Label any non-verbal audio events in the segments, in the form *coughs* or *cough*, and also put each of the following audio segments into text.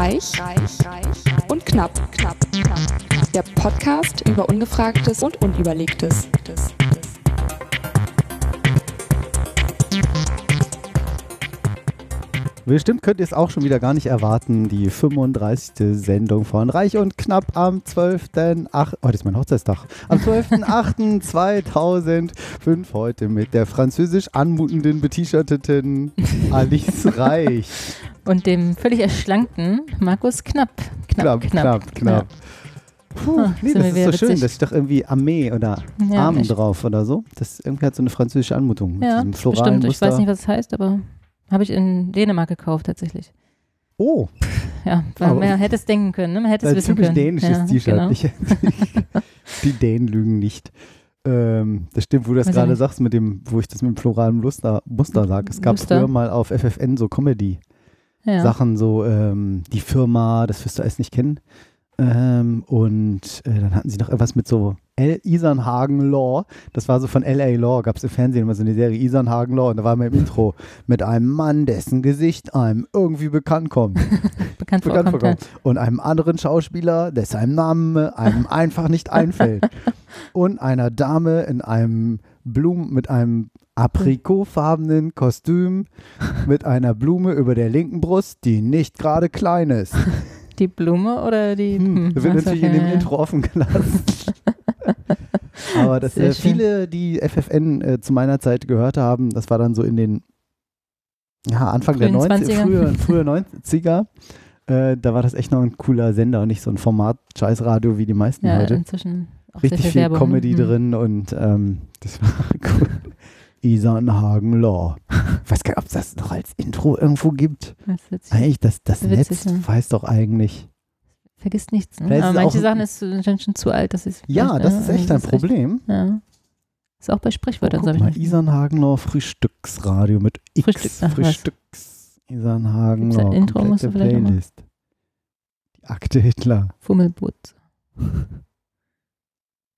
Reich, reich, reich und knapp, knapp, knapp. Der Podcast über Ungefragtes und Unüberlegtes. Bestimmt könnt ihr es auch schon wieder gar nicht erwarten. Die 35. Sendung von Reich und Knapp am 12.8. Oh, das ist mein Hochzeitstag. Am 12.8.2005 *laughs* heute mit der französisch anmutenden, bet-shirteten *laughs* Alice Reich. Und dem völlig erschlankten Markus Knapp. Knapp, knapp, knapp. knapp. Puh, Ah, nee, das ist so schön. witzig. Das ist doch irgendwie Armee oder Ja, Armen echt. drauf oder so. Das irgendwie hat so eine französische Anmutung. Mit Ja, bestimmt. Ich weiß nicht, was es heißt, aber habe ich in Dänemark gekauft tatsächlich. Oh, Ja, weil Aber- man hätte es denken können, ne? man hätte es ein wissen typisch können. dänisches ja, T-Shirt. Genau. Ich- *laughs* Die Dänen lügen nicht. Ähm, das stimmt, wo du das ich gerade sagst, mit dem, wo ich das mit dem floralen Muster, Muster sag. Es gab Muster. früher mal auf FFN so Comedy-Sachen, ja. so ähm, die Firma, das wirst du alles nicht kennen. Ähm, und äh, dann hatten sie noch etwas mit so L Isernhagen Law. Das war so von LA Law, gab es im Fernsehen immer so eine Serie Isernhagen Law und da war mal im Intro mit einem Mann, dessen Gesicht einem irgendwie bekannt kommt. *laughs* bekannt bekannt vorkommt. Vorkommt. Und einem anderen Schauspieler, dessen Name einem einfach nicht einfällt. *laughs* Und einer Dame in einem Blumen mit einem aprikotfarbenen Kostüm mit einer Blume über der linken Brust, die nicht gerade klein ist. Die Blume oder die. Hm, das wird so, natürlich in dem ja. Intro offen gelassen. *laughs* Aber das, Sehr äh, viele, die FFN äh, zu meiner Zeit gehört haben, das war dann so in den ja, Anfang der Frühen 90er, 20er. früher, früher 90er. Äh, da war das echt noch ein cooler Sender und nicht so ein Format Scheißradio wie die meisten Ja, heute. inzwischen auch Richtig viel Werbung. Comedy Hm. drin und ähm, das war *laughs* cool. Isernhagen Law. Ich weiß gar nicht, ob es das noch als Intro irgendwo gibt. Das ist witzig. Eigentlich, das, das Witzig, Netz ja. weiß doch eigentlich. Vergisst nichts. Ne? Aber es manche Sachen ist, sind schon zu alt. Das ist Ja, das äh, ist echt ein Problem. ja. Ist auch bei Oh, Sprichwörtern, guck sag ich mal, mal. Isernhagenlau Frühstücksradio mit X. Frühstück- ach, was. Frühstücks. Isernhagenlau. Gibt's ein Intro, musst du vielleicht Playlist. Die Akte Hitler. Fummelboot.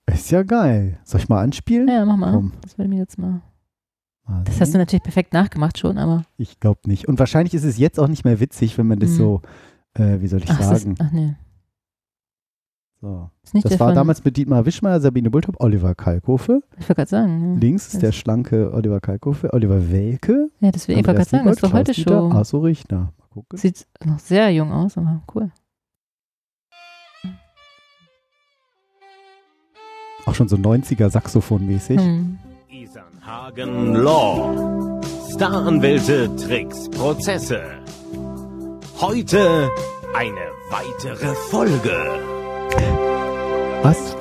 Ist ja geil. Soll ich mal anspielen? Ja, mach mal. Komm. Das will mir jetzt mal. Mal Das hast du natürlich perfekt nachgemacht schon, aber. Ich glaube nicht. Und wahrscheinlich ist es jetzt auch nicht mehr witzig, wenn man das Mhm. so, äh, wie soll ich Ach, sagen? ist, ach nee. So. Das war von, damals mit Dietmar Wischmeier, Sabine Bulthoff, Oliver Kalkofe. Ich wollte gerade sagen. Ja. Links ist Das- der schlanke Oliver Kalkofe, Oliver Welke. Ja, deswegen, ich wollte gerade sagen, das ist doch heute Show. Arso Richter. Mal gucken. Sieht noch sehr jung aus, aber cool. Auch schon so 90er Saxophon-mäßig. Hm. Isernhagen Law. Staranwälte, Tricks, Prozesse. Heute eine weitere Folge. Was?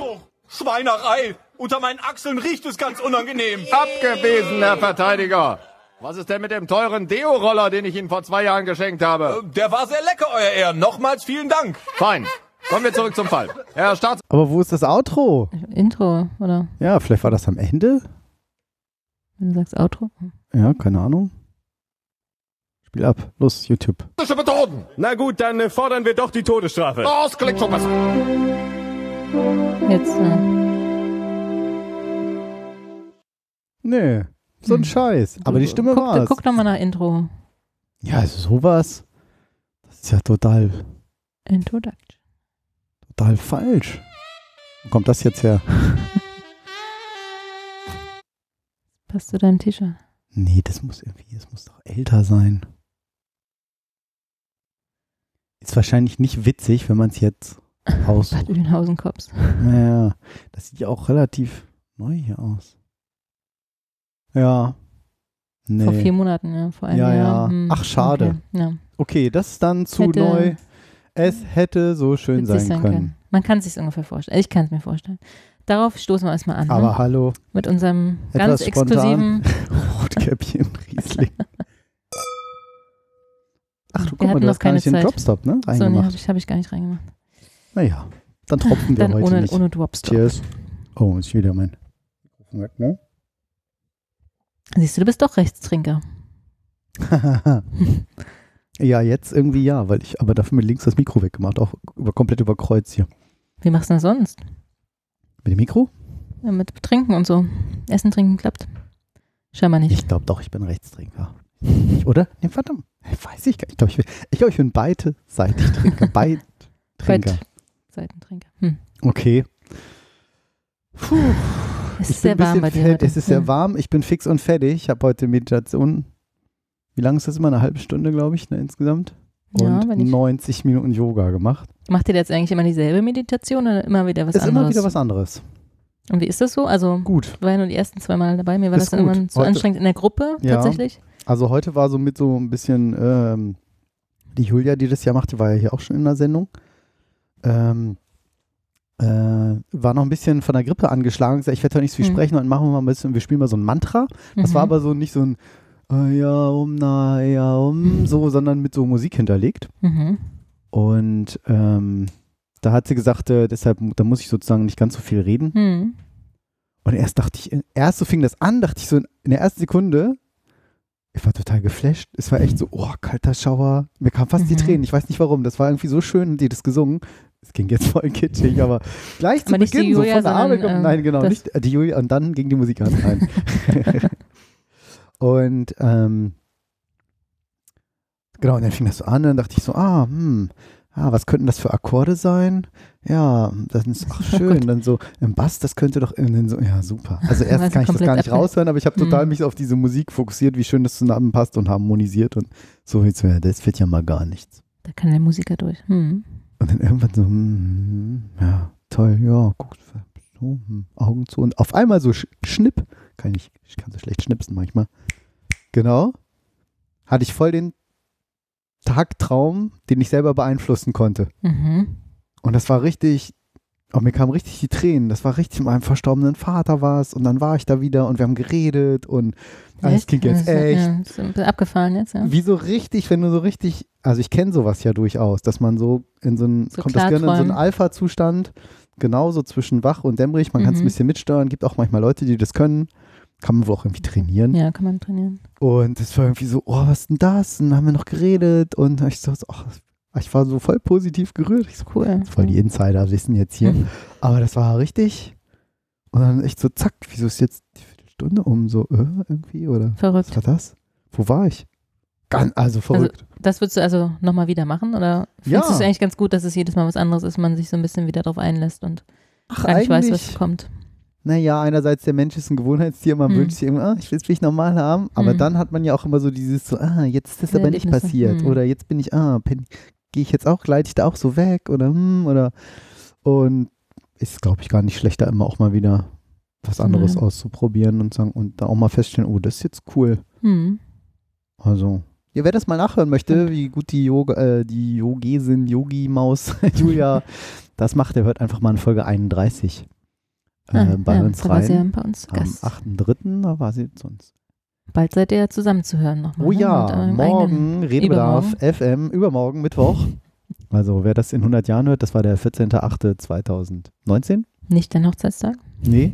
Schweinerei. Unter meinen Achseln riecht es ganz unangenehm. Abgewiesen, Herr Verteidiger. Was ist denn mit dem teuren Deo-Roller, den ich Ihnen vor zwei Jahren geschenkt habe? Der war sehr lecker, Euer Ehren. Nochmals vielen Dank. Fein. Kommen wir zurück zum Fall. Herr Staats... Aber wo ist das Outro? Intro, oder? Ja, vielleicht war das am Ende. Wenn du sagst Outro. Ja, keine Ahnung. Spiel ab. Los, YouTube. Methoden. Na gut, dann äh, fordern wir doch die Todesstrafe. Das klingt schon besser. Jetzt, äh, Nee, so ein Hm. Scheiß. Aber die Stimme guck, war's. Guck doch mal nach Intro. Ja, also sowas. Das ist ja total, Introduction. total falsch. Wo kommt das jetzt her? *laughs* Passt zu deinem T-Shirt. Nee, das muss irgendwie, das muss doch älter sein. Ist wahrscheinlich nicht witzig, wenn man es jetzt *laughs* aus. Bad. Naja, das sieht ja auch relativ neu hier aus. Ja. Nee. Vor vier Monaten, ja. Vor einem Ja, Jahr. ja. Hm, Ach, schade. Okay. Ja. Okay, das ist dann zu Hätte neu. Es hätte so schön witzig sein, können. Man kann es sich ungefähr vorstellen. Ich kann es mir vorstellen. Darauf stoßen wir erstmal an. Aber ne? hallo, Mit unserem Etwas ganz exklusiven. *laughs* Rotkäppchen Riesling. *laughs* Ach du Wir guck mal, hatten du noch hast gar nicht den Zeit. Dropstop, ne? So, nee, Reingemacht. habe ich, hab ich gar nicht reingemacht. naja, dann tropfen wir Dann heute ohne, nicht. ohne Dropstop. Cheers. Oh, ist wieder mein Mikrofon weg, ne? Siehst du, du bist doch Rechtstrinker. *laughs* ja, jetzt irgendwie ja, weil ich aber dafür mit links das Mikro weggemacht, auch über, komplett über Kreuz hier. Wie machst du das sonst? Mit dem Mikro? Ja, mit Trinken und so. Essen, Trinken klappt. Scheinbar nicht. Ich glaube doch, ich bin Rechtstrinker. Ich, oder? Nee, verdammt. Weiß ich gar nicht. Ich glaube, ich, glaub, ich bin beidseitig *laughs* Trinker. Beid Trinker. Seitentrinker. Hm. Okay. Puh. Es ist sehr warm bei dir fett. heute. Es ist sehr warm. Ich bin fix und fertig. Ich habe heute Meditation. Wie lange ist das immer? Eine halbe Stunde, glaube ich, ne, insgesamt. Ja, Und ich- 90 Minuten Yoga gemacht. Macht ihr jetzt eigentlich immer dieselbe Meditation oder immer wieder was ist anderes? immer wieder was anderes. Und wie ist das so? Also, Gut. ich war ja nur die ersten zwei Mal dabei. Mir war Ist das immer zu Heute- anstrengend in der Gruppe Ja. tatsächlich. Also heute war so mit so ein bisschen ähm, die Julia, die das ja macht, die war ja hier auch schon in der Sendung. Ähm, äh, war noch ein bisschen von der Grippe angeschlagen. Ich werde heute nicht so viel Mhm. sprechen und machen wir mal ein bisschen, wir spielen mal so ein Mantra. Das Mhm. war aber so nicht so ein äh, ja, um, na, ja, um, so, *laughs* sondern mit so Musik hinterlegt. Mhm. Und ähm, da hat sie gesagt, äh, deshalb, da muss ich sozusagen nicht ganz so viel reden. Mhm. Und erst dachte ich, erst so fing das an, dachte ich so in der ersten Sekunde, ich war total geflasht. Es war echt so, oh, kalter Schauer. Mir kamen fast die Mhm. Tränen. Ich weiß nicht warum. Das war irgendwie so schön, die das gesungen. Es ging jetzt voll kitschig, aber gleich zu Aber die Beginn, so Julia, von der Arbeit, sondern, kommt- äh, nein, genau, nicht äh, die Julia und dann ging die Musik an rein. *laughs* und ähm, genau, und dann fing das so an, dann dachte ich so, ah, hm, ah, was könnten das für Akkorde sein? Ja, das ist ach, *laughs* schön. dann so im Bass, das könnte doch in so, ja, super. Also *laughs* erst Also kann ich das gar nicht raushören, aber ich habe total Mhm. mich auf diese Musik fokussiert, wie schön das zusammenpasst und harmonisiert und so jetzt ja, das wird ja mal gar nichts. Da kann der Musiker durch. Hm. Und dann irgendwann so, hm, ja, toll, ja, guck, so, hm, Augen zu und auf einmal so sch Schnipp, kann ich, ich kann so schlecht schnipsen manchmal. Genau. Hatte ich voll den Tagtraum, den ich selber beeinflussen konnte. Mhm. Und das war richtig, oh, mir kamen richtig die Tränen. Das war richtig mit meinem verstorbenen Vater war es und dann war ich da wieder und wir haben geredet und alles klingt jetzt Ja, echt. Ja, ist ein bisschen abgefahren jetzt, ja. Wie so richtig, wenn du so richtig, also ich kenne sowas ja durchaus, dass man so in so einen, So kommt das gerne in so einen. Alpha-Zustand, genauso zwischen wach und dämmerig, man kann es ein Mhm. bisschen mitsteuern, gibt auch manchmal Leute, die das können, kann man wohl auch irgendwie trainieren. Ja, kann man trainieren. Und es war irgendwie so, oh, was ist denn das? Und dann haben wir noch geredet und ich so, ach, ich war so voll positiv gerührt. Ich so, Cool. voll die Insider wissen jetzt hier. *laughs* Aber das war richtig. Und dann echt so, zack, wieso ist jetzt die Viertelstunde um? So, äh, irgendwie? Oder Verrückt. was war das? Wo war ich? Ganz, also verrückt. Das würdest du also nochmal wieder machen? Oder findest Ja. du es eigentlich ganz gut, dass es jedes Mal was anderes ist, man sich so ein bisschen wieder drauf einlässt und Ach, gar nicht weiß, was kommt? Naja, einerseits der Mensch ist ein Gewohnheitstier, man Hm. wünscht sich immer, ah, ich will es vielleicht normal haben, aber Hm. dann hat man ja auch immer so dieses so, ah, jetzt ist das aber nicht passiert Hm. oder jetzt bin ich, ah, gehe ich jetzt auch, gleite ich da auch so weg oder hm, oder und ist, glaube ich, gar nicht schlechter, immer auch mal wieder was anderes Nein. auszuprobieren und sagen und dann auch mal feststellen, oh, das ist jetzt cool. Hm. Also, ja, wer das mal nachhören möchte, wie gut die Yoga, äh, die Yogesin, Yogi-Maus, *laughs* Julia, *laughs* das macht, der hört einfach mal in Folge 31 äh, Ah, bei ja, uns war sie ja rein. bei uns zu Am Gast. 8.3. da war sie sonst. Bald seid ihr zusammen zu hören nochmal. Oh ne? Ja, morgen, Redebedarf, FM, übermorgen, Mittwoch. *laughs* Also wer das in 100 Jahren hört, das war der 14.08.2019. Nicht dein Hochzeitstag? Nee,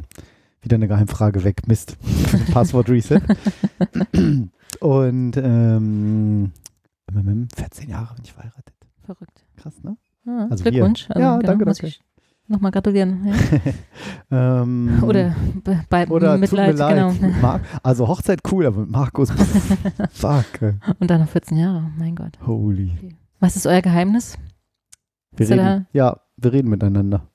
wieder eine Geheimfrage weg, Mist. *laughs* Passwort Reset. *laughs* Und ähm, 14 Jahre bin ich verheiratet. Verrückt. Krass, ne? Ah, Also. Glückwunsch. Ja, danke, muss danke. ich Nochmal gratulieren. Ja. *laughs* Ähm, *laughs* Oder be- bei oder Mitleid, genau. *laughs* Mit also Hochzeit cool, aber mit Markus, fuck. Und dann noch 14 Jahre, mein Gott. Holy. Was ist euer Geheimnis? Wir Ist reden, ja, wir reden miteinander.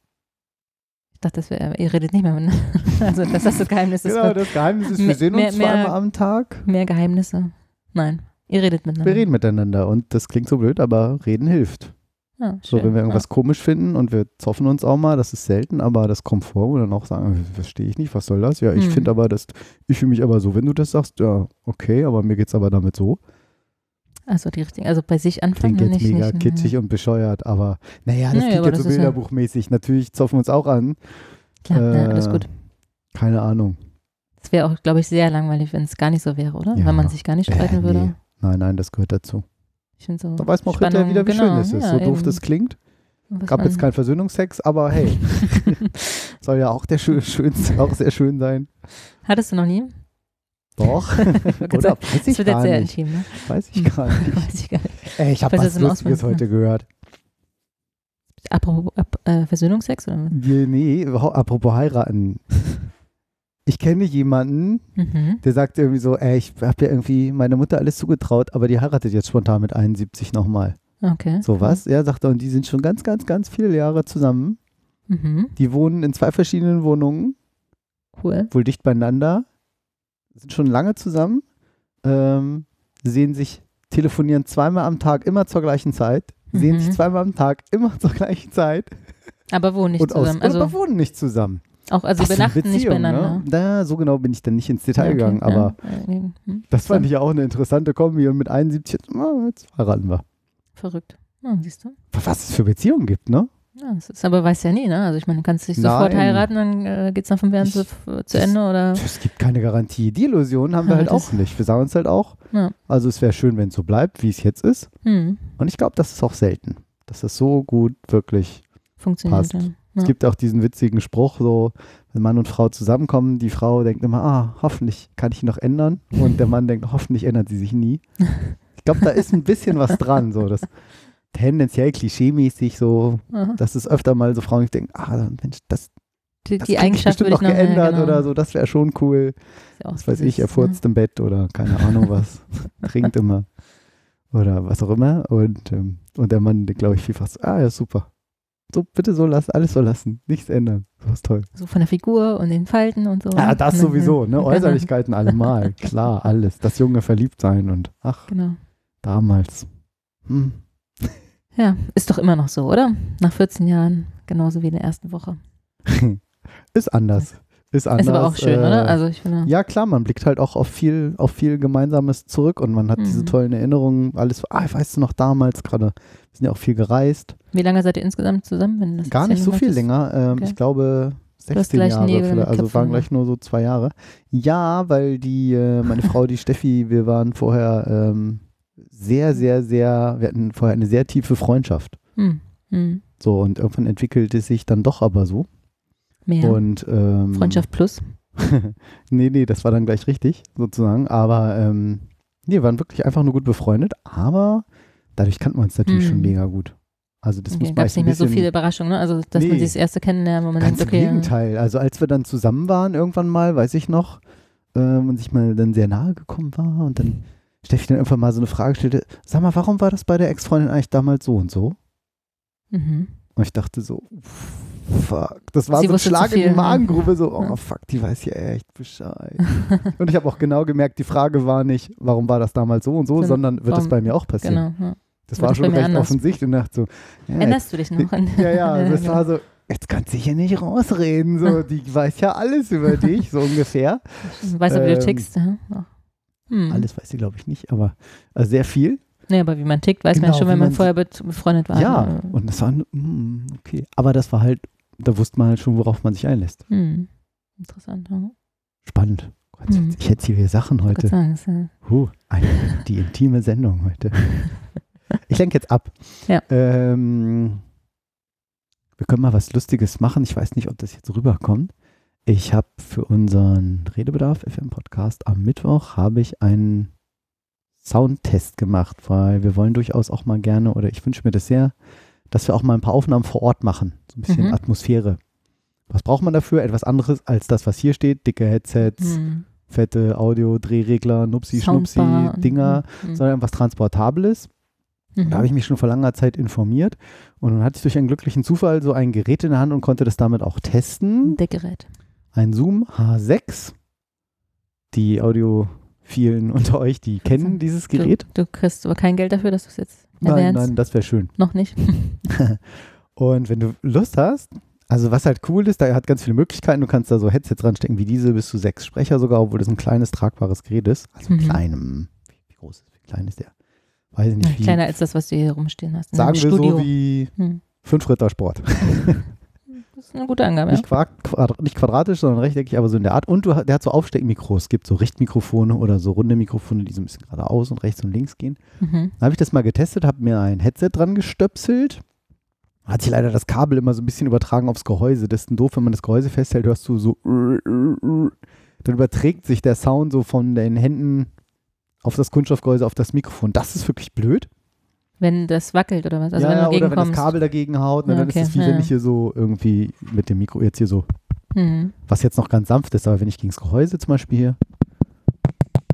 Ich dachte, das wär, ihr redet nicht mehr miteinander. Also das ist das Geheimnis. Das Genau, das Geheimnis ist, wir mehr- sehen uns mehr- einmal am Tag. mehr Geheimnisse. Nein, ihr redet miteinander. Wir reden miteinander und das klingt so blöd, aber reden hilft. Ja, So, schön. wenn wir irgendwas komisch finden und wir zoffen uns auch mal, das ist selten, aber das kommt vor und dann auch sagen, verstehe ich nicht, was soll das? Ja, ich Hm. finde aber, das, ich fühle mich aber so, wenn du das sagst, ja, okay, aber mir geht's aber damit so. Ja. Also die richtigen, also bei sich anfangen Klingt jetzt nicht. mega nicht, kitschig und bescheuert, aber naja, das Nee, klingt jetzt so das ja- bilderbuchmäßig. Natürlich zoffen wir uns auch an. Klar, ja, alles Äh, gut. Keine Ahnung. Es wäre auch, glaube ich, sehr langweilig, wenn es gar nicht so wäre, oder? Ja. Wenn man sich gar nicht streiten Äh, würde. nee. Nein, nein, das gehört dazu. So. Da weiß man auch hinterher Spannung, wieder, wie genau, schön es ist. ja, so doof eben. das klingt. was Gab jetzt keinen Versöhnungsex, aber hey, *laughs* soll ja auch der schön, schönste, auch sehr schön sein. Hattest du noch nie? Doch. *laughs* Oder weiß Das ich wird gar jetzt sehr nicht. intim, ne? Weiß ich gar *laughs* nicht. Weiß ich gar nicht. Ey, ich habe Was was Lustiges heute gehört. Apropos ab, äh, Versöhnungsex oder was? Nee, ho- apropos heiraten. Ich kenne jemanden, Mhm. der sagt irgendwie so, ey, ich habe ja irgendwie meiner Mutter alles zugetraut, aber die heiratet jetzt spontan mit 71 nochmal. Okay. So was? Er sagt er, und die sind schon ganz, ganz, ganz viele Jahre zusammen. Mhm. Die wohnen in zwei verschiedenen Wohnungen, Cool. wohl dicht beieinander, sind schon lange zusammen, ähm, sehen sich, telefonieren zweimal am Tag, immer zur gleichen Zeit, sehen Mhm. sich zweimal am Tag, immer *laughs* zur gleichen Zeit Aber wohnen nicht und aus, zusammen. Also aber wohnen nicht zusammen. Auch, also eine übernachten nicht beieinander. Ne? Da, so genau bin ich dann nicht ins Detail okay, gegangen, aber ja, hm, das fand ich ja auch eine interessante Kombi und mit 71, jetzt, ah, jetzt heiraten wir. Verrückt. Ja, siehst du? Was es für Beziehungen gibt, ne? Ja, das ist, aber weiß ja nie, ne? Also ich meine, du kannst dich sofort Nein. heiraten, dann äh, geht es nach fünf Jahren zu, zu das- Ende oder. Es gibt keine Garantie. Die Illusion haben wir Ja, halt das- auch nicht. Wir sagen uns halt auch, Ja. also es wäre schön, wenn es so bleibt, wie es jetzt ist. Hm, Und ich glaube, das ist auch selten, dass das so gut wirklich. funktioniert. Passt. Ja. Es gibt auch diesen witzigen Spruch, so, wenn Mann und Frau zusammenkommen, die Frau denkt immer, ah, hoffentlich kann ich ihn noch ändern. Und der Mann denkt, hoffentlich ändert sie sich nie. *laughs* Ich glaube, da ist ein bisschen was dran, so das tendenziell klischeemäßig so, Aha. dass es öfter mal so Frauen denken, ah, Mensch, das, Die, das die Eigenschaft würde noch noch geändert genau. oder so, das wäre schon cool. Ja was weiß ich, er furzt im Bett oder keine Ahnung was, *laughs* trinkt immer oder was auch immer und, ähm, und der Mann, glaube ich, vielfach so, ah ja, super. So, bitte so lassen, alles so lassen, nichts ändern. Das ist toll. So von der Figur und den Falten und so. Ah, das Ne? sowieso, ne? Äußerlichkeiten allemal, *laughs* klar, alles. Das junge Verliebtsein und ach, Genau. damals. Hm. Ja, ist doch immer noch so, oder? Nach 14 Jahren, genauso wie in der ersten Woche. *laughs* Ist anders. Ist anders. ist aber auch schön, äh, oder? Also ich finde. Ja, klar, man blickt halt auch auf viel, auf viel Gemeinsames zurück und man hat diese Mhm. tollen Erinnerungen, alles, ah, weißt du noch damals gerade, wir sind ja auch viel gereist. Wie lange seid ihr insgesamt zusammen? Wenn das Gar nicht so viel länger, ähm, Okay. ich glaube hast 16 gleich Jahre, also waren gemacht. gleich nur so zwei Jahre. Ja, weil die, äh, meine Frau, die *laughs* Steffi, wir waren vorher ähm, sehr, sehr, sehr, wir hatten vorher eine sehr tiefe Freundschaft. Hm. Hm. So, und irgendwann entwickelte es sich dann doch aber so. Mehr. Und, ähm, Freundschaft plus. *laughs* nee, nee, das war dann gleich richtig, sozusagen. Aber ähm, nee, wir waren wirklich einfach nur gut befreundet, aber dadurch kannten wir uns natürlich Hm. schon mega gut. Also das Okay, muss man nicht mehr so viele Überraschungen, ne? Also, dass man Nee. sich das erste kennenlernt, wo man Ganz denkt, im okay. Gegenteil. Also als wir dann zusammen waren, irgendwann mal, weiß ich noch, ähm, und sich mal dann sehr nahe gekommen war und dann Steffi dann einfach mal so eine Frage stellte, sag mal, warum war das bei der Ex-Freundin eigentlich damals so und so? Mhm. Und ich dachte so, fuck, das war Sie so ein Schlag in die ne? Magengrube, so, oh fuck, die weiß ja echt Bescheid. und ich habe auch genau gemerkt, die Frage war nicht, warum war das damals so und so, Sondern sondern wird das bei mir auch passieren? Genau. Ja. Das wird war das schon recht anders. offensichtlich und dachte so, ja, Erinnerst du dich noch? an- *laughs* ja, ja, *laughs* also es genau. war so, jetzt kannst du hier nicht rausreden, so, die weiß ja alles über *laughs* dich, so ungefähr. Weißt du, wie du ähm, tickst? Ja. Ja. Hm. Alles weiß sie, glaube ich, nicht, aber äh, sehr viel. Nee, aber wie man tickt, weiß man Genau, ja schon, wenn man man- vorher be befreundet war. Ja, ne? und das war, mm, okay. Aber das war halt, da wusste man halt schon, worauf man sich einlässt. Hm. Interessant. Ja. Spannend. Gott, Hm. Ich erzähle hier Sachen Ich heute. sagen, ist, äh, Huh, eine, die intime Sendung heute. *laughs* Ich lenke jetzt ab. Ja. Ähm, wir können mal was Lustiges machen. Ich weiß nicht, ob das jetzt rüberkommt. Ich habe für unseren Redebedarf FM Podcast am Mittwoch habe ich einen Soundtest gemacht, weil wir wollen durchaus auch mal gerne oder ich wünsche mir das sehr, dass wir auch mal ein paar Aufnahmen vor Ort machen. So ein bisschen Mhm. Atmosphäre. Was braucht man dafür? Etwas anderes als das, was hier steht. Dicke Headsets, hm. fette Audio, Drehregler, Nupsi, Schnupsi, Soundbar und- Dinger, hm. sondern etwas Transportables. Mhm. Da habe ich mich schon vor langer Zeit informiert und dann hatte ich durch einen glücklichen Zufall so ein Gerät in der Hand und konnte das damit auch testen. Ein Deckgerät. Ein Zoom H6. Die Audiophilen *laughs* unter euch, die kennen dieses Gerät. Du, du kriegst aber kein Geld dafür, dass du es jetzt Nein, erwähnst. nein, das wäre schön. Noch nicht. *laughs* *laughs* Und wenn du Lust hast, also was halt cool ist, da hat ganz viele Möglichkeiten. Du kannst da so Headsets dranstecken wie diese, bis zu sechs Sprecher sogar, obwohl das ein kleines, tragbares Gerät ist. Also Mhm. kleinem, wie, groß ist, wie klein ist der? Weiß ich nicht, wie. Kleiner als das, was du hier rumstehen hast. sagen wir Studio. so wie Hm. fünf Ritter Sport. Das ist eine gute Angabe. Ja. Nicht, quad, quadra- nicht quadratisch, sondern rechteckig, aber so in der Art. Und du, der hat so Aufsteckmikros. Es gibt so Richtmikrofone oder so runde Mikrofone, die so ein bisschen geradeaus und rechts und links gehen. Mhm. Dann habe ich das mal getestet, habe mir ein Headset dran gestöpselt. Hat sich leider das Kabel immer so ein bisschen übertragen aufs Gehäuse. Das ist ein doof, wenn man das Gehäuse festhält, hörst du so. *laughs* Dann überträgt sich der Sound so von den Händen auf das Kunststoffgehäuse, auf das Mikrofon. Das ist wirklich blöd. Wenn das wackelt oder was? Also ja, wenn ja, oder wenn das. Kabel dagegen haut, ne, Ja, dann okay, ist es wie ja. wenn ich hier so irgendwie mit dem Mikro jetzt hier so Mhm. Was jetzt noch ganz sanft ist, aber wenn ich gegen das Gehäuse zum Beispiel hier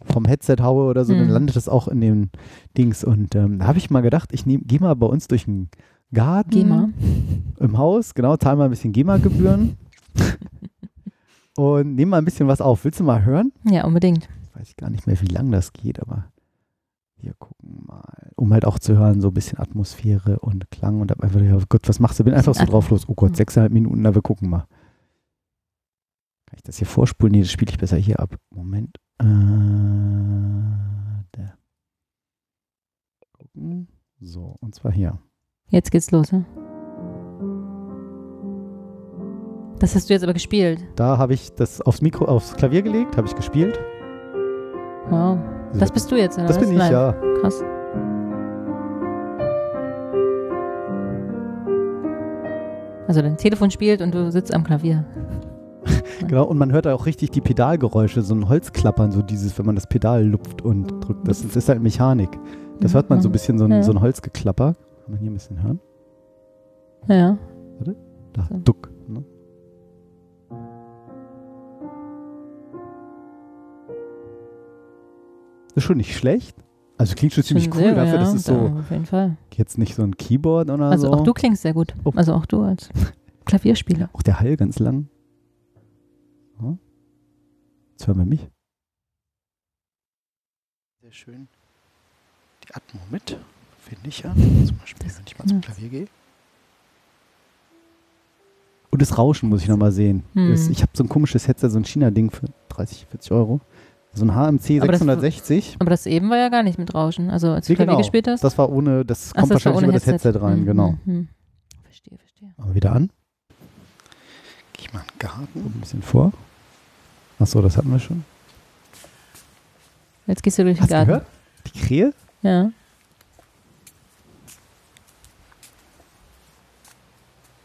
vom Headset haue oder so, dann Mhm. landet das auch in den Dings. Und ähm, da habe ich mal gedacht, ich gehe mal bei uns durch den Garten GEMA. im Haus, genau, zahle mal ein bisschen GEMA-Gebühren *laughs* und nehme mal ein bisschen was auf. Willst du mal hören? Ja, unbedingt. Weiß ich gar nicht mehr, wie lang das geht, aber wir gucken mal. Um halt auch zu hören, so ein bisschen Atmosphäre und Klang und hab einfach, ja, Gott, was machst du? Bin einfach so drauf los. Oh Gott, sechseinhalb Minuten, na, wir gucken mal. Kann ich das hier vorspulen? Nee, das spiele ich besser hier ab. Moment. Äh, da. Gucken. So, und zwar hier. Jetzt geht's los. Ja? Das hast du jetzt aber gespielt. Da habe ich das aufs Mikro, aufs Klavier gelegt, habe ich gespielt. Wow. Das bist du jetzt, oder Das was? bin ich, Nein. ja. Krass. Also dein Telefon spielt und du sitzt am Klavier. *laughs* Genau, und man hört da auch richtig die Pedalgeräusche, so ein Holzklappern, so dieses, wenn man das Pedal lupft und drückt. Das, das ist halt Mechanik. Das hört man so ein bisschen, so ein, Ja. so ein Holzgeklapper. Kann man hier ein bisschen hören? Ja. Da, So. duck. Ist schon nicht schlecht. Also klingt schon ziemlich cool sehr, dafür, ja, dass es so Auf jeden Fall. jetzt nicht so ein Keyboard oder Also so. auch du klingst sehr gut. Oh. Also auch du als *laughs* Klavierspieler. Auch der Hall ganz lang. Ja. Jetzt hören wir mich. Sehr schön. Die Atmo mit, finde ich ja. Zum Beispiel, wenn ich mal zum. Klavier gehe. Und das Rauschen muss ich nochmal sehen. Hm. Das, ich habe so ein komisches Headset, so ein China-Ding für 30, 40 Euro. So ein HMC Aber das- 660. Aber das eben war ja gar nicht mit Rauschen. Also als du Nee, Klavier genau. gespielt hast. Das war ohne, das Ach, kommt das wahrscheinlich über das Headset rein, Hm, genau. hm, hm. Verstehe, verstehe. Aber wieder an. Geh ich mal in den Garten. Ein bisschen vor. Achso, das hatten wir schon. Jetzt gehst du durch den Hast Garten. gehört? Die Krähe? Ja.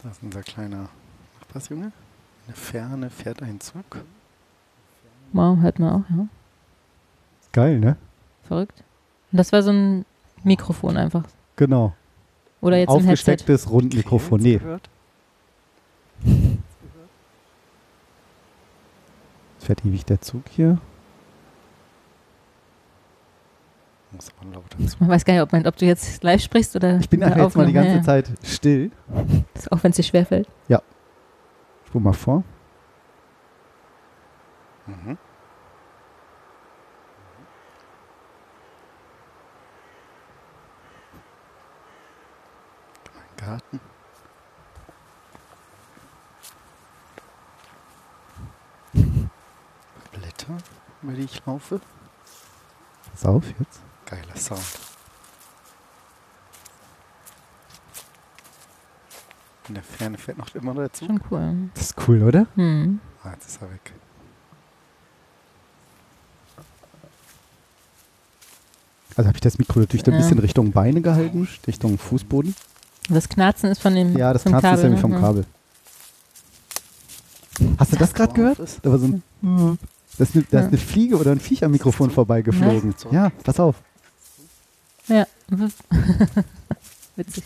Da ist unser kleiner Nachbarsjunge. In der Ferne fährt ein Zug. Wow, hört man auch, ja. Geil, ne? Verrückt. Und das war so ein Mikrofon einfach. Genau. Oder jetzt ein Headset. Aufgestecktes Rundmikrofon. Nee. Es fährt ewig der Zug hier. Muss aber lauter. Man weiß gar nicht, ob, man, ob du jetzt live sprichst oder. Ich bin einfach jetzt mal die ganze ja. Zeit still. Das- Auch wenn es dir schwerfällt. Spur mal vor. Mhm. Garten. Blätter, über die ich laufe. Pass auf jetzt. Geiler Sound. In der Ferne fährt noch immer der Zug. Schon cool. Das ist cool, oder? Hm. Ah, jetzt ist er weg. Also habe ich das Mikro natürlich so ein Ja. bisschen Richtung Beine gehalten, Richtung Fußboden. Das Knarzen ist von dem Ja, das vom Knarzen ist nämlich vom ne? Kabel. Hast du das gerade gehört? Da war so ein da ist, eine, da ist eine Fliege oder ein Viech am Mikrofon vorbeigeflogen. Ja, pass auf. Ja. *laughs* Witzig.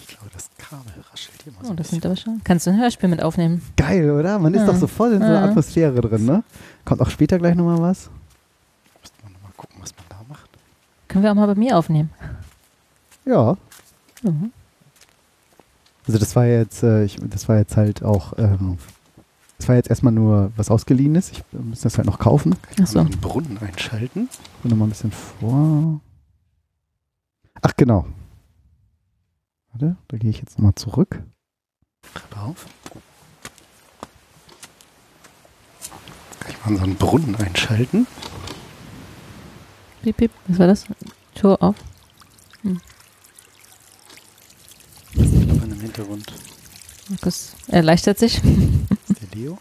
Ich glaube, das Kabel raschelt hier mal Oh, so ein das bisschen. nimmt aber schon. Kannst du ein Hörspiel mit aufnehmen? Geil, oder? Man ist Ja. doch so voll in so einer. Atmosphäre drin, ne? Kommt auch später gleich nochmal was. Müsste man nochmal gucken, was man da macht. Können wir auch mal bei mir aufnehmen. Ja, Mhm. Also das war jetzt, äh, ich, das war jetzt halt auch, ähm, das war jetzt erstmal nur was Ausgeliehenes. Ich äh, muss das halt noch kaufen. Ach so. Den Brunnen einschalten. Ich noch mal ein bisschen vor. Ach genau. Warte, da gehe ich jetzt nochmal zurück. Treppe auf. Kann ich mal so einen Brunnen einschalten? Piep, piep. Was war das? Tür auf. Ist aber im Hintergrund. Markus erleichtert sich. *laughs* Der Leo.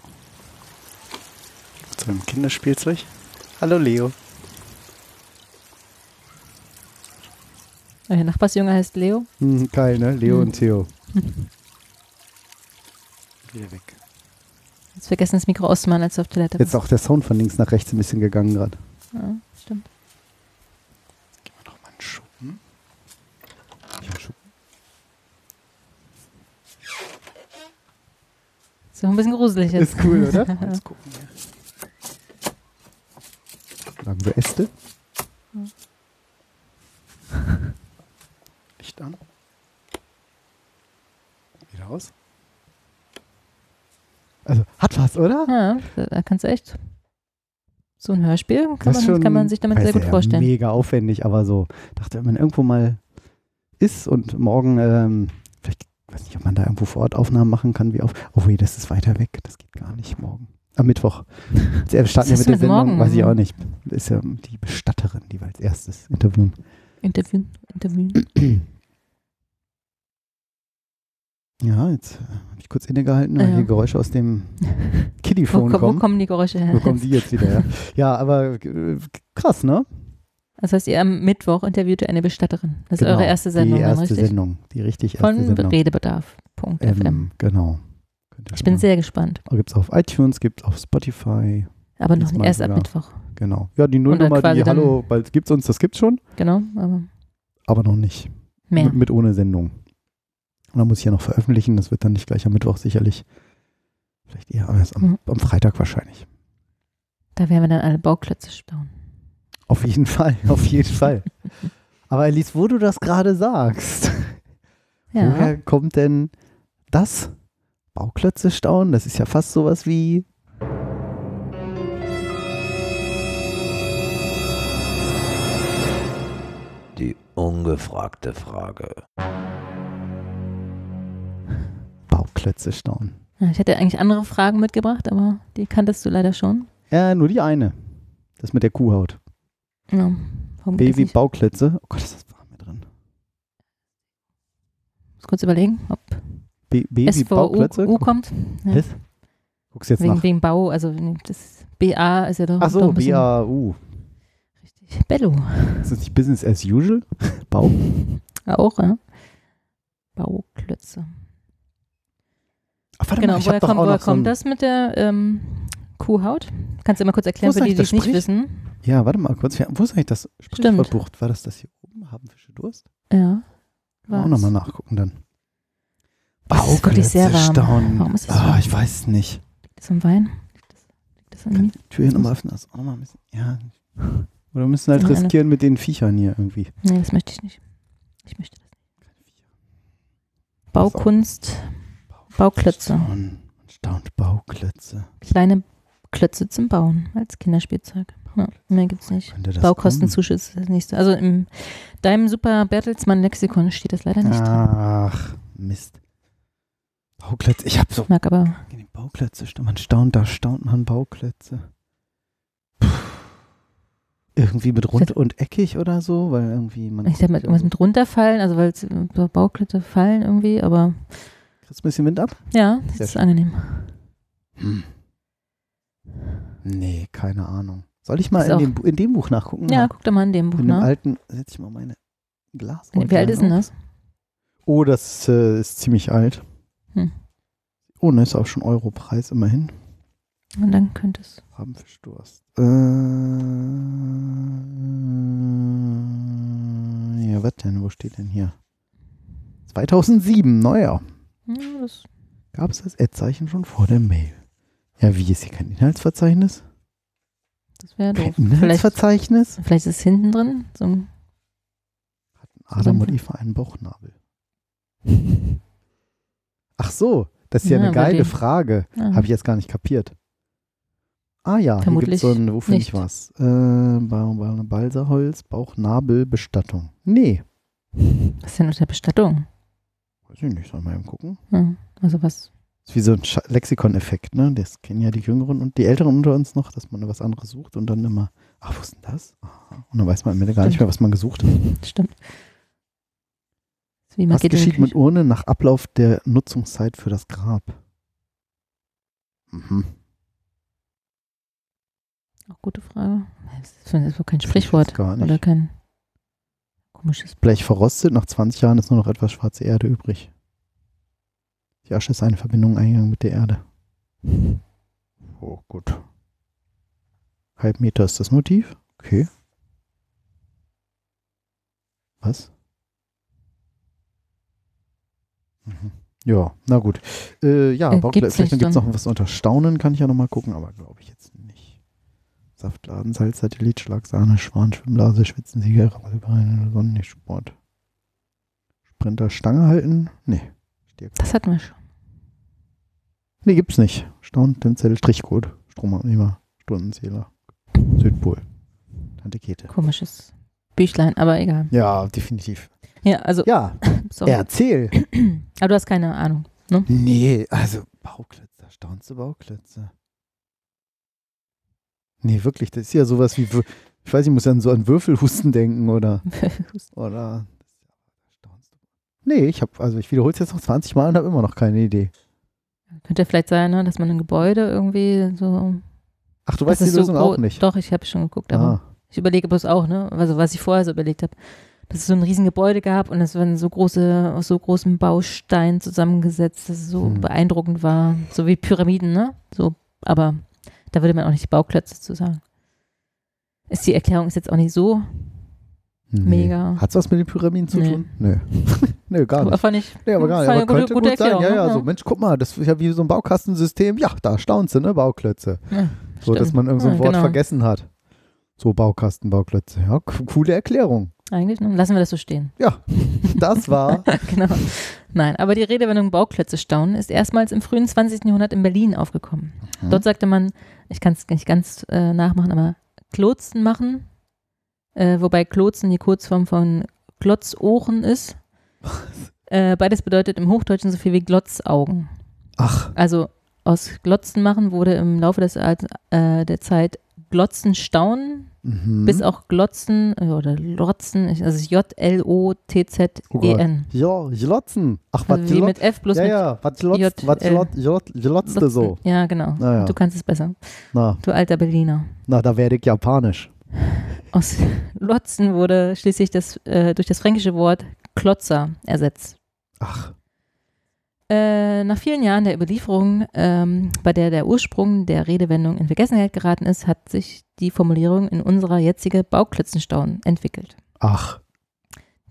Zu einem Kinderspielzeug. Hallo Leo. Der Nachbarsjunge heißt Leo. Hm, geil, ne? Leo Hm. und Theo. *laughs* Wieder weg. Jetzt vergessen das Mikro auszumachen, als du auf Toilette Jetzt bist. auch der Sound von links nach rechts ein bisschen gegangen gerade. Ja, stimmt. Gehen wir noch mal in den Schuppen. Ja, Schuppen. Ist doch ein bisschen gruselig jetzt. Ist cool, oder? *laughs* Jetzt gucken wir. Sagen wir Äste. *laughs* Licht an. Wieder aus. Also, hat was, oder? Ja, da kannst du echt. So ein Hörspiel kann, Das ist man, schon- kann man sich damit Das sehr ist gut ja vorstellen. Mega aufwendig, aber so, dachte, wenn man irgendwo mal ist und morgen, ähm, vielleicht, weiß nicht, ob man da irgendwo vor Ort Aufnahmen machen kann, wie auf. Oh weh, das ist weiter weg, das geht gar nicht morgen. Am Mittwoch. *laughs* Wir starten ja Was mit der Sendung, morgen? weiß ich auch nicht. Ist ja die Bestatterin, die wir als erstes interviewen. Interview, Interview. *clears throat* Ja, jetzt äh, habe ich kurz innegehalten, weil Ja. hier Geräusche aus dem *laughs* Wo, Kiddie-Phone ko- wo kommen. kommen die Geräusche her? Wo kommen die jetzt wieder her? *laughs* Ja, aber äh, krass, ne? Das heißt, ihr am Mittwoch interviewt ihr eine Bestatterin. Das ist Genau, eure erste Sendung, Die erste richtig? Sendung, die richtig erste Von Sendung. Redebedarf.fm. Ähm, genau. Ich bin mal- sehr gespannt. Gibt es auf iTunes, gibt es auf Spotify. Aber noch nicht erst ab sogar. Mittwoch. Genau. Ja, die Nullnummer, die Hallo, bald gibt's uns, das gibt's schon, Genau, aber aber noch nicht. mehr. Mit, mit ohne Sendung. Und dann muss ich ja noch veröffentlichen, das wird dann nicht gleich am Mittwoch sicherlich. Vielleicht eher erst am, Mhm. am Freitag wahrscheinlich. Da werden wir dann alle Bauklötze staunen. Auf jeden Fall, *laughs* auf jeden Fall. Aber Alice, wo du das gerade sagst, *laughs* Ja. woher kommt denn das? Bauklötze staunen? Das ist ja fast sowas wie. Die ungefragte Frage. Bauklötze staunen. Ich hätte eigentlich andere Fragen mitgebracht, aber die kanntest du leider schon. Ja, nur die eine. Das mit der Kuhhaut. Ja. Warum geht's Baby nicht? Bauklötze. Oh Gott, ist das warm hier drin. muss kurz überlegen, ob Ba- Baby vor U, Bauklötze. U kommt. Ja. Was? Guckst jetzt Wegen, nach. wegen Bau, also das BA ist ja doch, Ach so, BAU. richtig. Bello Ist das nicht Business as usual? *laughs* Bau? auch, ja. Bauklötze. Ach, warte Genau, mal, ich woher, kommt, woher so kommt ein, das mit der ähm, Kuhhaut? Kannst du mal kurz erklären für die, die es nicht wissen? Ja, warte mal kurz. Wo ist eigentlich das Sprichwörtbuch? War das das hier oben? Haben Fische Durst? Ja. Auch nochmal nachgucken dann. Es sehr warm. Staunen. Warum ist das so ah, ich weiß nicht. Liegt das am Wein? Liegt das, liegt das an Kann die Tür hier nochmal öffnen? Das auch nochmal ein bisschen. Ja. Oder wir müssen halt riskieren mit den Viechern hier irgendwie. Nee, das möchte ich nicht. Ich möchte das nicht. Baukunst, Bauklötze. Staunt Bauklötze. kleine Klötze zum Bauen als Kinderspielzeug. Ja, mehr gibt's nicht. Baukostenzuschuss ist das nächste. Also im deinem Super Bertelsmann Lexikon steht das leider nicht drin. Ach, Mist. Bauklötze. Ich habe so Ich mag aber, Bauklötze. Man staunt, da staunt man Bauklötze. Puh. Irgendwie mit rund und eckig oder so, weil irgendwie man. ich sag mal, irgendwas mit runterfallen, also weil es, Bauklötze fallen irgendwie, aber Kriegst du ein bisschen Wind ab? ja, das Sehr ist schön. angenehm. Hm. Nee, keine Ahnung. Soll ich mal in dem, in dem Buch nachgucken? Ja, guck doch mal in dem Buch In dem nach. alten, setze ich mal meine Glas. Wie alt ist denn das? Oh, das äh, ist ziemlich alt. Hm. Oh, ne, ist auch schon Europreis immerhin. Und dann könnte es. Haben Fischdurst. Äh, ja, was denn? Wo steht denn hier? 2007, neuer. Ja, das, Gab es das Ad-Zeichen schon vor der Mail? Ja, wie ist hier kein Inhaltsverzeichnis? das wäre Kein doof. Vielleicht, Inhaltsverzeichnis? vielleicht ist es hinten drin. So ein, Adam und Eva einen Bauchnabel. Ach so, das ist ja, Ja, eine geile dem- Frage. ah, Habe ich jetzt gar nicht kapiert. Ah ja, hier Vermutlich gibt so ein, wo finde ich was? Äh, Ba- Ba- Balsaholz, Bauchnabel, Bestattung. Nee, was ist denn unter Bestattung? weiß ich nicht, soll mal eben gucken. Ja, also was? Ist wie so ein Lexikon-Effekt, ne? Das kennen ja die Jüngeren und die Älteren unter uns noch, dass man was anderes sucht und dann immer, ach, wo ist denn das? Und dann weiß man am Ende gar nicht mehr, was man gesucht hat. *laughs* Stimmt. Was geschieht mit. Urne nach Ablauf der Nutzungszeit für das Grab? Mhm. Auch gute Frage. Das ist wohl kein ich Sprichwort. gar nicht. Oder kein komisches. Blech verrostet, nach 20 Jahren ist nur noch etwas schwarze Erde übrig. Die Asche ist eine Verbindung eingegangen mit der Erde. Oh, gut. Halb Meter ist das Motiv. Okay. Was? Mhm. Ja, na gut. Äh, ja, Äh, gibt's vielleicht gibt es noch was unter Staunen, kann ich ja nochmal gucken, aber glaube ich jetzt nicht. Saftladen, Salz, Satellit, Schlagsahne, Schwan, Schwimmblase, Schwitzensieger, Rollbeine, Sonnenlichtsport. Sprinter, Stange halten? Nee. Stierkopf. Das hatten wir schon. Nee, gibt's nicht. Staunen, Stimmzettel, Strichcode, Stromabnehmer, Stundenzähler, Südpol, Tante Kete. Komisches Büchlein, aber egal. Ja, definitiv. Ja, also, Ja, *coughs* sorry. erzähl. *coughs* Aber du hast keine Ahnung. Nee, also Bauklötze, staunst du Bauklötze? Nee, wirklich, das ist ja sowas wie, ich weiß, ich muss an so an Würfelhusten denken oder, *laughs* oder? Nee, ich habe, also ich wiederhole es jetzt noch 20 Mal und habe immer noch keine Idee. Könnte vielleicht sein, ne, dass man ein Gebäude irgendwie so. Ach, du weißt die so Lösung gro- auch nicht? Doch, ich habe schon geguckt, aber Ah, ich überlege bloß auch, ne? Also was ich vorher so überlegt habe, dass es so ein riesen Gebäude gab und es waren so große, aus so großen Bausteinen zusammengesetzt, dass es so Hm. beeindruckend war. So wie Pyramiden, ne? So, aber da würde man auch nicht Bauklötze zu sagen. Ist die Erklärung ist jetzt auch nicht so, nee. Mega. Hat's was mit den Pyramiden zu Nee. tun? Nee. *laughs* nee, gar aber nicht. fand ich. Nee, aber gar nicht. Aber eine könnte gute, gute gut sein. Ja, ja, ne? so, Mensch, guck mal, das ist ja wie so ein Baukastensystem. Ja, da staunst du, ne, Bauklötze. Ja, So, dass man irgend so ein Ja, Wort genau. vergessen hat. So Baukasten, Bauklötze. Ja, co- coole Erklärung. Eigentlich, ne? Lassen wir das so stehen. Ja, das war. *laughs* genau. Nein, aber die Redewendung Bauklötze staunen ist erstmals im frühen 20. Jahrhundert in Berlin aufgekommen. Mhm. Dort sagte man, ich kann es nicht ganz äh, nachmachen, aber Klotzen machen, äh, wobei Klotzen die Kurzform von Glotzohren ist. Äh, beides bedeutet im Hochdeutschen so viel wie Glotzaugen. Ach, Also aus Glotzen machen wurde im Laufe des, äh, der Zeit Glotzen staunen, mhm. bis auch Glotzen äh, oder Lotzen, also J-L-O-T-Z-E-N. Ja, Glotzen. Ach, was Also wie mit F plus Ja, mit ja, was glotzt, was glotzte so. Ja, genau. Na ja. Du kannst es besser. Na, Du alter Berliner. na, da werde ich japanisch. Aus Lotzen wurde schließlich das, äh, durch das fränkische Wort Klotzer ersetzt. Ach, Äh, nach vielen Jahren der Überlieferung, ähm, bei der der Ursprung der Redewendung in Vergessenheit geraten ist, hat sich die Formulierung in unserer jetzige Bauklötzenstauen entwickelt. ach.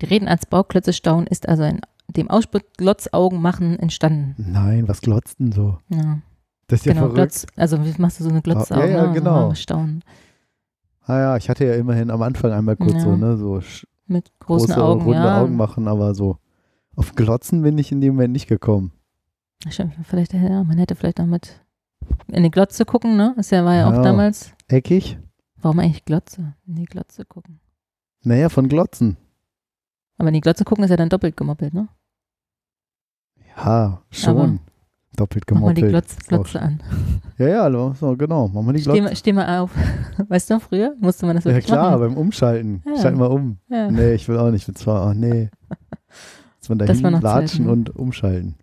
Die Reden als Bauklötzestauen ist also in dem Ausspruch Glotzaugen machen entstanden. Nein, was glotzt denn so? Ja, Das ist ja genau. verrückt. Glotz, also wie machst du so eine Glotzaugen? ja, ja, genau. Staunen. Ah ja, ich hatte ja immerhin am Anfang einmal kurz Ja. so, ne, so Mit großen große, Augen, runde ja. Augen machen, aber so auf Glotzen bin ich in dem Moment nicht gekommen. Stimmt, vielleicht, ja, man hätte vielleicht noch mit in die Glotze gucken, ne? Das war ja, Ja. auch damals. Eckig? Warum eigentlich Glotze? In die Glotze gucken. Naja, von Glotzen. Aber in die Glotze gucken ist ja dann doppelt gemoppelt, ne? Ja, schon. Doppelt Mach mal gemoppelt. die Glotze, Ist an. Ja, ja, so, genau. Mach mal die Steh Glotze. mal, steh mal auf. *laughs* Weißt du, früher musste man das Ja wirklich klar, machen. beim Umschalten. Ja. Schalt mal um. Ja. Nee, ich will auch nicht. Ich will zwar, oh nee. *laughs* Dass man Das war noch latschen Zeit, und umschalten.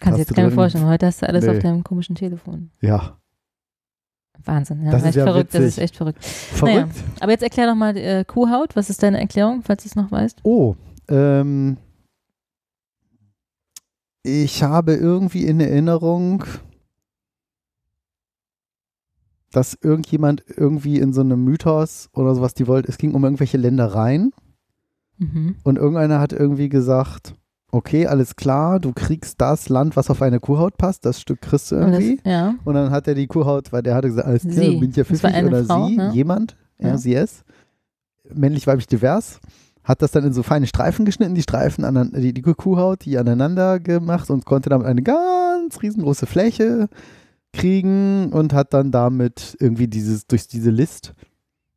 Kannst du jetzt gar nicht vorstellen. Heute hast du alles Nee. auf deinem komischen Telefon. Ja, Wahnsinn. Ja, Das ist echt ja verrückt. Das witzig. ist echt verrückt. verrückt. Aber jetzt erklär doch mal äh, Kuhhaut. Was ist deine Erklärung, falls du es noch weißt? Oh, ähm, ich habe irgendwie in Erinnerung, dass irgendjemand irgendwie in so einem Mythos oder sowas, die wollte, es ging um irgendwelche Ländereien Mhm. und irgendeiner hat irgendwie gesagt, okay, alles klar, du kriegst das Land, was auf eine Kuhhaut passt, das Stück kriegst du Und das, irgendwie. ja. Und dann hat er die Kuhhaut, weil der hatte gesagt, alles klar, bin ich ja pfiffig oder Frau, sie, ne? jemand, ja, Ja. sie es, männlich, weiblich, divers, hat das dann in so feine Streifen geschnitten, die Streifen, anein- die, die Kuhhaut, die aneinander gemacht und konnte damit eine ganz riesengroße Fläche kriegen und hat dann damit irgendwie dieses, durch diese List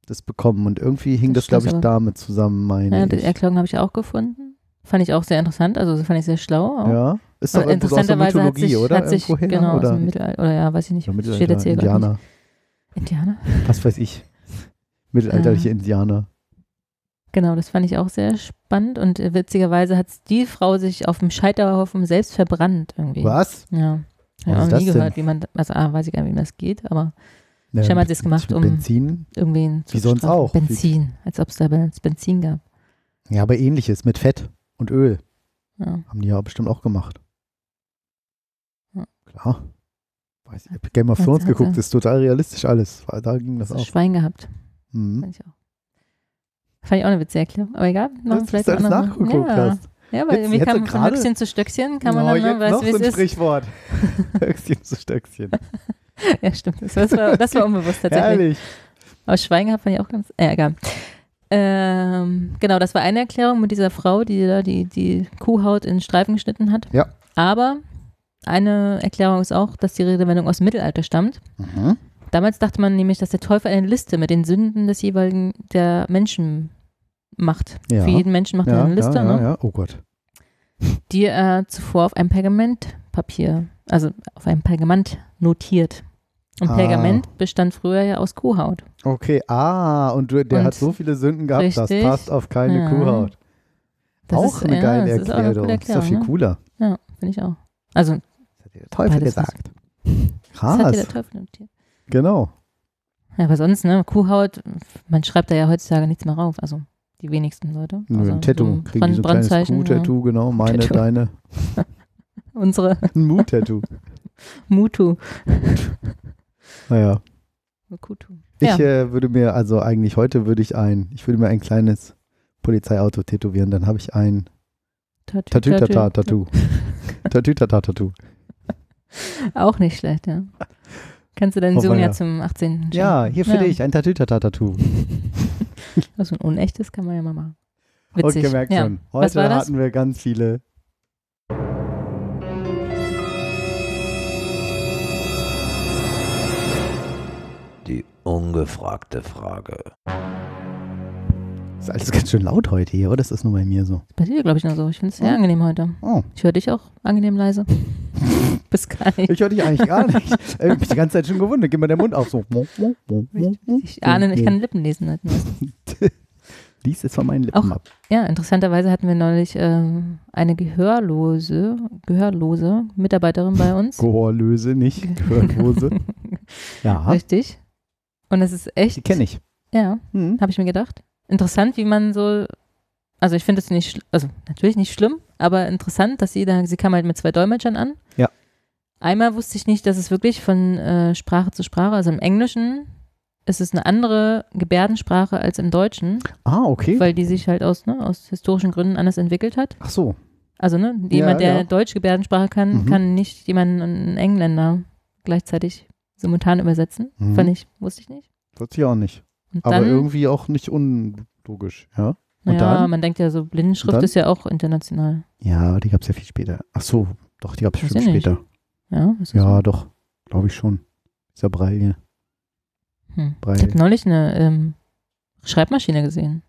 das bekommen und irgendwie hing Das das, glaube ich, stimmt, damit zusammen, meine ja die. Erklärung habe ich auch gefunden. Fand ich auch sehr interessant. Also fand ich sehr schlau. Auch. Ja, ist doch Aber aus interessanterweise hat sich, oder? hat sich genau aus oder? dem Mittelalter, oder ja, weiß ich nicht, steht jetzt hier Indianer. Indianer? was weiß ich. Mittelalterliche Indianer. Genau, das fand ich auch sehr spannend und äh, witzigerweise hat die Frau sich auf dem Scheiterhaufen selbst verbrannt irgendwie. Was? Ja. Ich habe das nie denn? gehört, wie man, also ah, weiß ich gar nicht, wie das geht, aber Ja, Scheinbar hat sie es gemacht, um- Benzin? irgendwen zu Wie sonst bestrafen. auch. Benzin, als ob es da Benzin gab. Ja, aber ähnliches mit Fett und Öl. Ja. Haben die ja bestimmt auch gemacht. Ja. Klar. Weiß ich, hab Game of Thrones geguckt, sie- ist total realistisch alles. Da ging das Das auch. Schwein gehabt. Mhm. Fand ich auch. Fand ich auch eine witzige Erklärung. Aber egal, noch Dass du vielleicht andere. nachgeguckt ja. hast. Ja, weil Jetzt- irgendwie jetzt kann man von Höchstchen zu Stöckchen, kann man dann, ne, weißt noch du, wie so es ein ist. Sprichwort. *laughs* Höchstchen zu Stöckchen. *laughs* Ja, stimmt. Das, war, das war unbewusst tatsächlich. Herrlich. Aber Schweigen fand ich auch ganz. Äh, egal. Ähm, genau, das war eine Erklärung mit dieser Frau, die da die, die Kuhhaut in Streifen geschnitten hat. Ja. Aber eine Erklärung ist auch, dass die Redewendung aus dem Mittelalter stammt. Mhm. Damals dachte man nämlich, dass der Teufel eine Liste mit den Sünden des jeweiligen der Menschen macht. Ja. Für jeden Menschen macht er Ja, eine Liste, ja, ja, ne? ja. Oh Gott. die er zuvor auf einem Pergamentpapier, also auf einem Pergament notiert. Und Ah. Pergament bestand früher ja aus Kuhhaut. Okay, ah, und der Und- hat so viele Sünden gehabt, das Richtig. passt auf keine Ja. Kuhhaut. Das auch ist, eine geile das ist auch eine Erklärung. coole ist doch viel ne? cooler. Ja, finde ich auch. Also, Das hat der Teufel gesagt. das hat Krass, der Teufel notiert. genau. Ja, aber sonst, ne, Kuhhaut, man schreibt da ja heutzutage nichts mehr rauf. Also, die wenigsten Leute. Nö, also, ein Tattoo. so Kriegen die so ein kleines Brandzeichen, Kuh-Tattoo, genau. Meine, Tattoo. deine. Ja. *laughs* Unsere *laughs* Ein Mu-Tattoo. *laughs* Mutu. Naja. Kutu. Ich Ja. äh, würde mir, also eigentlich heute würde ich ein, ich würde mir ein kleines Polizeiauto tätowieren, dann habe ich ein Tattoo, Tatütata-Tattoo. Tatütata-Tattoo. Auch nicht schlecht, ja. Kannst du deinen Oh, Sohn ja zum 18. Ja, schenken. hier für dich, ein Tatütata-Tattoo. *laughs* Also ein unechtes kann man ja mal machen. Witzig. Und gemerkt ja. schon, Was heute hatten wir ganz viele. Die ungefragte Frage. Ist alles ganz schön laut heute hier, oder? Das ist nur bei mir so. Bei dir, glaube ich, nur so. Ich finde es sehr Ja. angenehm heute. Oh, Ich höre dich auch angenehm leise. *laughs* Bis gar nicht. ich höre dich eigentlich gar nicht. Ich hab mich die ganze Zeit schon gewundert. Geh mal der Mund auf so. Ich ahne, ich kann Lippen lesen. Halt. *laughs* Lies es von meinen Lippen Auch- ab. Ja, interessanterweise hatten wir neulich ähm, eine gehörlose, gehörlose Mitarbeiterin bei uns. Gehörlöse, nicht *laughs* Gehörlose. Ja, Richtig. Und es ist echt. die kenne ich. Ja, Hm. habe ich mir gedacht. Interessant, wie man so. Also ich finde es nicht, also natürlich nicht schlimm, aber interessant, dass sie da, sie kam halt mit zwei Dolmetschern an. Ja. Einmal wusste ich nicht, dass es wirklich von äh, Sprache zu Sprache, also im Englischen ist es eine andere Gebärdensprache als im Deutschen, Ah, okay. weil die sich halt aus, ne, aus historischen Gründen anders entwickelt hat. Ach so. Also ne, Ja, jemand, der ja. Deutsch Gebärdensprache kann, Mhm. kann nicht jemanden, einen Engländer gleichzeitig simultan übersetzen. Mhm. Fand ich, wusste ich nicht. Wusste ich auch nicht. Und Aber dann, irgendwie auch nicht unlogisch, ja? Und naja, dann? man denkt ja so, Blindenschrift ist ja auch international. Ja, die gab es ja viel später. Ach so, doch, die gab es nicht. später. Ja, Ja, so? doch. Glaube ich schon. Dieser Braille. Hm. Braille. Ich habe neulich eine ähm, Schreibmaschine gesehen.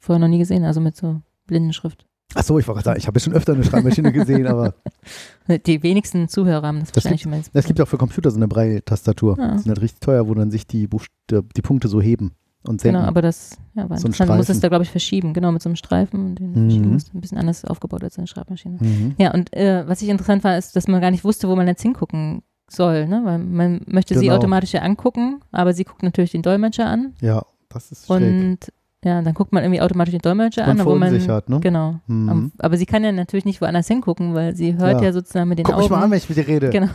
Vorher noch nie gesehen, also mit so Blindenschrift. Ach so, ich wollte gerade sagen, ich habe schon öfter eine Schreibmaschine gesehen, aber *laughs* Die wenigsten Zuhörer haben das Das wahrscheinlich schon mal es gibt auch für Computer so eine Braille-Tastatur. Ja. Die sind halt richtig teuer, wo dann sich die, Buchst- die Punkte so heben und senken. Genau, aber das ja, war So interessant. Man muss es da, glaube ich, verschieben. Genau, mit so einem Streifen. Und den Mhm. musst. Ein bisschen anders aufgebaut als eine Schreibmaschine. mhm. Ja, und äh, was ich interessant war, ist, dass man gar nicht wusste, wo man jetzt hingucken soll. Ne? Weil man möchte sie Genau. automatisch ja angucken, aber sie guckt natürlich den Dolmetscher an. Ja, das ist schräg. Und ja, dann guckt man irgendwie automatisch den Dolmetscher Man an, obwohl man. verunsichert, ne? Genau. Mhm. Aber sie kann ja natürlich nicht woanders hingucken, weil sie hört Ja. ja, sozusagen mit den Guck Augen. mich mal an, wenn ich mit dir rede. *laughs* Genau.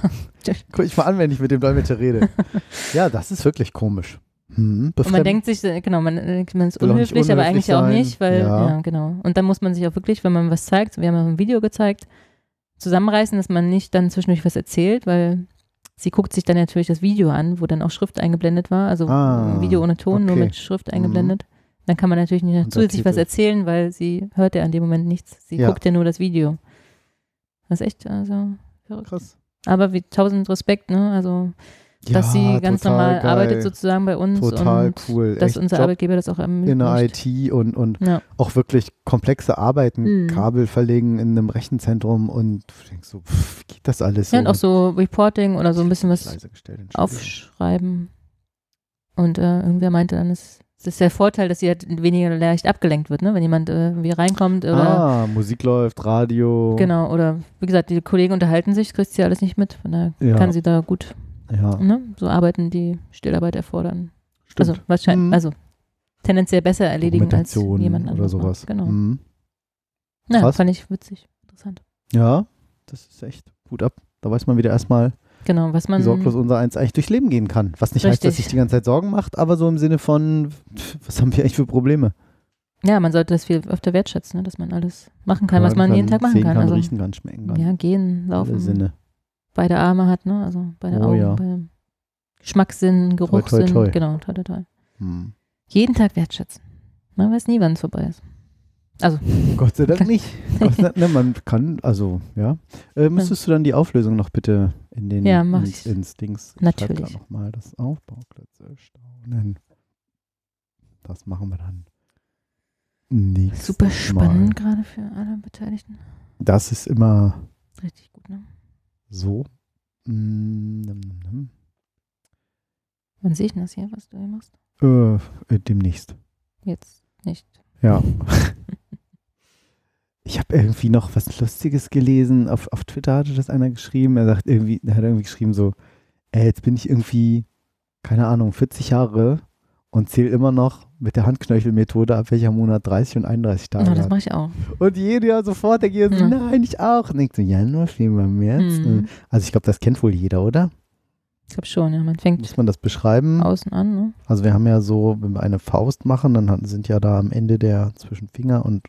Guck mich mal an, wenn ich mit dem Dolmetscher rede. ja, das ist wirklich komisch. Hm, Und man denkt sich, äh, genau, man, äh, man ist auch nicht unhöflich, aber unhöflich eigentlich auch sein. nicht, weil, Ja. ja. genau. Und dann muss man sich auch wirklich, wenn man was zeigt, wir haben ja ein Video gezeigt, zusammenreißen, dass man nicht dann zwischendurch was erzählt, weil sie guckt sich dann natürlich das Video an, wo dann auch Schrift eingeblendet war, also Ah, ein Video ohne Ton, nur okay. mit Schrift Mhm. Dann kann man natürlich nicht zusätzlich was erzählen, weil sie hört ja an dem Moment nichts. Sie Ja. guckt ja nur das Video. Das ist echt, also, verrückt. Krass. Aber wie tausend Respekt, ne? Also, dass Ja, sie ganz normal geil. arbeitet sozusagen bei uns Total und cool. dass Echt unser Job Arbeitgeber das auch ermöglicht. in der IT und, und Ja. auch wirklich komplexe Arbeiten, Mhm. Kabel verlegen in einem Rechenzentrum und du denkst so, pff, wie geht das alles so? ja, und auch so Reporting oder so ein bisschen was aufschreiben. Und äh, irgendwer meinte dann, es es ist der Vorteil, dass sie halt weniger leicht abgelenkt wird, ne? Wenn jemand äh, irgendwie reinkommt oder Ah, Musik läuft, Radio. genau, oder wie gesagt, die Kollegen unterhalten sich, kriegt sie alles nicht mit. Von daher Ja. kann sie da gut Ja, ne? so arbeiten, die Stillarbeit erfordern. stimmt. Also wahrscheinlich, Mhm. also tendenziell besser erledigen als jemand oder anderes. sowas. macht. Genau. Mhm. Ja, fand ich witzig, interessant. Ja, das ist echt gut ab. Da weiß man wieder erstmal, Genau, was man sorglos unser Eins eigentlich durchs Leben gehen kann. Was nicht heißt, dass Richtig. sich die ganze Zeit Sorgen macht, aber so im Sinne von, was haben wir eigentlich für Probleme? Ja, man sollte das viel öfter wertschätzen, ne? dass man alles machen kann, was Hören man jeden Tag machen kann. kann Also, riechen kann, schmecken kann. ja, gehen, Alle laufen, Sinne. beide Arme hat, ne? Also beide Oh Augen, ja. beide Geschmackssinn, Geruchssinn, toi. genau, toll, toll, toll. Hm. Jeden Tag wertschätzen. Man weiß nie, wann es vorbei ist. Also, Gott sei Dank *laughs* nicht. Gott sei Dank, ne, man kann, also, ja. Äh, müsstest du dann die Auflösung noch bitte in den Ja, mach ins, ich. ins Dings. Natürlich. Ich nochmal das Aufbauklötze staunen. Das machen wir dann. Nächstes super spannend gerade für alle Beteiligten. Das ist immer Richtig gut, ne? so. Mm. Wann sehe ich denn das hier, was du hier machst? Äh, demnächst. Jetzt nicht. Ja. *laughs* Ich habe irgendwie noch was Lustiges gelesen. Auf, auf Twitter hatte das einer geschrieben. Er sagt irgendwie, er hat irgendwie geschrieben so, ey, jetzt bin ich irgendwie, keine Ahnung, 40 Jahre und zähle immer noch mit der Handknöchelmethode, ab welcher Monat 30 und 31 Tage Ja, das mache ich auch. Und jeder Jahr sofort, der geht so, Ja. nein, ich auch. Und denkt so, Januar, Februar, März. Mhm. Also ich glaube, das kennt wohl jeder, oder? Ich glaube schon, ja. Man fängt Muss man das beschreiben? außen an, ne? Also wir haben ja so, wenn wir eine Faust machen, dann sind ja da am Ende der zwischen Finger und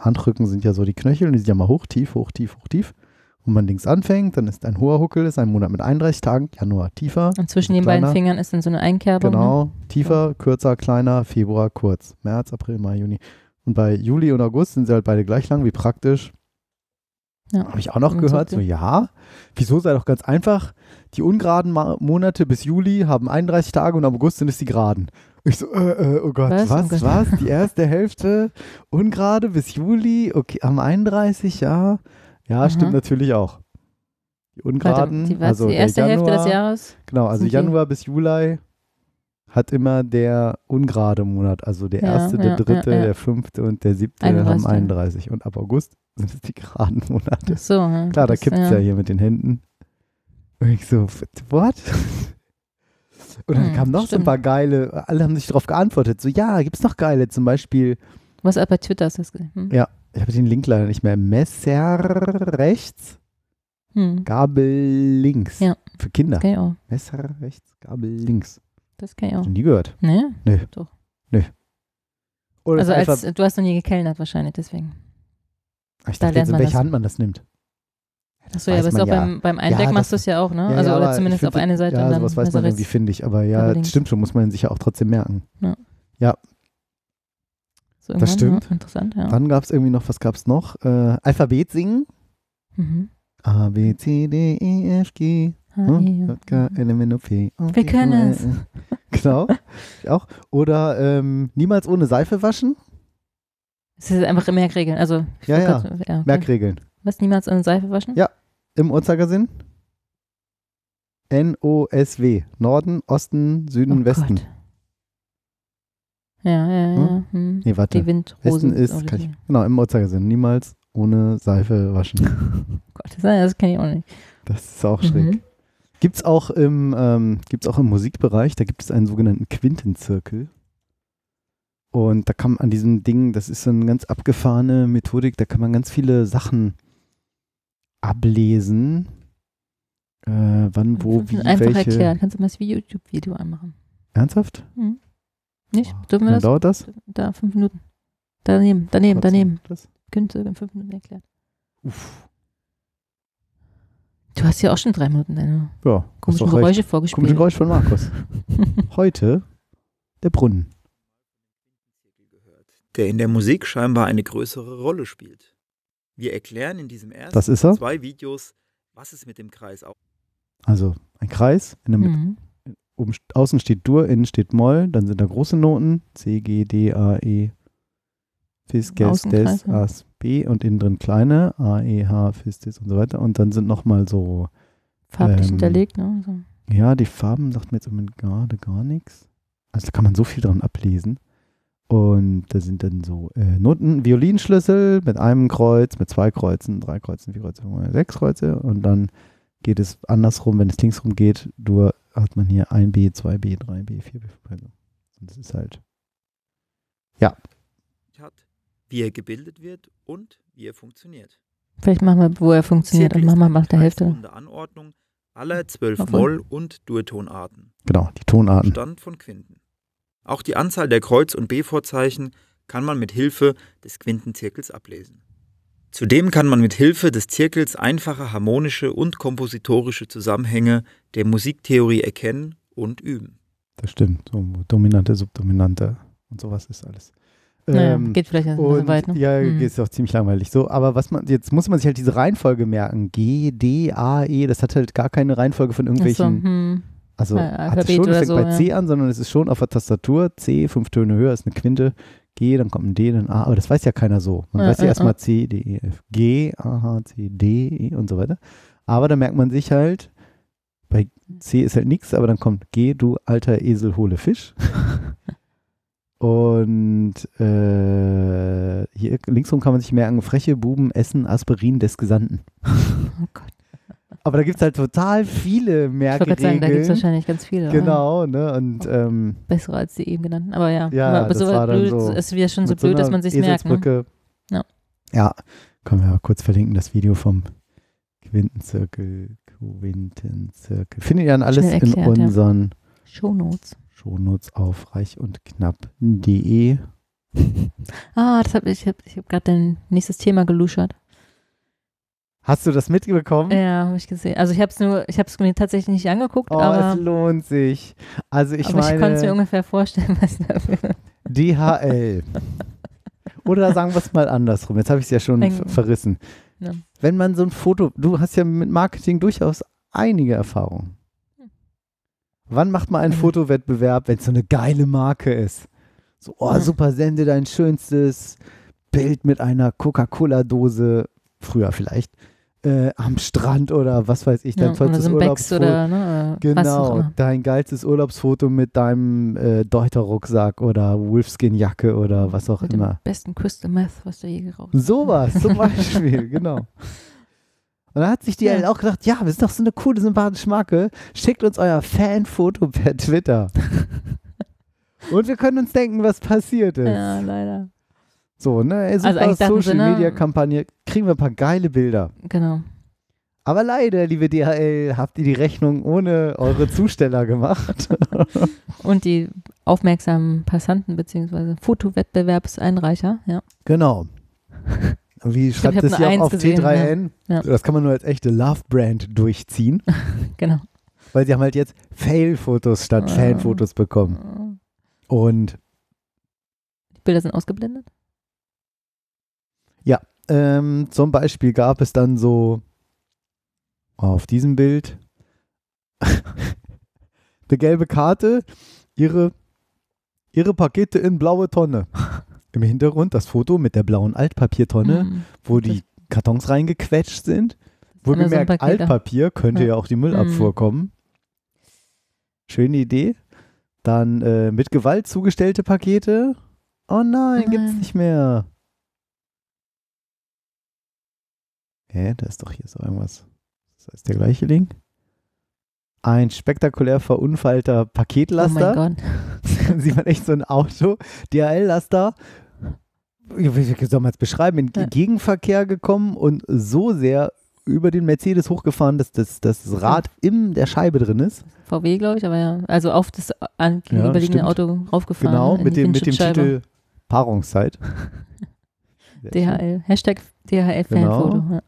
Handrücken sind ja so die Knöchel und die sind ja mal hoch, tief, hoch, tief, hoch, tief. Und man links anfängt, dann ist ein hoher Huckel, ist ein Monat mit 31 Tagen, Januar tiefer. Und zwischen den beiden kleiner. Fingern ist dann so eine Einkerbung. Ne? Genau, tiefer, kürzer, kleiner, Februar, kurz. März, April, Mai, Juni. Und bei Juli und August sind sie halt beide gleich lang, wie praktisch. Ja. Habe ich auch noch Und gehört, so so ja, wieso sei doch ganz einfach, die ungeraden Monate bis Juli haben 31 Tage und am August sind es die geraden. Ich so, äh, äh, oh Gott, Was? was, Oh Gott. was, Die erste Hälfte ungerade bis Juli, okay, am 31, ja. Ja, Aha. stimmt natürlich auch. Die Warte, ungeraden, die, was, also die der erste Hälfte Januar, des Jahres. Genau, also die- Januar bis Juli hat immer der ungerade Monat, also der Ja, erste, der ja, dritte, ja, ja. der fünfte und der siebte 31, haben ja. 31 und ab August sind es die geraden Monate. Ach so, ja. Klar, da kippt es ja hier mit den Händen. Und ich so, what? *laughs* Und dann Hm, kamen noch so ein stimmt. paar geile, alle haben sich darauf geantwortet. So, ja, gibt's noch geile, zum Beispiel, Was bei Twitter hast du das gesehen? Hm? Ja. ich habe den Link leider nicht mehr, Messer rechts, Hm. Gabel links. Ja. Für Kinder. Das ich auch. Messer rechts, Gabel links. Das kenn ich auch. Noch nie gehört. Ne? Oder Also als, du hast noch nie gekellnert wahrscheinlich, deswegen. ich da dachte jetzt, in welche. Hand man das nimmt. Achso, ja, aber ist man auch ja. beim, beim Eindeck Ja, machst du es ja auch, ne? Ja, also ja, oder zumindest auf eine Seite Ja, und dann sowas weiß man irgendwie, finde ich. Aber ja, links. stimmt schon, muss man sich ja auch trotzdem merken. So Das stimmt. Ja, interessant, ja. Dann gab es irgendwie noch, was gab es noch? Äh, Alphabet singen. Mhm. A, B, C, D, E, F, G. Hm? ja. J, K, L, M, N, O, P. Wir können es. Genau. Auch. Oder ähm, niemals ohne Seife waschen. Es ist einfach Merkregeln. Also, Ja, ja. ja. Merkregeln. Was, niemals ohne Seife waschen? Ja. Im Uhrzeigersinn. N-O-S-W. Norden, Osten, Süden, Oh Westen. Gott. Ja, ja, ja. Hm. Nee, warte. Die Windrosen. Westen ist, kann ich, genau, im Uhrzeigersinn. Niemals ohne Seife waschen. *laughs* Oh Gott, das, das kenne ich auch nicht. Das ist auch schräg. Mhm. Gibt es auch, im, ähm, gibt's auch im Musikbereich, da gibt es einen sogenannten Quintenzirkel. Und da kann man an diesem Ding, das ist so eine ganz abgefahrene Methodik, da kann man ganz viele Sachen ablesen. Äh, wann, wo, wie, Einfach welche. erklären. Kannst du mal das YouTube-Video anmachen? Ernsthaft? Nicht? Boah, Dürfen wir Wie das? dauert das? Da, fünf Minuten. Daneben, daneben, daneben. Das? Könntest du in fünf Minuten erklären. Uff. Du hast ja auch schon drei Minuten deine Ja, komischen recht. Geräusche Komisches vorgespielt. Geräusch von Markus. *laughs* Heute der Brunnen. der in der Musik scheinbar eine größere Rolle spielt. Wir erklären in diesem ersten Das ist er. zwei Videos, was es mit dem Kreis auf Also ein Kreis, in der Mitte Mhm. oben, außen steht Dur, innen steht Moll, dann sind da große Noten, C, G, D, A, E, Fis, Ges, Des. As, B und innen drin kleine, A, E, H, Fis, Des und so weiter. Und dann sind nochmal so, Farblich Ähm, hinterlegt, ne? So. ja, die Farben sagt mir jetzt im Moment gerade gar nichts. Also da kann man so viel dran ablesen. Und da sind dann so äh, Noten, Violinschlüssel mit einem Kreuz, mit zwei Kreuzen, drei Kreuzen, vier Kreuze, fünf, sechs Kreuze. Und dann geht es andersrum, wenn es linksrum geht, Dur hat man hier ein B, zwei B, drei B, vier B, fünf B. Und das ist halt, hat, wie er gebildet wird und wie er funktioniert. Vielleicht machen wir, wo er funktioniert. Und machen wir nach der Hälfte. kreisrunde Anordnung aller zwölf Moll- und Durtonarten. genau, die Tonarten. Stand von Quinten. Auch die Anzahl der Kreuz- und B-Vorzeichen kann man mit Hilfe des Quintenzirkels ablesen. Zudem kann man mit Hilfe des Zirkels einfache harmonische und kompositorische Zusammenhänge der Musiktheorie erkennen und üben. Das stimmt. So dominante, subdominante und sowas ist alles. Naja, Ähm, geht vielleicht ein bisschen und weit, ne? ja, Mhm. ist auch ziemlich langweilig. So, aber was man, jetzt muss man sich halt diese Reihenfolge merken. G, D, A, E, das hat halt gar keine Reihenfolge von Ach so, irgendwelchen, hm. Also hat es Alphabet schon, das fängt so, bei ja. C an, sondern es ist schon auf der Tastatur C, fünf Töne höher, ist eine Quinte, G, dann kommt ein D, dann A, aber das weiß ja keiner so. Man Ja, weiß ja ja, erstmal ja. C, D, E, F, G, A, H, C, D, E und so weiter. Aber da merkt man sich halt, bei C ist halt nichts, aber dann kommt G, du alter Esel, hole Fisch. *laughs* Und äh, hier linksrum kann man sich merken, freche Buben essen Aspirin des Gesandten. Oh Gott. Aber da gibt es halt total viele Ich wollte gerade sagen, da gibt es Merkregeln. wahrscheinlich ganz viele. Genau, ne? Und ähm, Bessere als die eben genannten. Aber ja, Ja, aber das so war dann blöd, so ist wieder schon so blöd, dass einer man sich merkt. Ne? Ja. Ja, können wir ja kurz verlinken, das Video vom Quintenzirkel, Quintenzirkel. Findet ihr dann alles Schnell in erklärt, ja. unseren Shownotes. Shownotes auf reich und knapp.de. *laughs* Ah, das hab ich, ich habe ich hab gerade dein nächstes Thema geluschert. Hast du das mitbekommen? Ja, habe ich gesehen. Also ich habe es nur, ich habe es mir tatsächlich nicht angeguckt, Oh, aber, es lohnt sich. Also ich aber ich konnte es mir meine, ungefähr vorstellen, *laughs* was dafür. DHL. Oder sagen wir es mal andersrum. Jetzt habe ich es ja schon Ein- verrissen. Ja. Wenn man so ein Foto, du hast ja mit Marketing durchaus einige Erfahrungen. Wann macht man einen. Fotowettbewerb, wenn es so eine geile Marke ist? So, oh, super, sende dein schönstes Bild mit einer Coca-Cola-Dose, früher vielleicht, äh, am Strand oder was weiß ich, dein Ja, oder so Urlaubsfoto. oder ne, äh, Genau, dein geilstes Urlaubsfoto mit deinem äh, Deuter-Rucksack oder Wolfskin-Jacke oder was auch Mit dem immer. besten Crystal Meth, was du je geraucht hast. Sowas zum *laughs* Beispiel, genau. Und dann hat sich die Ja. auch gedacht, ja, wir sind doch so eine coole, sympathische Marke. Schickt uns euer Fanfoto per Twitter. *laughs* Und wir können uns denken, was passiert ist. Ja, leider. So, ne? Ey, super Also dachten sie, Social ne? Media Kampagne, kriegen wir ein paar geile Bilder. Genau. Aber leider, liebe DHL, habt ihr die Rechnung ohne eure Zusteller gemacht. *laughs* Und die aufmerksamen Passanten bzw. Fotowettbewerbseinreicher, ja. Genau. Wie schreibt es nur hier auch auf gesehen, T3N? ja. Ja. Das kann man nur als echte Love-Brand durchziehen, *laughs* Genau. weil sie haben halt jetzt Fail-Fotos statt Ah. Fan-Fotos bekommen. Und Die Bilder sind ausgeblendet. Ähm, zum Beispiel gab es dann so auf diesem Bild *laughs* eine gelbe Karte, ihre, ihre Pakete in blaue Tonne. Im Hintergrund das Foto mit der blauen Altpapiertonne, Mhm. wo die Kartons reingequetscht sind. Wohlgemerkt, Amazon-Pakete. Altpapier könnte ja. Ja. auch die Müllabfuhr Mhm. kommen. Schöne Idee. Dann äh, mit Gewalt zugestellte Pakete. Oh nein, gibt's Nein. nicht mehr. Hä, da ist doch hier so irgendwas. Das heißt der gleiche Link. Ein spektakulär verunfallter Oh Paketlaster. mein Gott. *laughs* sieht man echt so ein Auto, DHL-Laster, wie soll man es beschreiben, in Ja. Gegenverkehr gekommen und so sehr über den Mercedes hochgefahren, dass das, das Rad in der Scheibe drin ist. VW, glaube ich, aber ja. Also auf das gegenüberliegende stimmt. Auto raufgefahren. Genau, mit dem, mit dem. Titel Paarungszeit. *laughs* DHL. Hashtag Genau. DHL-Fanfoto. Ja.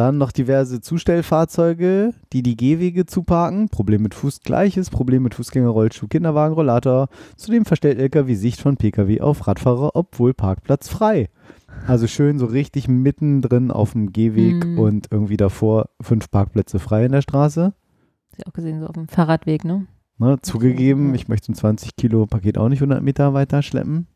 Dann noch diverse Zustellfahrzeuge, die die Gehwege zuparken. Problem mit Fuß gleiches, Problem mit Fußgänger, Rollschuh, Kinderwagen, Rollator. Zudem verstellt LKW Sicht von Pkw auf Radfahrer, obwohl Parkplatz frei. Also schön so richtig mittendrin auf dem Gehweg Mhm. und irgendwie davor fünf Parkplätze frei in der Straße. Ich auch gesehen, so auf dem Fahrradweg, ne? Ne, zugegeben, ich möchte ein 20 Kilo Paket auch nicht 100 Meter weiter schleppen.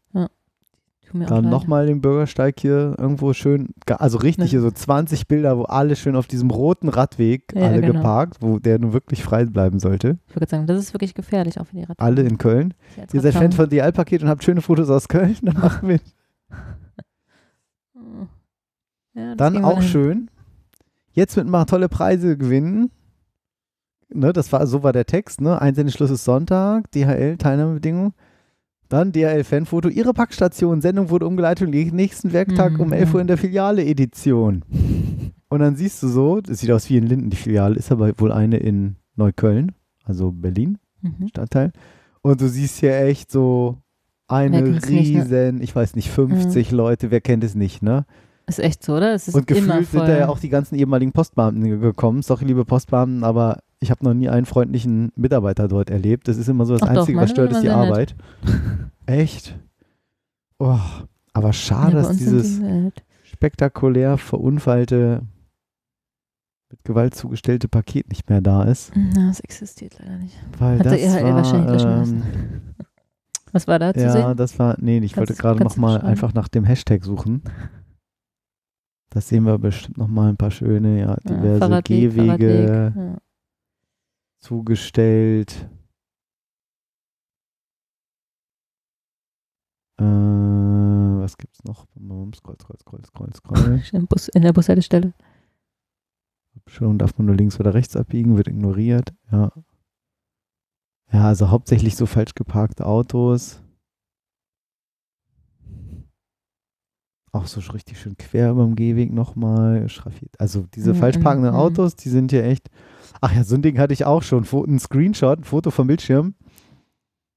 Dann nochmal den Bürgersteig hier irgendwo schön, also richtig Ne. hier so 20 Bilder, wo alle schön auf diesem roten Radweg, Ja, alle genau. geparkt, wo der nun wirklich frei bleiben sollte. Ich würde sagen, das ist wirklich gefährlich, auch für die Radfahrer. Alle in Köln. Ihr seid Fan von DL-Paket und habt schöne Fotos aus Köln, dann macht mit. *laughs* Ja, Dann wir auch schön. Jetzt mit mal tolle Preise gewinnen. Ne, das war, so war der Text, ne? Einsendeschluss ist Sonntag, DHL, Teilnahmebedingungen. Dann DHL-Fanfoto. Ihre Packstation, Sendung wurde umgeleitet und nächsten Werktag um Mhm. 11 Uhr in der Filiale-Edition. Und dann siehst du so, das sieht aus wie in Linden, die Filiale ist aber wohl eine in Neukölln, also Berlin, Mhm. Stadtteil. Und du siehst hier echt so Eine ne? riesen, ich weiß nicht, 50 Leute, wer kennt es nicht, ne? Ist echt so, oder? Und gefühlt sind da ja auch die ganzen ehemaligen Postbeamten ge- gekommen. Sorry, liebe Postbeamten, aber ich habe noch nie einen freundlichen Mitarbeiter dort erlebt. Das ist immer so das Ach doch, Einzige, was meine stört, ist die Arbeit. Echt? Oh, aber ja, schade, bei dass dieses die spektakulär verunfallte, mit Gewalt zugestellte Paket nicht mehr da ist. Na, es existiert leider nicht. Weil Hat der das EHL war, wahrscheinlich löschen ähm. *laughs* Was war da zu Ja, sehen? das war, nee, ich Kannst wollte gerade nochmal einfach nach dem Hashtag suchen. Das sehen wir bestimmt nochmal ein paar schöne, ja, Ja, diverse Fahrradweg, Gehwege Fahrradweg, ja. Zugestellt. Äh, was gibt's noch? Scroll, scroll, scroll, scroll, scroll. Im Bus, in der Bushaltestelle. Schon darf man nur links oder rechts abbiegen, wird ignoriert. Ja. Ja, also hauptsächlich so falsch geparkte Autos. Auch so richtig schön quer über dem Gehweg nochmal. schraffiert. Also diese Mhm, falsch parkenden mhm. Autos, die sind hier echt. Ach ja, so ein Ding hatte ich auch schon. Ein Screenshot, ein Foto vom Bildschirm.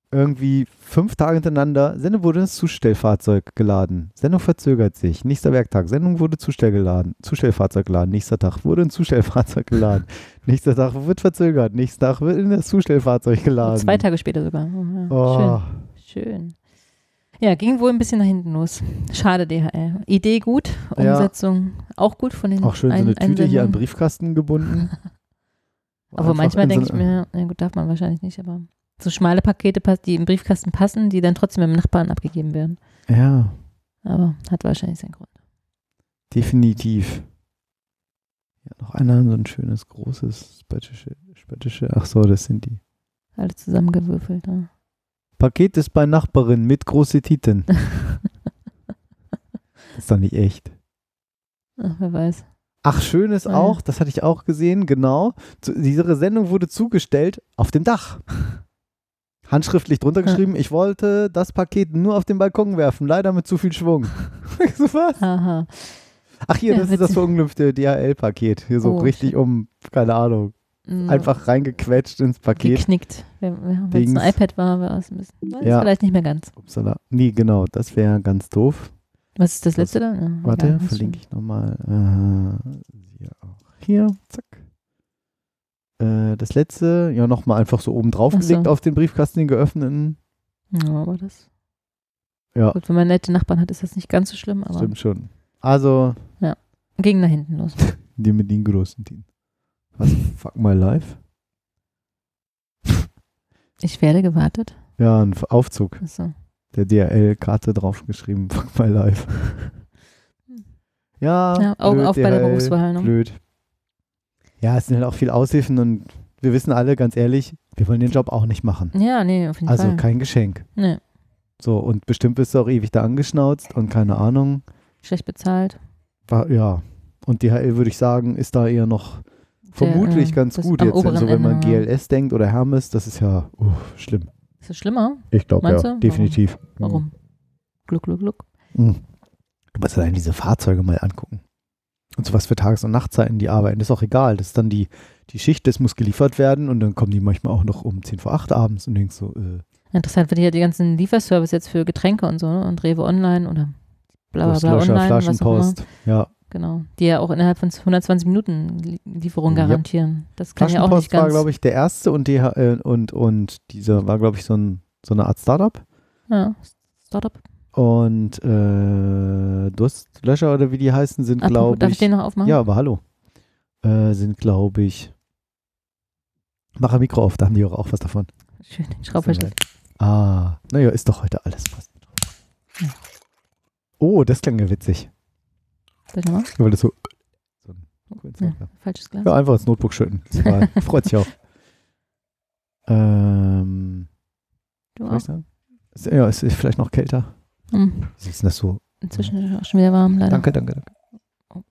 Irgendwie fünf Tage hintereinander. Sendung wurde ins Zustellfahrzeug geladen. Sendung verzögert sich. Nächster Werktag. Sendung wurde Zustell geladen. Zustellfahrzeug geladen. Nächster Tag wurde ein Zustellfahrzeug geladen. *laughs* Nächster Tag wird verzögert. Nächster Tag wird in das Zustellfahrzeug geladen. Zwei Tage später sogar. Oh. Oh, Schön. Schön. Ja, ging wohl ein bisschen nach hinten los. Schade, DHL. Idee gut, Ja. Umsetzung auch gut von den auch schön so eine Ein- Tüte hier an. Briefkasten gebunden. *laughs* Aber manchmal denke so ich mir, ja gut, darf man wahrscheinlich nicht, aber so schmale Pakete, die im Briefkasten passen, die dann trotzdem beim Nachbarn abgegeben werden. Ja, Aber hat wahrscheinlich seinen Grund. definitiv. Ja, noch einer, so ein schönes, großes, spöttische, spöttische. Ach so, das sind die. Alle zusammengewürfelt. Ja. Paket ist bei Nachbarin mit große Titen. *laughs* Das ist doch nicht echt. Ach, wer weiß. Ach, schön ist Ah, ja. auch, das hatte ich auch gesehen, genau. Zu, diese Sendung wurde zugestellt auf dem Dach. *laughs* Handschriftlich drunter geschrieben, ich wollte das Paket nur auf den Balkon werfen, leider mit zu viel Schwung. *laughs* So, was? Haha. Ach hier, Ja, das ist das verunglückte DHL-Paket. Hier so Oh, richtig um, keine Ahnung, Mm, einfach reingequetscht ins Paket. geknickt. Wenn es ein iPad war, war es ein bisschen. Ja. vielleicht nicht mehr ganz. Upsala. Nee, genau, das wäre ganz doof. Was ist das Das- letzte da? Ja, Warte, egal, verlinke ich nochmal. Äh, hier zack. Äh, das letzte, ja, nochmal einfach so oben drauf Ach so. gelegt auf den Briefkasten, den geöffneten. Ja, aber das. Ja, Gut, wenn man nette Nachbarn hat, ist das nicht ganz so schlimm, aber stimmt schon. Also, ging nach hinten los. *laughs* die mit den großen Team. Was? Fuck my life? Ich werde gewartet. Ja, ein Aufzug. Achso. Der DRL-Karte draufgeschrieben. *laughs* Fuck my life. Ja, Ja, Augen blöd, auf bei der Berufswahl. Ne? Blöd. Ja, es sind halt auch viele Aushilfen und wir wissen alle, ganz ehrlich, wir wollen den Job auch nicht machen. Ja, nee, auf jeden Also Fall. kein Geschenk. Nee, So, und bestimmt bist du auch ewig da angeschnauzt und keine Ahnung. schlecht bezahlt. War, ja. Und DHL würde ich sagen, ist da eher noch vermutlich äh, ganz gut jetzt. Also oberen wenn man. GLS denkt oder Hermes, das ist ja uh, schlimm. Ist das schlimmer? Ich glaube ja, du? definitiv. Warum? Gluck, gluck, gluck. Mhm. Du musst allein diese Fahrzeuge mal angucken. Und so was für Tages- und Nachtzeiten die arbeiten, das ist auch egal. Das ist dann die, die Schicht, das muss geliefert werden und dann kommen die manchmal auch noch um 10 vor 8 abends und denkst so, äh, Interessant wird ja die ganzen Lieferservice jetzt für Getränke und so ne? und Rewe Online oder bla bla bla Durstlöscher, online. Flaschenpost. Ja, Genau. Die ja auch innerhalb von 120 Minuten Lie- Lieferung garantieren. Das kann ja auch nicht Flaschenpost war, ganz. glaube ich, der erste und, DHL und, und dieser war, glaube ich, so, ein, so eine Art Startup. ja, Startup. Und äh, Durstlöscher oder wie die heißen, sind, glaube darf ich ich. den noch aufmachen? ja, aber hallo. Äh, sind, glaube ich. Mach ein Mikro auf, da haben die auch, auch was davon. Schön, den Schraubverschluss. Ah, naja, ist doch heute alles fast. Ja. Oh, das klang ja witzig. Ich nochmal? Weil das so. so ein coolen Ja, falsches Glas. Ja, einfach ins Notebook schütten. *laughs* Freut sich auch. Ähm, du ich auch. ja, es ist vielleicht noch kälter. Hm. Wie ist denn das so? Inzwischen ist es auch schon wieder warm, leider. Danke, danke, danke. Oh.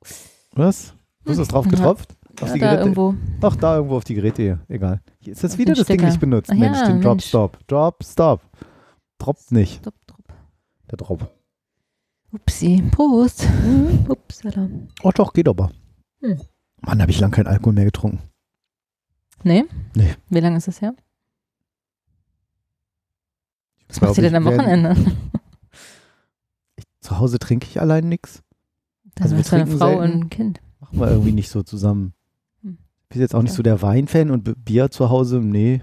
Was? Wo ist das drauf Ja. getropft? Auf Ja, die da Geräte? irgendwo. Ach, da irgendwo auf die Geräte hier. Egal. Hier ist das Auf wieder das Ding Stecker. nicht benutzt. Ach Mensch, ja, den Drop, Mensch. Stop. Drop, Stop. Droppt nicht. Drop, drop. Der Drop. Upsi. Prost. Upsala. Oh doch, geht aber. Hm. Mann, habe ich lang keinen Alkohol mehr getrunken. Nee? Nee. Wie lange ist das her? Was macht glaub ihr denn ich, am Wochenende? Zu Hause trinke ich allein nichts. Dann Also wir hast du eine trinken Frau selten. und ein Kind. Machen wir irgendwie nicht so zusammen. Hm. Ich bin jetzt auch nicht so der Weinfan und Bier zu Hause, nee.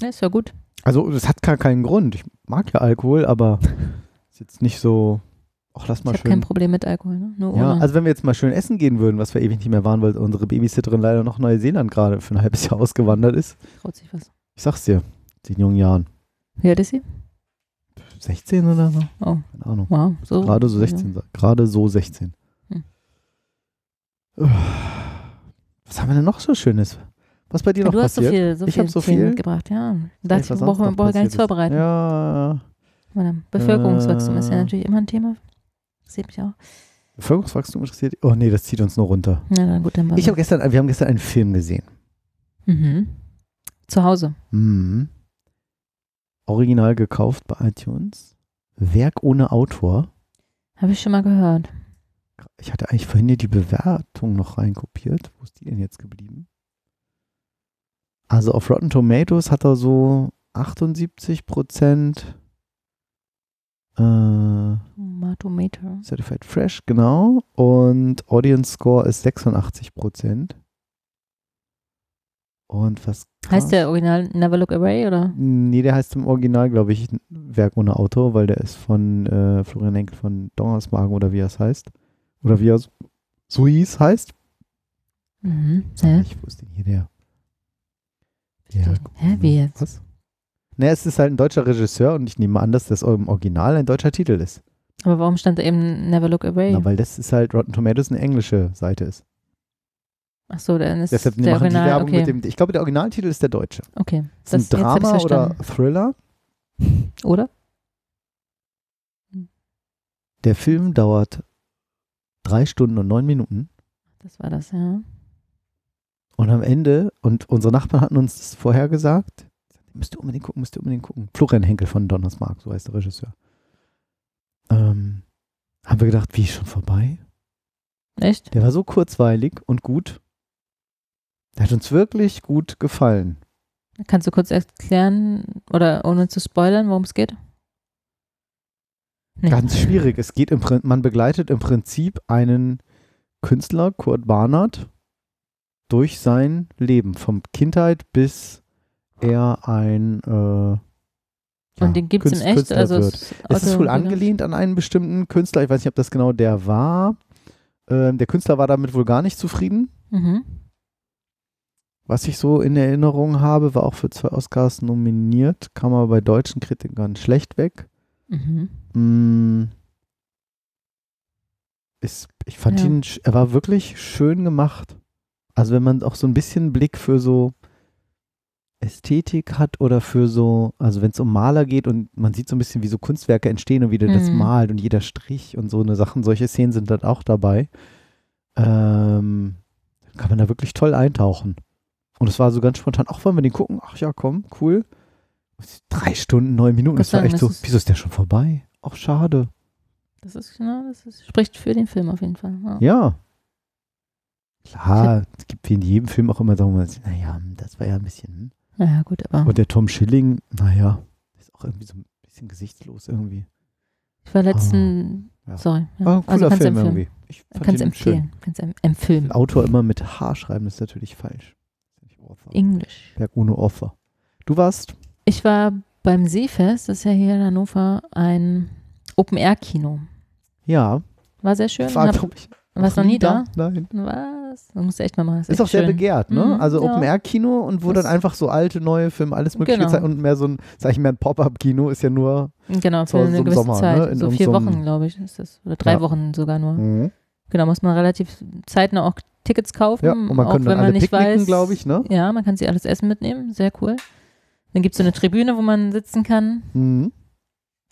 Ja, ist ja gut. Also das hat gar keinen Grund. Ich mag ja Alkohol, aber *laughs* ist jetzt nicht so, ach lass Ich mal habe schön. kein Problem mit Alkohol, ne? Nur Ja, ohne. also wenn wir jetzt mal schön essen gehen würden, was wir ewig nicht mehr waren, weil unsere Babysitterin leider noch Neuseeland gerade für ein halbes Jahr ausgewandert ist. Traut sich was. Ich sag's dir, in jungen Jahren. Wie alt ist sie? 16 oder so? Oh, Keine Ahnung. wow. So, Gerade so 16. sa- Gerade so 16. Hm. Was haben wir denn noch so Schönes? Was bei dir Ja, noch du hast so passiert? viel, so Ich viel so viel. mitgebracht, ja. Da dachte ich, wir brauchen gar nichts passiert vorbereiten. Ja, Meine Bevölkerungswachstum ist ja Äh. natürlich immer ein Thema. Sieht mich auch. Bevölkerungswachstum interessiert. Oh nee, das zieht uns nur runter. Na dann gut, dann Ich habe gestern, wir haben gestern einen Film gesehen. mhm. Zu Hause. Mhm. Original gekauft bei iTunes. Werk ohne Autor. Habe ich schon mal gehört. Ich hatte eigentlich vorhin hier die Bewertung noch reinkopiert. Wo ist die denn jetzt geblieben? Also auf Rotten Tomatoes hat er so 78 Prozent. Äh, Matometer. Certified Fresh, genau. Und Audience Score ist 86 Prozent. Und was Heißt der Original Never Look Away oder? Nee, der heißt im Original, glaube ich, Werk ohne Autor, weil der ist von äh, Florian Henkel von Dongersmagen oder wie er es heißt. Oder wie er so- hieß, heißt. Mhm. Hä? Ich wusste hier der. der Hä, wie jetzt? Was? Ne, es ist halt ein deutscher Regisseur und ich nehme an, dass das im Original ein deutscher Titel ist. Aber warum stand da eben Never Look Away? Na, weil das ist halt Rotten Tomatoes eine englische Seite ist. Ach so, dann ist Deshalb der machen die Original, Werbung okay. mit dem. Ich glaube, der Originaltitel ist der deutsche. okay. Das ist ein Drama oder. Thriller. *laughs* Oder? Der Film dauert drei Stunden und neun Minuten. Das war das, ja. Und am Ende, und unsere Nachbarn hatten uns das vorher gesagt, müsst ihr unbedingt gucken, müsst ihr unbedingt gucken. Florian Henkel von Donnersmark, so heißt der Regisseur. Ähm, haben wir gedacht, wie ist schon vorbei? Echt? Der war so kurzweilig und gut. Der hat uns wirklich gut gefallen. Kannst du kurz erklären oder ohne zu spoilern, worum es geht? Nee. Ganz schwierig. Es geht im man begleitet im Prinzip einen Künstler, Kurt Barnard, durch sein Leben, vom Kindheit bis er ein äh, ja, Und den gibt es in echt? Künstler Also wird. es Es ist wohl angelehnt an einen bestimmten Künstler. Ich weiß nicht, ob das genau der war. Ähm, der Künstler war damit wohl gar nicht zufrieden. Mhm. Was ich so in Erinnerung habe, war auch für zwei Oscars nominiert, kam aber bei deutschen Kritikern schlecht weg. Mhm. Mm. Ist, ich fand Ja. ihn, er war wirklich schön gemacht. Also wenn man auch so ein bisschen Blick für so Ästhetik hat oder für so, also wenn es um Maler geht und man sieht so ein bisschen, wie so Kunstwerke entstehen und wie der das Mhm. malt und jeder Strich und so eine Sachen, solche Szenen sind dann auch dabei. Ähm, kann man da wirklich toll eintauchen. Und es war so ganz spontan, ach, wollen wir den gucken? Ach ja, komm, cool. Drei Stunden, neun Minuten, das war echt so, das ist- wieso ist der schon vorbei? Ach, schade. Das ist, genau, das ist, spricht für den Film auf jeden Fall. Ja. Ja. Klar, es gibt wie in jedem Film auch immer, sagen wir mal, naja, das war ja ein bisschen. Naja, gut, aber Und der Tom Schilling, naja, ist auch irgendwie so ein bisschen gesichtslos irgendwie. ich war letzten, ja. sorry. Ja. War ein also cooler kannst Film empfehlen. irgendwie. Ich Kannst ihn schön. empfehlen. Kannst em empfehlen. Autor immer mit H schreiben, ist natürlich falsch. Englisch. Berg ohne Author. Du warst? Ich war beim Seefest, das ist ja hier in Hannover, ein Open-Air-Kino. Ja. War sehr schön. War, Hab, ich, warst noch nie da? Nein. Was? Du musst echt mal machen. Das Ist echt auch sehr schön. begehrt, ne? Mhm, also ja. Open-Air-Kino und wo Das- dann einfach so alte, neue Filme, alles mögliche Genau. gezeigt und mehr so ein, sag ich mal, ein Pop-Up-Kino ist ja nur. Genau, für so eine gewisse Sommer, Zeit. ne? In so vier Wochen, glaube ich, ist das. Oder drei Ja. Wochen sogar nur. Mhm. Genau, muss man relativ zeitnah auch Tickets kaufen. Ja, und man auch kann wenn man nicht weiß. glaube ich, ne? Ja, man kann sich alles Essen mitnehmen. Sehr cool. Dann gibt es so eine Tribüne, wo man sitzen kann. Mhm.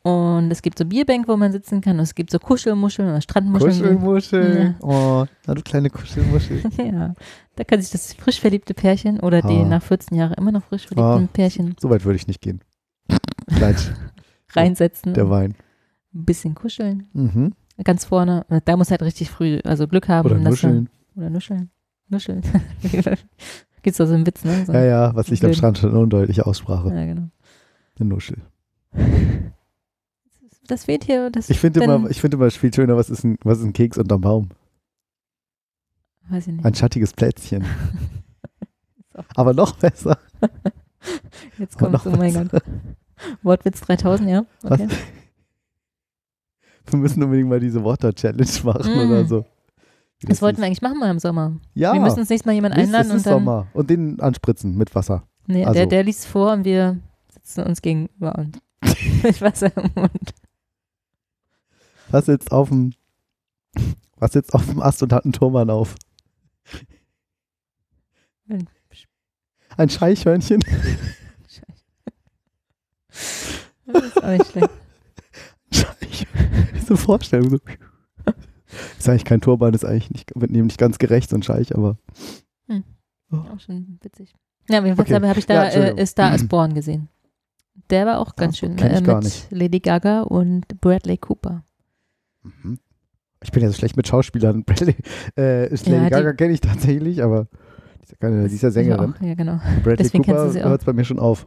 Und es gibt so Bierbänke, wo man sitzen kann. Und es gibt so Kuschelmuscheln oder Strandmuscheln. Kuschelmuschel. Oh, na du kleine Kuschelmuschel. *laughs* ja, da kann sich das frisch verliebte Pärchen oder die Ah. nach 14 Jahren immer noch frisch verliebten Ah. Pärchen so weit würde ich nicht gehen. Leid, *laughs* reinsetzen. der Wein. Ein bisschen kuscheln. Mhm. Ganz vorne. Da muss halt richtig früh, also Glück haben. Oder Nuscheln. Oder nuscheln. Nuscheln. *laughs* Gibt's da so einen Witz, ne? So, Ja, ja, was liegt am. Strand schon undeutliche Aussprache. Ja, genau. Eine Nuschel. Das fehlt hier. Das, Ich finde immer, ich finde immer viel schöner, was ist ein, was ist ein Keks unterm Baum? Weiß ich nicht. Ein schattiges Plätzchen. *laughs* Aber noch besser. *laughs* Jetzt noch oh mein besser. Gott. Wortwitz 3000, ja? *laughs* Was? Okay. Wir müssen unbedingt mal diese Water-Challenge machen Mm. oder so. Wie Das wollten wir eigentlich machen mal im Sommer. Ja, Wir müssen uns nächstes Mal jemanden einladen und dann. Sommer. Und den anspritzen mit Wasser. Nee, Also- der, der liest vor und wir sitzen uns gegenüber und mit Wasser im Mund. Was sitzt auf dem, was sitzt auf dem Ast und hat einen Turban auf? Ein- Ein Scheichhörnchen. *laughs* Das ist auch nicht schlecht. Scheich. Diese Vorstellung. So. Ist eigentlich kein Turban, ist eigentlich nicht, wird dem nicht ganz gerecht, so ein Scheich, aber Auch schon witzig. Ja, jedenfalls Okay. habe hab ich Ja, da Entschuldigung. äh, Star is *clears throat* Born gesehen. Der war auch ganz schön. äh, gar mit nicht. Lady Gaga und Bradley Cooper. Mhm. Ich bin ja so schlecht mit Schauspielern. *laughs* Bradley, äh, ist Lady Ja, Gaga kenne ich tatsächlich, aber die ist ja, ja Sängerin. Auch, ja, genau. Bradley deswegen Cooper sie hört es bei mir schon auf.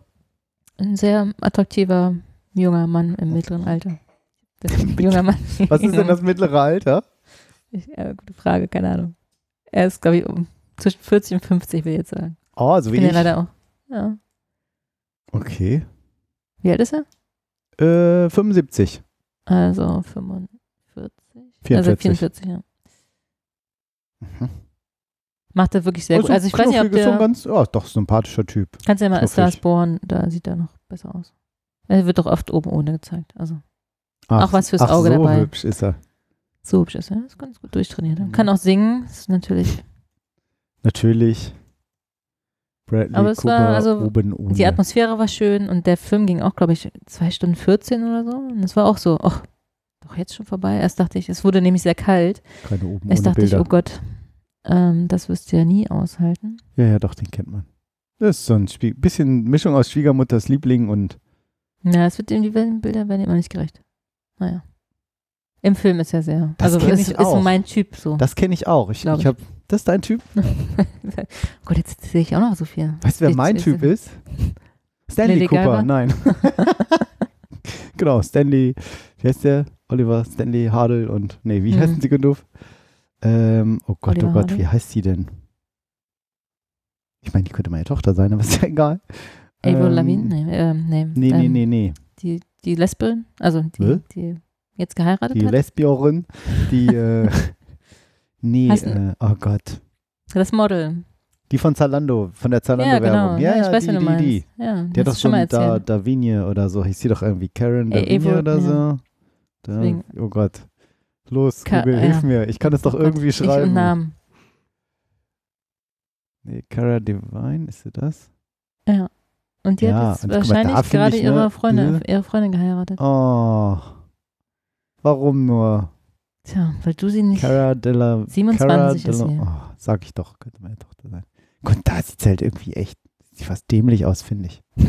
Ein sehr attraktiver junger Mann im mittleren Alter. *laughs* Junger Mann. Was ist denn das *laughs* mittlere Alter? Ich, äh, gute Frage, keine Ahnung. Er ist, glaube ich, um, zwischen 40 und 50, will ich jetzt sagen. Oh, so wie Bin ja ich. leider auch. Ja. Okay. Wie alt ist er? Äh, 75. Also 45. 44. Also 44, ja. Mhm. Macht er wirklich sehr gut. Also ich weiß nicht, ob knuffig, ist so ein der. ganz, ja, doch, sympathischer Typ. Kannst ja mal A knuffig. Star is Born, da sieht er noch besser aus. Er wird doch oft oben ohne gezeigt. Also Auch was fürs ach, Auge so dabei. hübsch ist er. so hübsch ist er. Ist ganz gut durchtrainiert. Mhm. Kann auch singen, ist natürlich. Natürlich. Bradley Aber es Cooper war also oben ohne. Die Atmosphäre war schön und der Film ging auch, glaube ich, zwei Stunden 14 oder so. Und es war auch so, ach, doch jetzt schon vorbei. Erst dachte ich, es wurde nämlich sehr kalt. Keine oben Erst dachte Bilder. ich, oh Gott, ähm, das wirst du ja nie aushalten. Ja, ja, doch, den kennt man. Das ist so ein Spie bisschen Mischung aus Schwiegermutters Liebling und Ja, es wird die Bilder werden immer nicht gerecht. Naja. Im Film ist er sehr. Das also es ist so mein Typ so. das kenne ich auch. Ich, ich ich. das ist dein Typ? *laughs* oh Gott, jetzt sehe ich auch noch so viel. Weißt du, wer mein Typ ist? Stanley Lady Cooper, Gaga? nein. *laughs* genau, Stanley, wie heißt der? Oliver Stanley Hardel und, nee, wie Mhm. heißen sie doof? Ähm, oh Gott, Oliver oh Gott, Hardel? wie heißt sie denn? Ich meine, die könnte meine Tochter sein, aber *laughs* ist ja egal. Avril Ähm, Lavigne? Nee, ähm, nee. Nee, nee, ähm, nee, nee. Die, die Lesbin, also die, Hä? die jetzt geheiratet Die hat. Lesbiorin, die, äh, *laughs* nee, äh, oh Gott. das Model. Die von Zalando, von der Ja, genau. Zalando-Werbung. Ja, ich ja, weiß, die, die, die. Ja, Die hat doch schon mal erzählt. da, Davinie oder so. Hieß sie doch irgendwie Karen Davinie oder ja. so. Da, oh Gott. Los, Ka- Google, ja. hilf mir. Ich kann es doch Oh Gott, irgendwie Ich und schreiben. Namen. Nee, Cara Devine, ist sie das? Ja. Und die Ja, hat jetzt wahrscheinlich gerade ich, ne, ihre, Freundin, ihre Freundin geheiratet. Oh. Warum nur? Tja, weil du sie nicht. Cara Della 27 Cara ist sie. Oh, sag ich doch, könnte meine Tochter sein. Gott, da sieht halt irgendwie echt, sieht fast dämlich aus, finde ich. *laughs*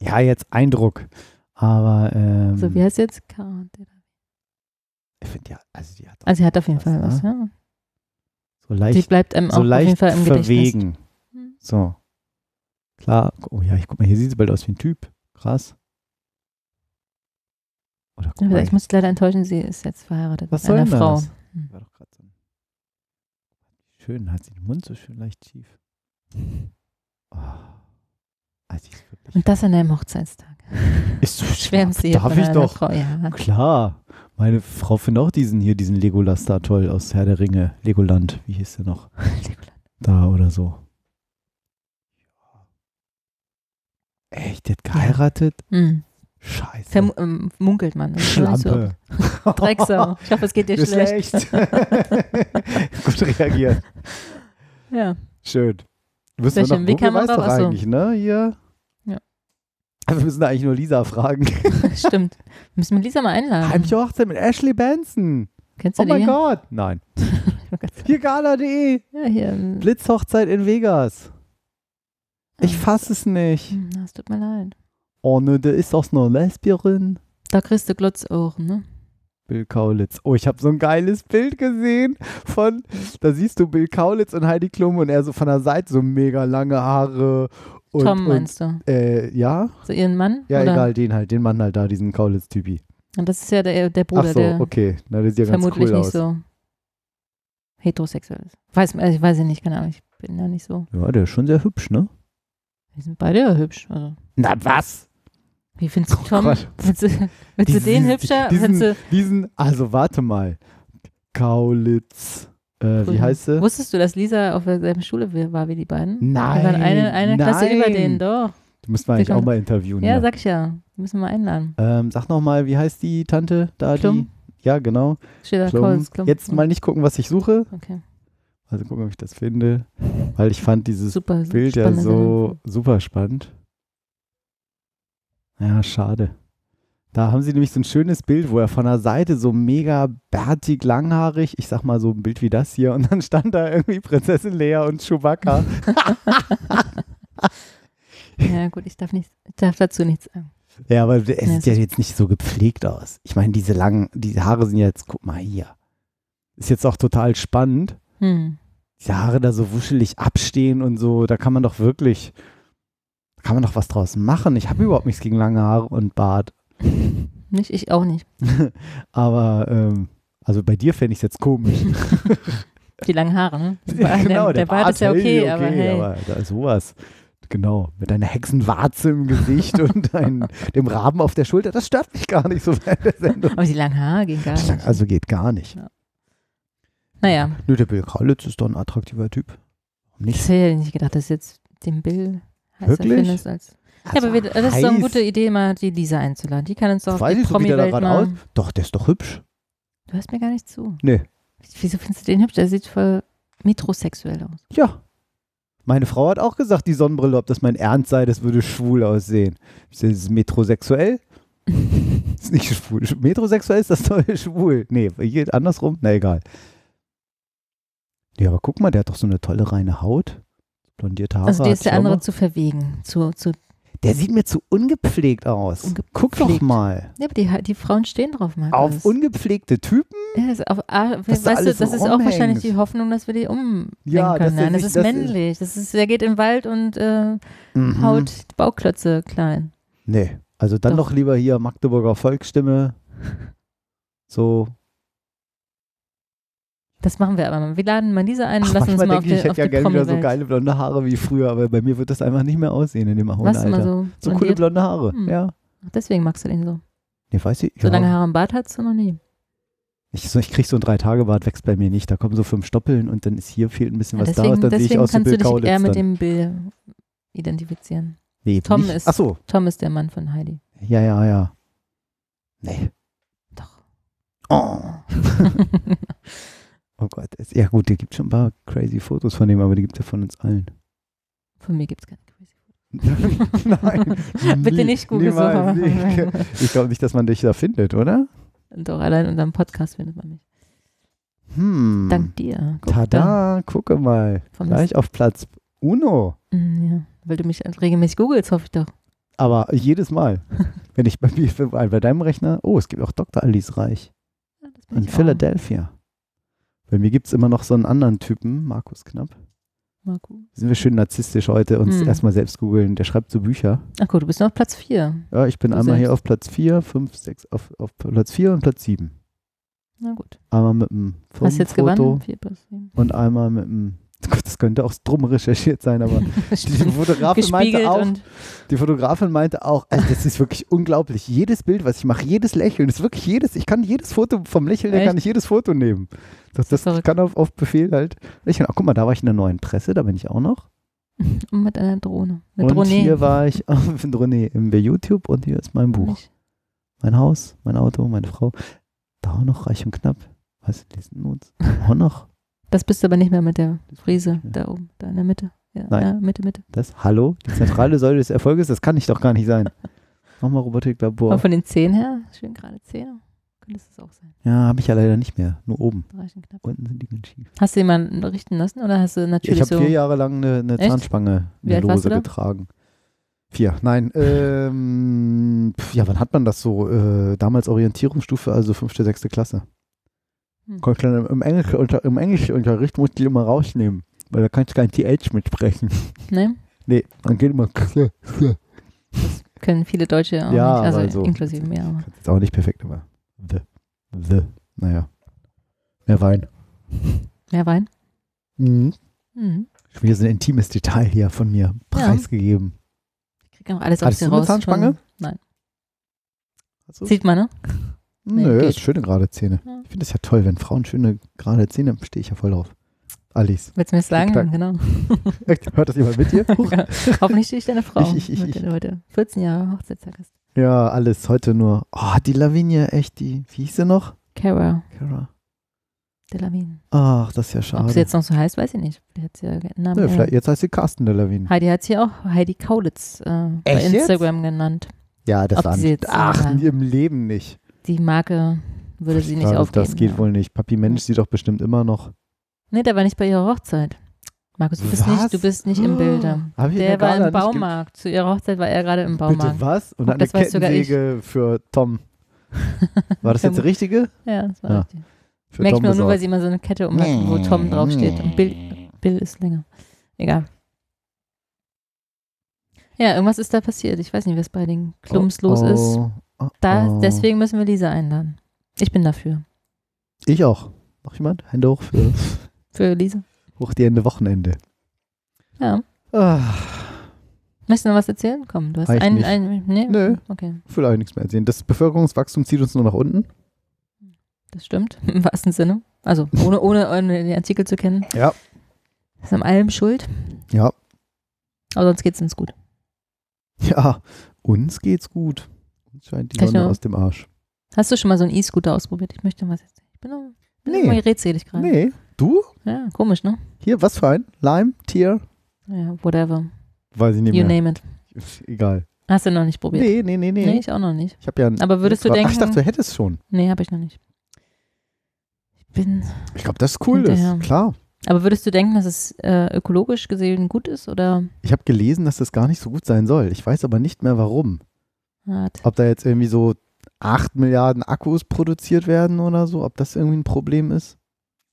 ja, jetzt Eindruck. Aber, ähm, So, wie heißt jetzt? Della- ich finde ja, also die hat Also, sie hat auf jeden was, Fall was, ne? ja. so Die leicht, bleibt einem so auch auf jeden leicht Fall im Gedächtnis. verwegen. Hm. So. Klar, oh ja, ich guck mal, hier sieht sie bald aus wie ein Typ. Krass. Oder guck mal, Ich muss leider enttäuschen, sie ist jetzt verheiratet Was mit einer soll Frau. das? Hm. war doch so schön, hat sie den Mund so schön leicht schief. *laughs* Oh. Wirklich Und das an einem Hochzeitstag. Ist so *laughs* Schwärmt sie Darf ich doch. Frau. Ja. Klar. Meine Frau findet auch diesen hier, diesen Legolas da toll aus Herr der Ringe. Legoland, wie hieß der noch? *laughs* Da oder so. Echt, der hat geheiratet? Hm. Scheiße. Vermu ähm, munkelt man. So. Schlampe. *laughs* Drecksau. Ich hoffe, es geht dir Ist schlecht. Gut reagiert. Ja. Schön. Wir schön. noch, Wie kam man weißt doch eigentlich, ne? Hier. Wir müssen eigentlich nur Lisa fragen. *laughs* Stimmt. Müssen wir Lisa mal einladen. Heimliche Hochzeit mit Ashley Benson. Kennst du Oh die? mein Gott. Nein. *laughs* Oh. Hier gala.de. Ja, hier. ähm, Blitzhochzeit in Vegas. Ich ähm, fass es nicht. hm, Das tut mir leid. Oh ne, da ist doch eine Lesbierin. Da kriegst du Glotzohren, ne? Bill Kaulitz. Oh, ich habe so ein geiles Bild gesehen von, da siehst du Bill Kaulitz und Heidi Klum und er so von der Seite so mega lange Haare Und, Tom und, meinst du? Äh, ja, So ihren Mann? ja, Oder? egal, den halt, den Mann halt da, diesen Kaulitz-Typi. Und das ist ja der, der Bruder, Ach so, der okay. Na, das sieht ja ganz vermutlich cool nicht aus. so heterosexuell ist. Weiß, also ich weiß ja nicht, keine Ahnung, ich bin ja nicht so. Ja, der ist schon sehr hübsch, ne? Die sind beide ja hübsch. Also. Na was? Wie findest du Oh Tom? Gott. *laughs* Findest du, findest du Diesen- den hübscher? diesen- du, Diesen, also warte mal. Kaulitz. Äh, wie heißt sie? Wusstest du, dass Lisa auf derselben Schule war wie die beiden? Nein. Wir waren eine, eine Klasse nein. über denen, doch. Die müssen wir eigentlich auch mal interviewen. Ja, hier. sag ich ja. Die müssen wir einladen. Ähm, sag noch mal, wie heißt die Tante da? Klum. Die, ja, genau. Steht da Klum. Kaulitz, Klum. Jetzt mal nicht gucken, was ich suche. Okay. Also gucken, ob ich das finde. Weil ich fand dieses Super. Bild ja so Sendung. super spannend. Ja, schade. Da haben sie nämlich so ein schönes Bild, wo er von der Seite so mega bärtig, langhaarig, ich sag mal so ein Bild wie das hier, und dann stand da irgendwie Prinzessin Lea und Chewbacca. *laughs* Ja, gut, ich darf, nicht, ich darf dazu nichts sagen. ja, aber er Ja, sieht es ja jetzt nicht so gepflegt aus. Ich meine, diese langen, die Haare sind jetzt, guck mal hier. Ist jetzt auch total spannend. Hm. die Haare da so wuschelig abstehen und so, da kann man doch wirklich, da kann man doch was draus machen. Ich habe überhaupt nichts gegen lange Haare und Bart. Nicht, ich auch nicht. *laughs* Aber, ähm, also bei dir fände ich es jetzt komisch. *laughs* Die langen Haare, ne? *laughs* Ja, genau, der, der Bart ist ja hey, okay, aber hey. aber da ist sowas. Genau, mit einer Hexenwarze im Gesicht und ein, dem Raben auf der Schulter, das stört mich gar nicht so während der Sendung. aber die langen Haare gehen gar nicht. Also geht gar nicht. Naja, Nö, der Bill Kaulitz ist doch ein attraktiver Typ. Nicht hätte nicht gedacht, dass jetzt den Bill heißer Wirklich? findest als. Ja, aber wir, das ist doch eine heiß. gute Idee, mal die Lisa einzuladen. Die kann uns doch auf Weiß die ich so, wie der da gerade aus. mal. Doch, der ist doch hübsch. Du hörst mir gar nicht zu. Nee. Wieso findest du den hübsch? Der sieht voll metrosexuell aus. Ja. Meine Frau hat auch gesagt, die Sonnenbrille, ob das mein Ernst sei, das würde schwul aussehen. Ich sage, das ist metrosexuell? *laughs* ist nicht schwul. Metrosexuell ist das doch schwul. Nee, geht andersrum? Na egal. Ja, aber guck mal, der hat doch so eine tolle reine Haut. Blondierte Haare. Also dir ist der andere zu verwegen. Zu, zu, Der sieht mir zu ungepflegt aus. Ungepflegt. Guck doch mal. ja, aber die, die Frauen stehen drauf, Markus. Auf ungepflegte Typen? Ja, das ist, auf, ah, Dass da weißt du, das so ist auch wahrscheinlich die Hoffnung, dass wir die umlenken Ja, können. Nein, das ist das ist- männlich. Das ist, der geht im Wald und äh, Mhm. haut Bauklötze klein. Nee, also dann Doch. doch lieber hier Magdeburger Volksstimme. So, Das machen wir aber mal. Wir laden mal diese ein und lassen uns mal auf denke ich, die, ich auf hätte ja gerne wieder so geile blonde Haare wie früher, aber bei mir wird das einfach nicht mehr aussehen in dem hohen Alter. immer so, so coole blonde Haare, Hm. ja. Deswegen magst du den so. Nee, weiß ich. So ja. lange Haare im Bart hattest du noch nie. Ich, so, ich krieg so ein Drei-Tage-Bart, wächst bei mir nicht. Da kommen so fünf Stoppeln und dann ist hier fehlt ein bisschen Ja, was da deswegen und dann sehe ich aus wie kannst du Bill dich eher mit dann. dem Bill identifizieren. Nee, Tom nicht. ist- Ach so, Tom ist der Mann von Heidi. ja, ja, ja. Nee. Doch. Oh. *laughs* oh Gott. Es, ja gut, der gibt schon ein paar crazy Fotos von dem, aber die gibt er von uns allen. Von mir gibt es keine Crazy. *laughs* Nein. *laughs* Bitte nie- nicht Google niemals. suchen. Ich, ich glaube nicht, dass man dich da findet, oder? Doch, allein in unserem Podcast findet man mich. Hm. Dank dir. Guck da. Tada, gucke mal. Vom Gleich auf Platz Uno. Mm, Ja, weil du mich regelmäßig googelst, hoffe ich doch. Aber jedes Mal. *laughs* Wenn ich bei, mir, bei deinem Rechner, oh, es gibt auch Dr. Alice Reich Ja, in. Philadelphia. Bei mir gibt es immer noch so einen anderen Typen, Markus Knapp. Marco. Sind wir schön narzisstisch heute, uns Hm. erstmal selbst googeln. Der schreibt so Bücher. Ach gut, du bist noch auf Platz 4. Ja, ich bin Du einmal hier selbst. auf Platz 4, 5, 6, auf, auf Platz 4 und Platz 7. Na gut. Einmal mit einem Hast jetzt gewonnen? 4 plus 7. und einmal mit einem, Gott, das könnte auch drum recherchiert sein, aber *laughs* die Fotografin meinte auch, Die Fotografin meinte auch, also das ist wirklich unglaublich. Jedes Bild, was ich mache, jedes Lächeln, ist wirklich jedes, ich kann jedes Foto vom Lächeln, her kann ich jedes Foto nehmen. Das, das, ich verrückt. kann auf, auf Befehl halt lächeln. Ach, guck mal, da war ich in der neuen Presse, da bin ich auch noch. *laughs* und mit einer Drohne. Mit und Drohne. hier war ich *laughs* auf Drohne im bei YouTube und hier ist mein Buch. Nicht. Mein Haus, mein Auto, meine Frau. Da auch noch reich und knapp. Was lesen uns? *laughs* Auch noch Das bist du aber nicht mehr mit der Frise da oben, da in der Mitte. Ja, Nein. ja Mitte, Mitte. das. Hallo? Die zentrale Säule des Erfolges, das kann ich doch gar nicht sein. Nochmal Aber Robotiklabor. von den Zehen her, schön gerade Zähne, könnte es auch sein. Ja, habe ich ja leider nicht mehr. Nur oben. Knapp. Unten sind die ganz schief. Hast du jemanden richten lassen oder hast du natürlich Ich habe so. vier Jahre lang eine, eine? Zahnspange, eine Lose du getragen. Vier. Nein, *laughs* ähm, ja, wann hat man das so? Äh, damals Orientierungsstufe, also fünfte, sechste Klasse. Hm. Dann Im, Englisch, unter, Im Englischunterricht musste ich immer rausnehmen, weil da kannst du kein TH mitsprechen. Ne? *laughs* Nee, man geht immer. Können viele Deutsche auch Ja, nicht, also aber so- inklusive mir. Aber. Ist auch nicht perfekt, aber. The. The. Naja. Mehr Wein. Mehr Wein? Mhm. Mhm. Schon wieder so ein intimes Detail hier von mir preisgegeben. Ich krieg auch alles aus Hattest dir du eine raus. Zahnspange? Schon- Nein. Du? Sieht man, ne? Nö, geht. ist schöne gerade Zähne. Ja. Ich finde es ja toll, wenn Frauen schöne gerade Zähne haben, stehe ich ja voll drauf. Alice. Willst du mir das sagen? Tick-Tack. Genau. Hört das jemand mit dir? *laughs* Hoffentlich stehe ich deine Frau, Ich- ich- ich- mit der du heute 14 Jahre Hochzeitstag hast. Ja, alles heute nur. Oh, die Lavinia echt die. Wie hieß sie noch? Cara Cara. Delavigne. Ach, das ist ja Ob schade. sie jetzt noch so heißt, weiß ich nicht. Die hat ja einen Namen. Nö, äh, vielleicht, jetzt heißt sie Carsten de Lavigne. Heidi hat sie auch Heidi Kaulitz äh, bei Echt jetzt? Instagram genannt. Ja, das Ob war sie jetzt, Ach, äh, in ihrem Leben nicht. Die Marke würde sie nicht Frage, aufgeben. Das geht ja. wohl nicht. Papi Mensch sieht doch bestimmt immer noch. Nee, der war nicht bei ihrer Hochzeit. Markus, du bist Was? nicht, du bist nicht im Bilde. Ich in Der war im Baumarkt. Zu ihrer Hochzeit war er gerade im Bitte Baumarkt. was? Und Guck, eine. Kettensäge für Tom. War das *laughs* jetzt die richtige? Ja, das war Ja. richtig. Für Merke ich mir nur, weil sie immer so eine Kette um hat, wo Tom draufsteht. Und Bill, Bill ist länger. Egal. Ja, irgendwas ist da passiert. Ich weiß nicht, was bei den Klumps los ist. Oh, oh, Da, oh. deswegen müssen wir Lisa einladen. Ich bin dafür. Ich auch. Noch jemand? Hände hoch für *laughs* Für Lisa. Hoch die Ende Wochenende. Ja. Ah, Möchtest du noch was erzählen? Komm, du hast Reicht einen, nicht. einen. Nee? Nö. Okay, ich will eigentlich nichts mehr erzählen. Das Bevölkerungswachstum zieht uns nur nach unten. das stimmt. *laughs* Im wahrsten Sinne. Also, ohne, ohne, ohne den Artikel zu kennen. Ja. Ist an allem schuld. Ja. Aber sonst geht es uns gut. Ja, uns geht's gut. Uns scheint die Kann Sonne noch- aus dem Arsch. Hast du schon mal so einen E-Scooter ausprobiert? Ich möchte was erzählen. Ich bin noch bin Nee. irgendwie redselig gerade. Nee. Du? Ja, komisch, ne? Hier, was für ein? Lime? Tier? Ja, whatever. Weiß ich nicht You mehr. name it. Egal. Hast du noch nicht probiert? Nee, nee, nee, nee. Nee, ich auch noch nicht. Ich habe ja ein Aber würdest du Ach, denken- ich dachte, du hättest schon. Nee, habe ich noch nicht. Ich bin. Ich glaube, das ist cool Hinterher. ist. Klar. Aber würdest du denken, dass es äh, ökologisch gesehen gut ist oder Ich habe gelesen, dass das gar nicht so gut sein soll. Ich weiß aber nicht mehr warum. hart? Ob da jetzt irgendwie so 8 Milliarden Akkus produziert werden oder so, ob das irgendwie ein Problem ist.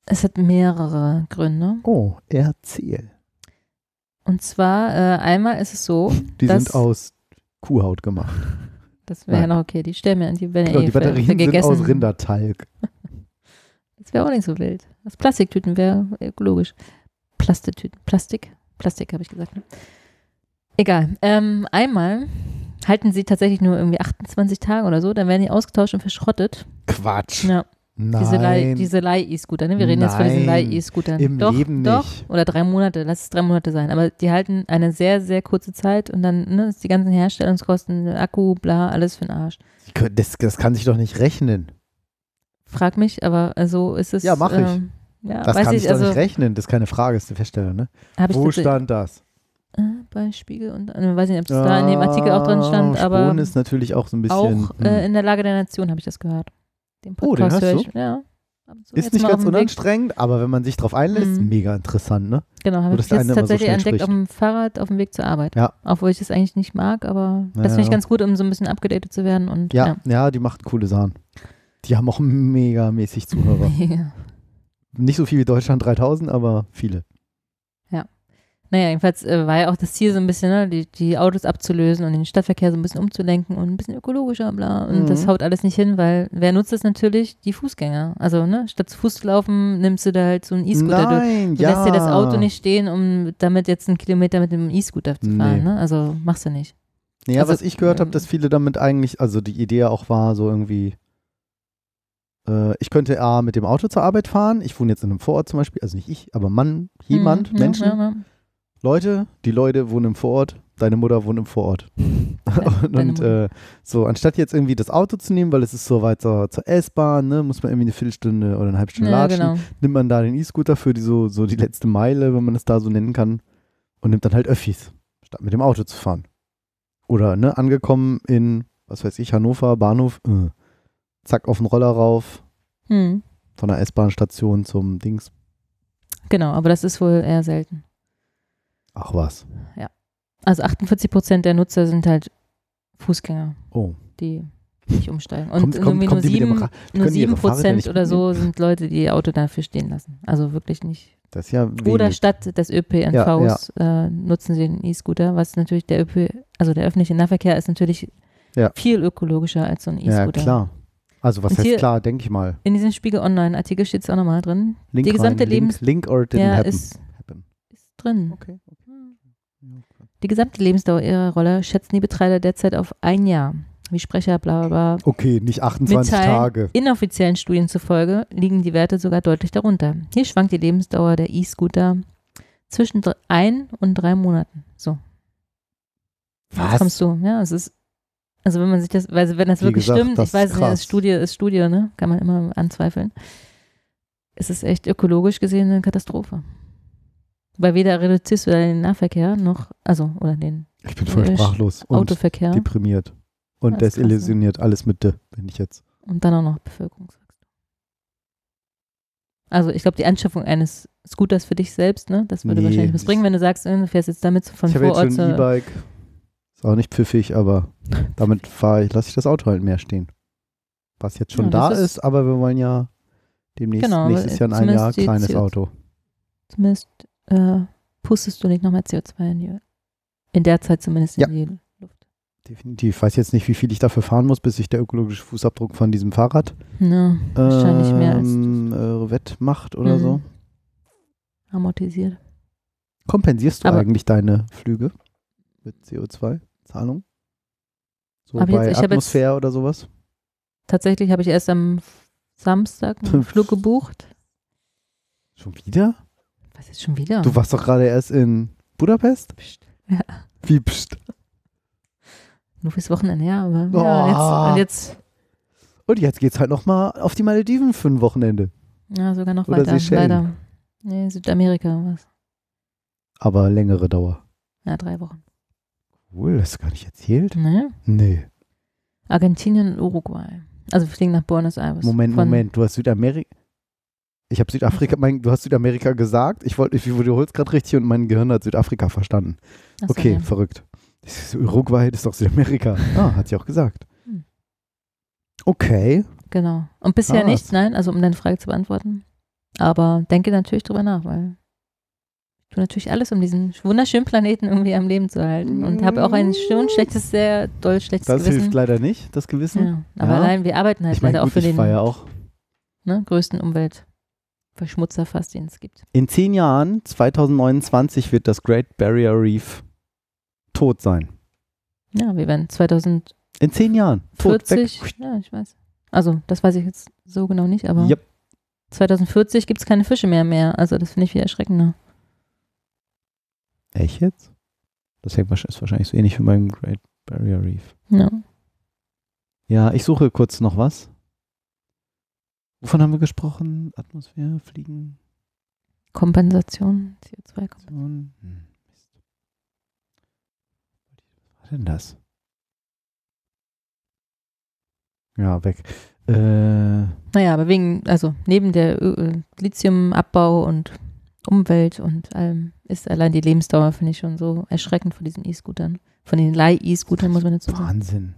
Es hat mehrere Gründe. Oh, erzähl. Und zwar, äh, einmal ist es so, *laughs* Die Das- sind aus Kuhhaut gemacht. das wäre ja noch okay, die stellen mir, die werden ja Genau, eh die für, Batterien für sind gegessen. aus Rindertalg. *laughs* Das wäre auch nicht so wild. Das Plastiktüten wäre ökologisch. Plastiktüten. Plastik? Plastik, habe ich gesagt. Ne? Egal. Ähm, einmal halten sie tatsächlich nur irgendwie 28 Tage oder so, dann werden die ausgetauscht und verschrottet. Quatsch. Ja, Nein. diese Leih- diese Leih-E-Scooter. Ne? Wir reden jetzt von diesen Nein, Leih-E-Scootern. im doch, Leben doch. nicht. Oder drei Monate, lass es drei Monate sein. Aber die halten eine sehr, sehr kurze Zeit und dann ne, ist die ganzen Herstellungskosten, Akku, bla, alles für den Arsch. Das, das kann sich doch nicht rechnen. Frag mich, aber äh, so ist es. Ja, mach ich. ähm, ja, Das kann ich, sich doch also nicht rechnen. Das ist keine Frage, ist der Feststeller, ne? ich Wo tatsächlich- stand das? Äh, bei Spiegel und äh, weiß nicht, ob es da in dem Artikel auch drin stand, Ah, aber Spohn ist natürlich auch so ein bisschen. auch äh, hm. in der Lage der Nation habe ich das gehört. Den Oh, den Podcast hörst höre du? ich. Ja. Zu ist nicht ganz dem Weg. unanstrengend, aber wenn man sich drauf einlässt, Mhm. mega interessant, ne? Genau, habe das ich jetzt so tatsächlich schnell entdeckt auf dem Fahrrad auf dem Weg zur Arbeit. Ja. Obwohl ich das eigentlich nicht mag, aber das finde ich Ja. ganz gut, um so ein bisschen abgedatet zu werden. Und, Ja, ja, die macht coole Sachen. Die haben auch megamäßig Zuhörer. *laughs* ja. nicht so viel wie Deutschland 3000, aber viele. Naja, jedenfalls äh, war ja auch das Ziel so ein bisschen, ne, die, die Autos abzulösen und den Stadtverkehr so ein bisschen umzulenken und ein bisschen ökologischer, bla. Und Mhm. das haut alles nicht hin, weil wer nutzt das natürlich? Die Fußgänger. Also, ne, statt zu Fuß zu laufen, nimmst du da halt so einen E-Scooter. Du, Nein, du ja. lässt dir das Auto nicht stehen, um damit jetzt einen Kilometer mit dem E-Scooter zu fahren, Nee. ne? Also machst du nicht. Ja, Also, was ich gehört habe, ähm, dass viele damit eigentlich, also die Idee auch war, so irgendwie, äh, ich könnte A, mit dem Auto zur Arbeit fahren. Ich wohne jetzt in einem Vorort zum Beispiel, also nicht ich, aber Mann, jemand, Hm, ja, Menschen. Ja, ja. Leute, die Leute wohnen im Vorort, deine Mutter wohnt im Vorort. *laughs* und und äh, so, anstatt jetzt irgendwie das Auto zu nehmen, weil es ist so weit zur, zur S-Bahn, ne, muss man irgendwie eine Viertelstunde oder eine halbe Stunde Ja, latschen, genau. nimmt man da den E-Scooter für die so, so die letzte Meile, wenn man es da so nennen kann, und nimmt dann halt Öffis, statt mit dem Auto zu fahren. Oder, ne, angekommen in, was weiß ich, Hannover, Bahnhof, äh, zack, auf den Roller rauf, Hm. von der S-Bahn-Station zum Dings. Genau, aber das ist wohl eher selten. Ach was. Also 48 Prozent der Nutzer sind halt Fußgänger, Oh. die nicht umsteigen. Und Kommt- kommt- irgendwie nur kommt die mit dem sieben, Ra- nur Prozent oder so sind Leute, die ihr Auto dafür stehen lassen. Also wirklich nicht, Das ist ja Oder wenig. statt des ÖPNVs Äh, nutzen sie den E-Scooter, was natürlich der ÖP, also der öffentliche Nahverkehr ist natürlich Ja. viel ökologischer als so ein Ja, E-Scooter. klar. Also was Und heißt hier- klar, denke ich mal. In diesem Spiegel Online-Artikel steht es auch nochmal drin. Link die gesamte rein, Lebens- Link, Link or didn't Ja, happen. ist, happen. ist drin. Okay. Die gesamte Lebensdauer ihrer Rolle schätzen die Betreiber derzeit auf ein Jahr. Wie Sprecher bla bla bla Okay, nicht 28 mitteilen. Tage. Inoffiziellen Studien zufolge liegen die Werte sogar deutlich darunter. Hier schwankt die Lebensdauer der E-Scooter zwischen ein und drei Monaten. So. Jetzt Was? kommst du. Ja, es ist, also wenn man sich das, weil wenn das Wie wirklich gesagt, stimmt, das ich weiß nicht, ist Studie ist Studie, ne? Kann man immer anzweifeln. Es ist echt ökologisch gesehen eine Katastrophe. Weil weder reduzierst du den Nahverkehr noch, also, oder den Ich bin voll äh, sprachlos und Autoverkehr deprimiert. Und Das ist krass, ne? desillusioniert. Alles mit D, bin ich jetzt. und dann auch noch Bevölkerungswachstum. Also ich glaube, die Anschaffung eines Scooters für dich selbst, ne, das würde Nee, wahrscheinlich was bringen, wenn du sagst, äh, du fährst jetzt damit von ich habe jetzt Vorort schon ein E-Bike. Ist auch nicht pfiffig, aber *laughs* damit fahre ich, lasse ich das Auto halt mehr stehen. Was jetzt schon Ja, da ist, ist- aber wir wollen ja demnächst Genau, nächstes Jahr in einem zumindest Jahr die kleines CO2 Auto. Zumindest äh, pustest du nicht nochmal CO2 in die, in der Zeit zumindest Ja. in die Luft. Definitiv. Ich weiß jetzt nicht, wie viel ich dafür fahren muss, bis sich der ökologische Fußabdruck von diesem Fahrrad Ja, wahrscheinlich mehr als ähm, äh, wettmacht oder Mhm. so. amortisiert. Kompensierst du Aber- eigentlich deine Flüge mit CO2-Zahlung? So jetzt- bei hab jetzt- Atmosphäre oder sowas? Tatsächlich habe ich erst am Samstag einen *laughs* Flug gebucht. Schon wieder? Was ist schon wieder? Du warst doch gerade erst in Budapest? Psst. Ja. Wie pst? Nur fürs Wochenende, ja, aber Oh. ja, und jetzt, und jetzt Und jetzt geht's halt nochmal auf die Malediven für ein Wochenende. ja, sogar noch Oder weiter, Seychellen. weiter. Nee, Südamerika, was? Aber längere Dauer. Ja, drei Wochen. Cool, hast du gar nicht erzählt? Ne? Nee. Argentinien und Uruguay. Also wir fliegen nach Buenos Aires. Moment, Von- Moment. Du hast Südamerika. Ich habe Südafrika, mein, du hast Südamerika gesagt. Ich wollte, ich wiederhol's gerade richtig und mein Gehirn hat Südafrika verstanden. So, Okay, ja. verrückt. Das ist Uruguay, das ist doch Südamerika. *laughs* Ah, hat sie auch gesagt. Hm. Okay. Genau. Und bisher Ah. nichts, nein, also um deine Frage zu beantworten. Aber denke natürlich drüber nach, weil ich tue natürlich alles, um diesen wunderschönen Planeten irgendwie am Leben zu halten. Und habe auch ein schon schlechtes, sehr doll schlechtes Das Gewissen. hilft leider nicht, das Gewissen. ja. Aber Ja. allein, wir arbeiten halt ich meine, leider auch gut, für ich den auch. ne, größten Umweltverschmutzer fast, den es gibt. In zehn Jahren, 2029, wird das Great Barrier Reef tot sein. Ja, wir werden 2040, In zehn Jahren. Tot, weg. ja, ich weiß. Also, das weiß ich jetzt so genau nicht, aber Yep. 2040 gibt es keine Fische mehr mehr. Also, das finde ich viel erschreckender. Echt jetzt? Das ist wahrscheinlich so ähnlich wie beim Great Barrier Reef. Ja. Ja, ich suche kurz noch was. Wovon haben wir gesprochen? Atmosphäre, Fliegen, Kompensation, CO2-Kompensation. Hm. Was war denn das? Ja, weg. Äh, Naja, aber wegen, also neben der äh, Lithiumabbau und Umwelt und allem ist allein die Lebensdauer, finde ich, schon so erschreckend von diesen E-Scootern. Von den Leih-E-Scootern, muss man dazu sagen. Wahnsinn.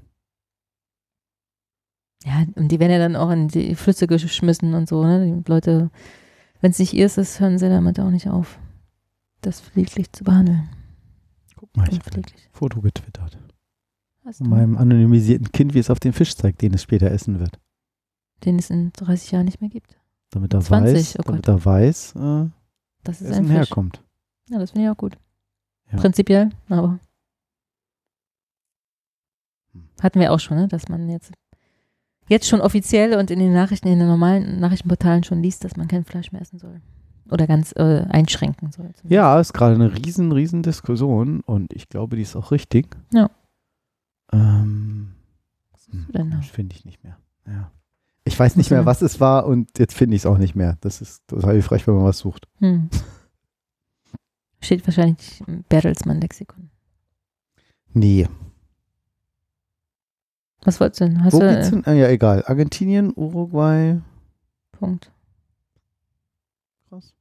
Ja, und die werden ja dann auch in die Flüsse geschmissen und so, ne? Die Leute, wenn es nicht ihr ist, hören sie damit auch nicht auf, das pfleglich zu behandeln. Guck mal, ich habe ein. Foto getwittert. Hast Von meinem anonymisierten Kind, wie es auf den Fisch zeigt, den es später essen wird. Den es in 30 Jahren nicht mehr gibt. Damit er 20, weiß, oh damit er weiß, äh, Das ist wer es Fisch. herkommt. Ja, das finde ich auch gut. Ja. Prinzipiell, aber Hm. hatten wir auch schon, ne? dass man jetzt jetzt schon offiziell und in den Nachrichten, in den normalen Nachrichtenportalen schon liest, dass man kein Fleisch mehr essen soll. Oder ganz äh, einschränken soll. Ja, ist gerade eine riesen, riesen Diskussion und ich glaube, die ist auch richtig. Ja. Ähm, Was ist denn da? Das finde ich nicht mehr. Ja. Ich weiß nicht mehr, was es war und jetzt finde ich es auch nicht mehr. Das ist total hilfreich, wenn man was sucht. Hm. Steht wahrscheinlich im Bertelsmann-Lexikon. Nee. Was wolltest du denn? Hast Wo du geht's hin? Ah, ja, egal. Argentinien, Uruguay. Punkt. Krass.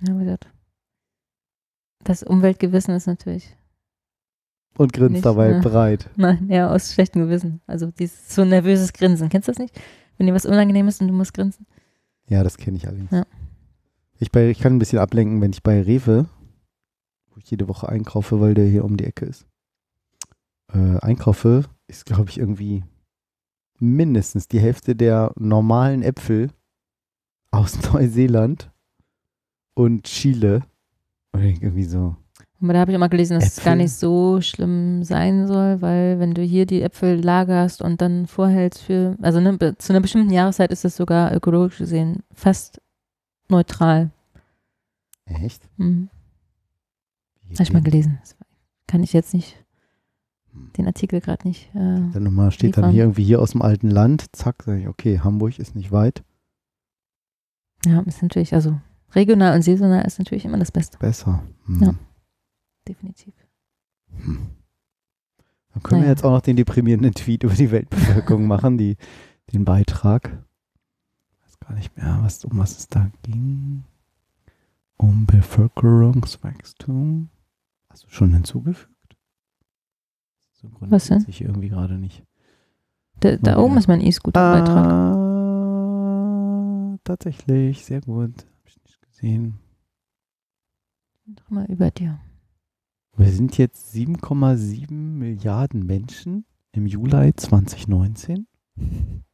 Ja, wie gesagt. Das Umweltgewissen ist natürlich, Und grinst Nicht, dabei ne? breit. *laughs* nein, ja, aus schlechtem Gewissen. Also dieses so nervöses Grinsen. Kennst du das nicht? Wenn dir was unangenehm ist und du musst grinsen. Ja, das kenne ich allerdings. Ja. Ich, bei, ich kann ein bisschen ablenken, wenn ich bei Rewe, wo ich jede Woche einkaufe, weil der hier um die Ecke ist, äh, einkaufe, ist, glaube ich, irgendwie mindestens die Hälfte der normalen Äpfel aus *laughs* Neuseeland und Chile. Und irgendwie so, Aber da habe ich immer gelesen, dass es Äpfel? gar nicht so schlimm sein soll, weil wenn du hier die Äpfel lagerst und dann vorhältst für, also ne, zu einer bestimmten Jahreszeit ist das sogar ökologisch gesehen fast neutral. echt? Mhm. Habe ich mal gelesen. Das kann ich jetzt nicht, den Artikel gerade nicht. Äh, Dann nochmal steht dann hier irgendwie hier aus dem alten Land, zack, sage ich, okay, Hamburg ist nicht weit, ja, ist natürlich, also regional und saisonal ist natürlich immer das Beste. besser. Hm. Ja. Definitiv. Hm. Dann können wir Naja. jetzt auch noch den deprimierenden Tweet über die Weltbevölkerung *laughs* machen, die, den Beitrag. Ich weiß gar nicht mehr, was, um was es da ging. Um Bevölkerungswachstum. Hast du schon hinzugefügt? Was denn? Ich irgendwie gerade nicht. Da, da Okay. oben ist mein E-Scooter-Beitrag. Ah, tatsächlich, sehr gut. Hab ich nicht gesehen. Doch mal über dir. Wir sind jetzt 7,7 Milliarden Menschen im Juli 2019. *laughs*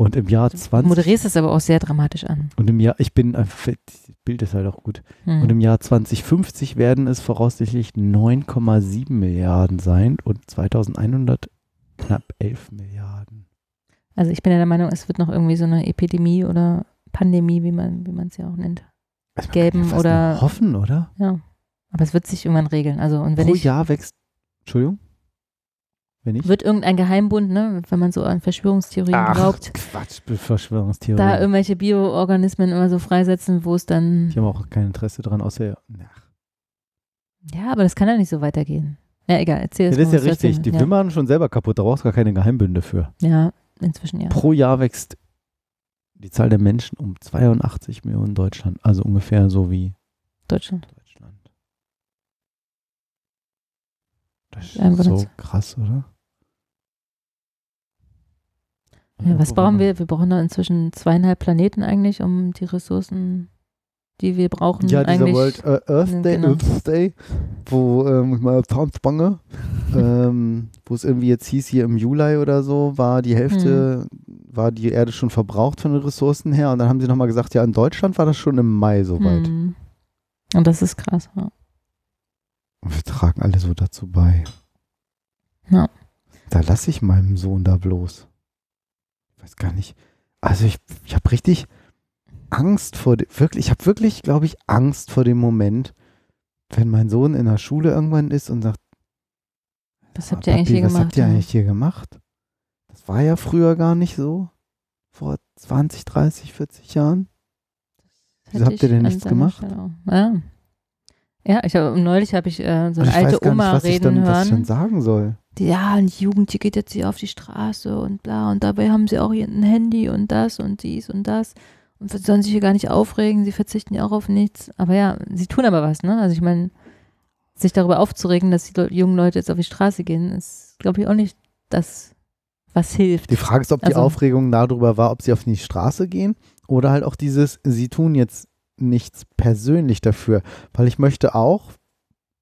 Und im Jahr Du 20 moderierst es aber auch sehr dramatisch an. und im Jahr, ich bin einfach, das Bild ist halt auch gut. Hm. Und im Jahr 2050 werden es voraussichtlich 9,7 Milliarden sein und 2100 knapp 11 Milliarden. Also ich bin ja der Meinung, es wird noch irgendwie so eine Epidemie oder Pandemie, wie man wie man es ja auch nennt. Also fast oder- hoffen, oder? Ja. Aber es wird sich irgendwann regeln. Also und wenn Pro ich Jahr wächst. Entschuldigung? Wenn ich? wird irgendein Geheimbund, ne, wenn man so an Verschwörungstheorien glaubt, Quatsch, Verschwörungstheorie. da irgendwelche Bioorganismen immer so freisetzen, wo es dann ich habe auch kein Interesse dran, außer. Ach, Ja, aber das kann ja nicht so weitergehen. Ja, egal, erzähl Ja, es das ist ja richtig. erzählen Die willst. wimmern schon selber kaputt. Da brauchst du gar keine Geheimbünde für. ja. ja, inzwischen ja. Pro Jahr wächst die Zahl der Menschen um 82 Millionen in Deutschland. Also ungefähr so wie Deutschland. Deutschland. Das Ja, ist so krass, oder? Ja, was brauchen wir? Wir brauchen da inzwischen zweieinhalb Planeten eigentlich, um die Ressourcen, die wir brauchen, Ja, dieser eigentlich. World äh, Earth Day, Genau. Earth Day wo ähm, ich mal Tanzbange, *laughs* ähm, wo es irgendwie jetzt hieß, hier im Juli oder so, war die Hälfte, war die Erde schon verbraucht von den Ressourcen her. Und dann haben sie nochmal gesagt, ja, in Deutschland war das schon im Mai soweit. Hm. Und das ist krass. Ja. Und wir tragen alle so dazu bei. Ja. Da lasse ich meinem Sohn da bloß. Ich weiß gar nicht. Also ich, ich habe richtig Angst vor dem, wirklich, ich habe wirklich, glaube ich, Angst vor dem Moment, wenn mein Sohn in der Schule irgendwann ist und sagt, Was "Ah, habt ihr eigentlich Papi, hier was gemacht? habt ihr eigentlich hier gemacht? Das war ja früher gar nicht so. Vor 20, 30, 40 Jahren. Wieso habt ihr denn nichts gemacht? Ja, ja ich hab, neulich habe ich äh, so Und eine ich alte Oma nicht, was ich, reden dann, was ich dann hören. sagen soll. Die, ja, und die Jugend, die geht jetzt hier auf die Straße und bla. Und dabei haben sie auch hier ein Handy und das und dies und das. Und sie sollen sich hier gar nicht aufregen, sie verzichten ja auch auf nichts. Aber ja, sie tun aber was, ne? Also ich meine, sich darüber aufzuregen, dass die jungen Leute jetzt auf die Straße gehen, ist, glaube ich, auch nicht das, was hilft. Die Frage ist, ob die Also- Aufregung darüber war, ob sie auf die Straße gehen oder halt auch dieses, sie tun jetzt nichts persönlich dafür. Weil ich möchte auch,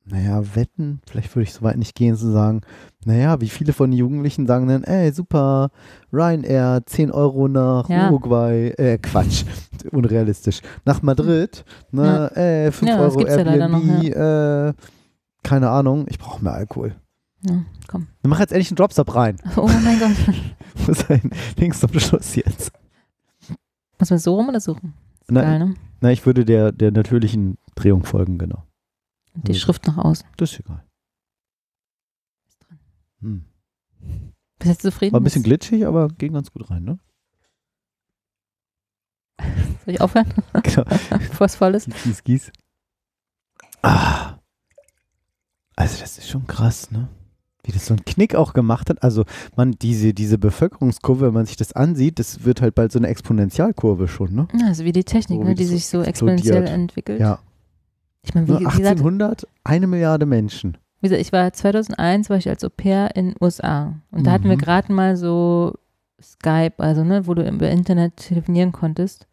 naja, wetten, vielleicht würde ich so weit nicht gehen zu sagen, naja, wie viele von den Jugendlichen sagen dann, ey, super, Ryanair, 10 Euro nach Ja. Uruguay, äh, Quatsch, *laughs* unrealistisch, nach Madrid, ne, ey, 5 Ja, Euro ja leider noch, Airbnb, äh, keine Ahnung, ich brauche mehr Alkohol. Ja, komm. Dann mach jetzt endlich einen Dropstop rein. *laughs* Oh mein Gott. *laughs* Wo ist ein Links zum Schluss jetzt? Muss man so rum oder so rum? Ist Na, geil, ne? Na, ich würde der, der natürlichen Drehung folgen, genau. Die Schrift nach außen. Das ist egal. Hm. Bist du jetzt zufrieden? War ein bisschen glitschig, aber ging ganz gut rein, ne? *laughs* Soll ich aufhören, *laughs* Genau. *laughs* bevor es voll ist? Gieß, gieß, gieß. Ah. Also das ist schon krass, ne? Wie das so einen Knick auch gemacht hat. Also man, diese, diese Bevölkerungskurve, wenn man sich das ansieht, das wird halt bald so eine Exponentialkurve schon, ne? Ja, also wie die Technik, So ne, die sich so explodiert. exponentiell entwickelt. Ja. Ich meine, wie, Nur wie gesagt, 1800, eine Milliarde Menschen. wie gesagt, ich war 2001, war ich als Au pair in USA. Und da hatten wir Mhm. gerade mal so Skype, also ne, wo du über Internet telefonieren konntest.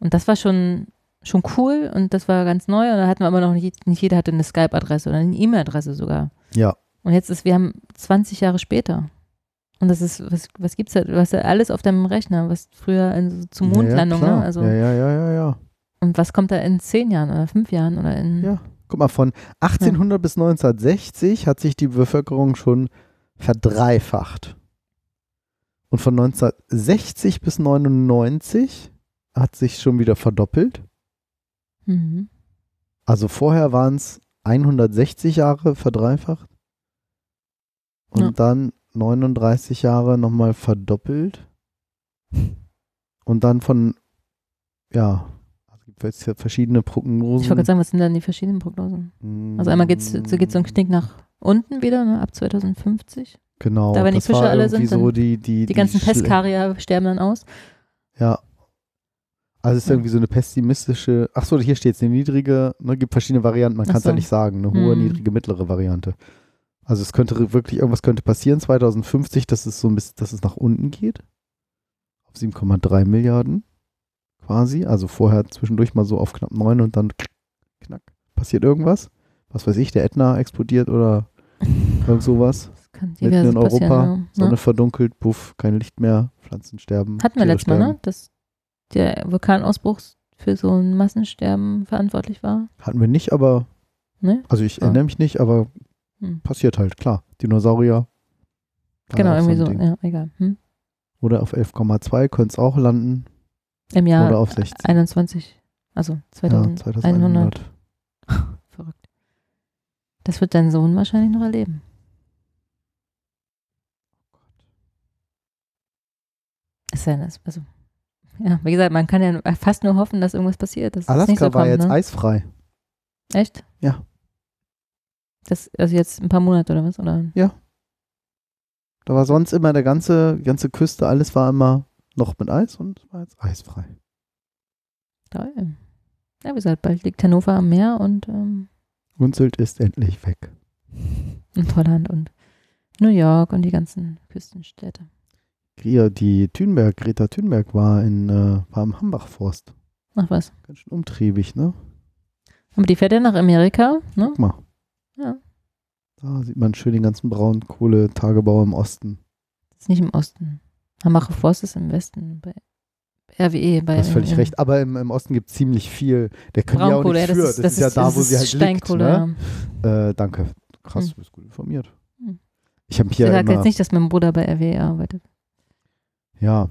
Und das war schon schon cool und das war ganz neu und da hatten wir aber noch nicht, nicht jeder hatte eine Skype-Adresse oder eine E-Mail-Adresse sogar. Ja. Und jetzt ist, wir haben 20 Jahre später. Und das ist, was, was gibt's da? Du hast ja alles auf deinem Rechner, was früher in, zur Mondlandung, ja, ja, ne? Also, ja, ja, ja, ja, ja. Und was kommt da in zehn Jahren oder fünf Jahren oder in. Ja. Guck mal, von 1800 bis 1960 hat sich die Bevölkerung schon verdreifacht. Und von 1960 bis 99 hat sich schon wieder verdoppelt. Mhm. Also vorher waren es 160 Jahre verdreifacht. Und Ja. dann 39 Jahre nochmal verdoppelt. Und dann von, ja, es hier verschiedene Prognosen. Ich wollte gerade sagen, was sind denn die verschiedenen Prognosen? Also einmal geht's, so geht's so ein Knick nach unten wieder, ne, ab 2050. Genau, Da, wenn die Fische alle sind, so die, die, Die ganzen Pestkarier sterben dann aus. Ja. Also es ist Ja. irgendwie so eine pessimistische, ach so, hier steht es, eine niedrige, ne, gibt verschiedene Varianten, man kann es ja so. nicht sagen, eine hohe, Hm. niedrige, mittlere Variante. Also es könnte wirklich, irgendwas könnte passieren 2050, dass es so ein bisschen, dass es nach unten geht. Auf 7,3 Milliarden quasi. Also vorher zwischendurch mal so auf knapp 9 und dann knack. Passiert irgendwas? Was weiß ich, der Ätna explodiert oder *laughs* irgend sowas. Das kann Mitten in Europa. Ja. Sonne Ne? verdunkelt, puff, kein Licht mehr, Pflanzen sterben. Hatten wir letztes Mal, ne? Dass der Vulkanausbruch für so ein Massensterben verantwortlich war. Hatten wir nicht, aber, Ne? also ich Ah. erinnere mich nicht, aber Hm. passiert halt, klar. Dinosaurier. Genau, irgendwie so. Ding. Ja, egal. Hm? Oder auf 11,2 könnte es auch landen. Im Jahr Oder auf 16. 21. Also Ja, 2100. 2100. *laughs* Verrückt. Das wird dein Sohn wahrscheinlich noch erleben. Ist ja, also, ja, wie gesagt, man kann ja fast nur hoffen, dass irgendwas passiert. Dass Alaska so war kommt, jetzt ne? eisfrei. Echt? Ja. Das, also jetzt ein paar Monate oder was? Oder? Da war sonst immer der ganze, ganze Küste, alles war immer noch mit Eis und es war jetzt eisfrei. Toll. Ja, wie gesagt, bald liegt Hannover am Meer und, ähm, Und Sylt ist endlich weg. *laughs* und Holland und New York und die ganzen Küstenstädte. Hier, die Thünberg, Greta Thunberg war in, äh, war im Hambachforst. Ach was. Ganz schön umtriebig, ne? Aber die fährt ja nach Amerika, ne? Guck mal. Ja. Da sieht man schön den ganzen Braunkohletagebau im Osten. Das ist nicht im Osten. Hambacher Forst ist im Westen, bei RWE. Bei, Du hast völlig recht. Aber im, im Osten gibt es ziemlich viel. Der können ja auch Braunkohle, nicht ja, für. das ist, das ja ist, da, das wo sie halt Steinkohle. liegt. Ne? Äh, danke. Krass, Hm. du bist gut informiert. Hm. Ich habe Ich hier sage immer, jetzt nicht, dass mein Bruder bei RWE arbeitet. ja,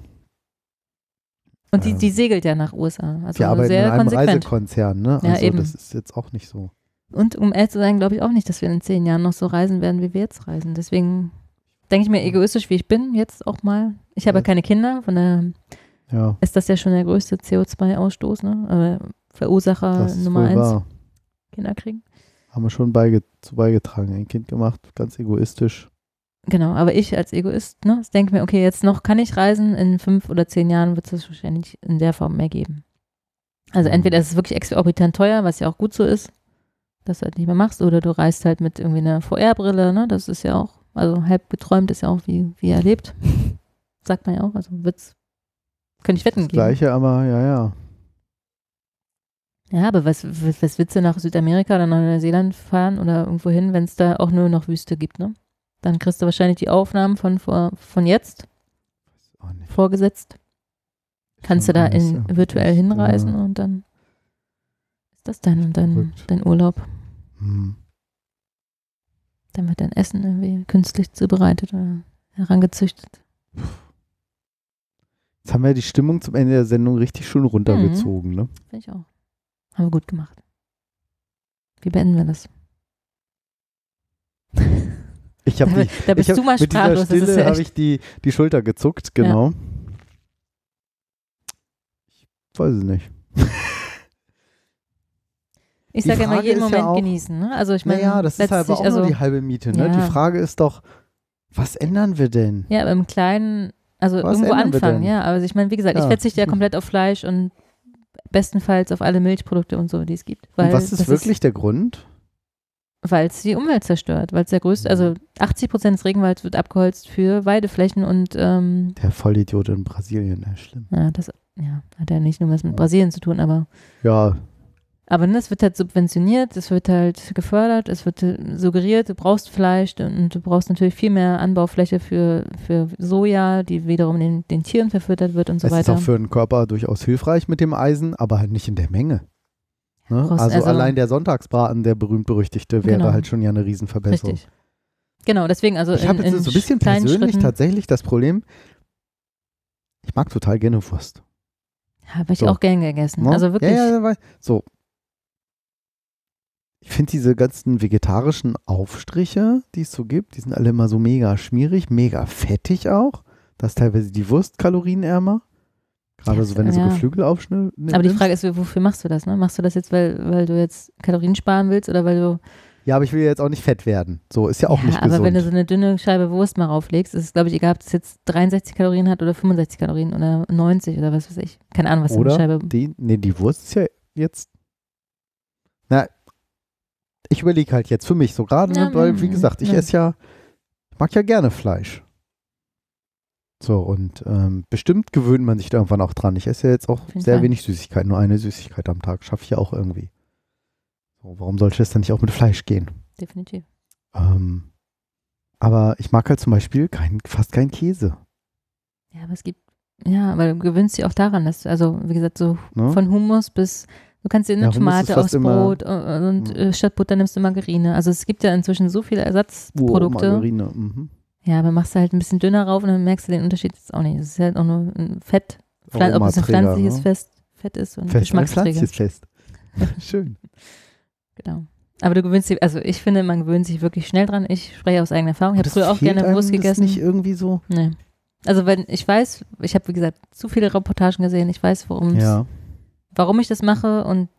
Und die, Ähm, die segelt ja nach USA. Also wir arbeiten sehr in einem konsequent. Reisekonzern, ne? Ja, Also eben. das ist jetzt auch nicht so. Und um ehrlich zu sein, glaube ich auch nicht, dass wir in zehn Jahren noch so reisen werden, wie wir jetzt reisen. Deswegen denke ich mir, egoistisch wie ich bin, jetzt auch mal. Ich habe ja keine Kinder, von daher Ja, ist das ja schon der größte CO2-Ausstoß, ne? Äh, Verursacher Nummer eins, wahr. Kinder kriegen. Haben wir schon beige zu beigetragen. Ein Kind gemacht, ganz egoistisch. Genau, aber ich als Egoist, ne, denke mir, okay, jetzt noch kann ich reisen, in fünf oder zehn Jahren wird es das wahrscheinlich in der Form mehr geben. Also Mhm. entweder ist es wirklich exorbitant teuer, was ja auch gut so ist, dass du halt nicht mehr machst, oder du reist halt mit irgendwie einer VR-Brille, ne, das ist ja auch, also halb geträumt ist ja auch wie, wie erlebt. *laughs* Sagt man ja auch, also wird's, könnte ich wetten Das geben. Gleiche, aber ja, ja. Ja, aber was, was, was willst du nach Südamerika oder nach Neuseeland fahren oder irgendwo hin, wenn es da auch nur noch Wüste gibt, ne? Dann kriegst du wahrscheinlich die Aufnahmen von, vor, von jetzt vorgesetzt. Kannst du da in, virtuell echt, hinreisen ja. und dann ist das dein, dein, dein Urlaub. Hm. Dann wird dein Essen irgendwie künstlich zubereitet oder herangezüchtet. Jetzt haben wir die Stimmung zum Ende der Sendung richtig schön runtergezogen, ne? Finde ich auch. Haben wir gut gemacht. Wie beenden wir das? *laughs* Ich habe Da, die, da bist ich hab, du mal mit dieser sprachlos. Ist Stille ja habe ich die, die Schulter gezuckt, genau. Ich weiß es nicht. *laughs* Ich sage immer, jeden ist ja Moment auch- genießen. Ne? Also ich meine, naja, das ist halt auch also, nur die halbe Miete. Ne? Ja. Die Frage ist doch, was ändern wir denn? Ja, aber im Kleinen, also Was irgendwo anfangen, ja. Aber ich meine, wie gesagt, ich Ja. verzichte ja komplett auf Fleisch und bestenfalls auf alle Milchprodukte und so, die es gibt. Und was ist wirklich der Grund? weil es die Umwelt zerstört, weil es der größte, also 80 Prozent des Regenwalds wird abgeholzt für Weideflächen und ähm, Der Vollidiot in Brasilien, ja, schlimm. ja, das ja, hat ja nicht nur was mit Brasilien zu tun, aber Ja, aber ne, es wird halt subventioniert, es wird halt gefördert, es wird äh, suggeriert, du brauchst Fleisch und du brauchst natürlich viel mehr Anbaufläche für, für Soja, die wiederum den, den Tieren verfüttert wird und so es ist weiter. auch für den Körper durchaus hilfreich mit dem Eisen, aber halt nicht in der Menge. Ne? Brauchst Also, also- allein der Sonntagsbraten, der berühmt-berüchtigte, wäre Genau. halt schon ja eine Riesenverbesserung. Richtig. Genau, deswegen also Ich habe jetzt in so ein bisschen persönlich Schritten, tatsächlich das Problem, ich mag total gerne Wurst. habe ich so. auch gern gegessen. Ne? Also wirklich. Ja, ja, so. Ich finde diese ganzen vegetarischen Aufstriche, die es so gibt, die sind alle immer so mega schmierig, mega fettig auch. Da ist teilweise die Wurst kalorienärmer. Gerade Ja, so, wenn du so ja. Geflügel aufschnittst. Aber die Frage ist, wofür machst du das? Ne? Machst du das jetzt, weil, weil du jetzt Kalorien sparen willst oder weil du. Ja, aber ich will jetzt auch nicht fett werden. So, ist ja auch ja, nicht aber gesund. wenn du so eine dünne Scheibe Wurst mal rauflegst, ist es, glaube ich, egal, ob das jetzt 63 Kalorien hat oder 65 Kalorien oder 90 oder was weiß ich. Keine Ahnung, was so Oder eine Scheibe. die, nee, die Wurst ist ja jetzt. Ich überlege halt jetzt für mich so gerade, ne, weil, wie mm, gesagt, ich esse ja, ich mag ja gerne Fleisch. So, und ähm, bestimmt gewöhnt man sich da irgendwann auch dran. Ich esse ja jetzt auch jeden sehr wenig Süßigkeiten, nur eine Süßigkeit am Tag. Schaffe ich ja auch irgendwie. So, warum sollte das dann nicht auch mit Fleisch gehen? Definitiv. Ähm, aber ich mag halt zum Beispiel kein, fast keinen Käse. Ja, aber es gibt. Ja, aber du gewöhnst dich auch daran, dass du, also wie gesagt, so Ne? von Hummus bis. Du kannst dir eine ist Tomate fast aufs immer- Brot äh, und Mhm. äh, statt Butter nimmst du Margarine. Also es gibt ja inzwischen so viele Oh, Ersatzprodukte. Margarine. Mhm. Ja, aber machst du halt ein bisschen dünner rauf und dann merkst du den Unterschied jetzt auch nicht. Es ist halt auch nur ein Fett, Pflan ob es ein pflanzliches ne? Fest, Fett ist und Fest, ein Geschmacksträger. Fest. *laughs* Schön. Genau. Aber du gewöhnst dich, also ich finde, man gewöhnt sich wirklich schnell dran. Ich spreche aus eigener Erfahrung. Ich habe Das früher auch gerne Wurst das gegessen. nicht irgendwie so. Nee. Also wenn ich weiß, ich habe wie gesagt zu viele Reportagen gesehen, ich weiß, worum Ja. Warum ich das mache und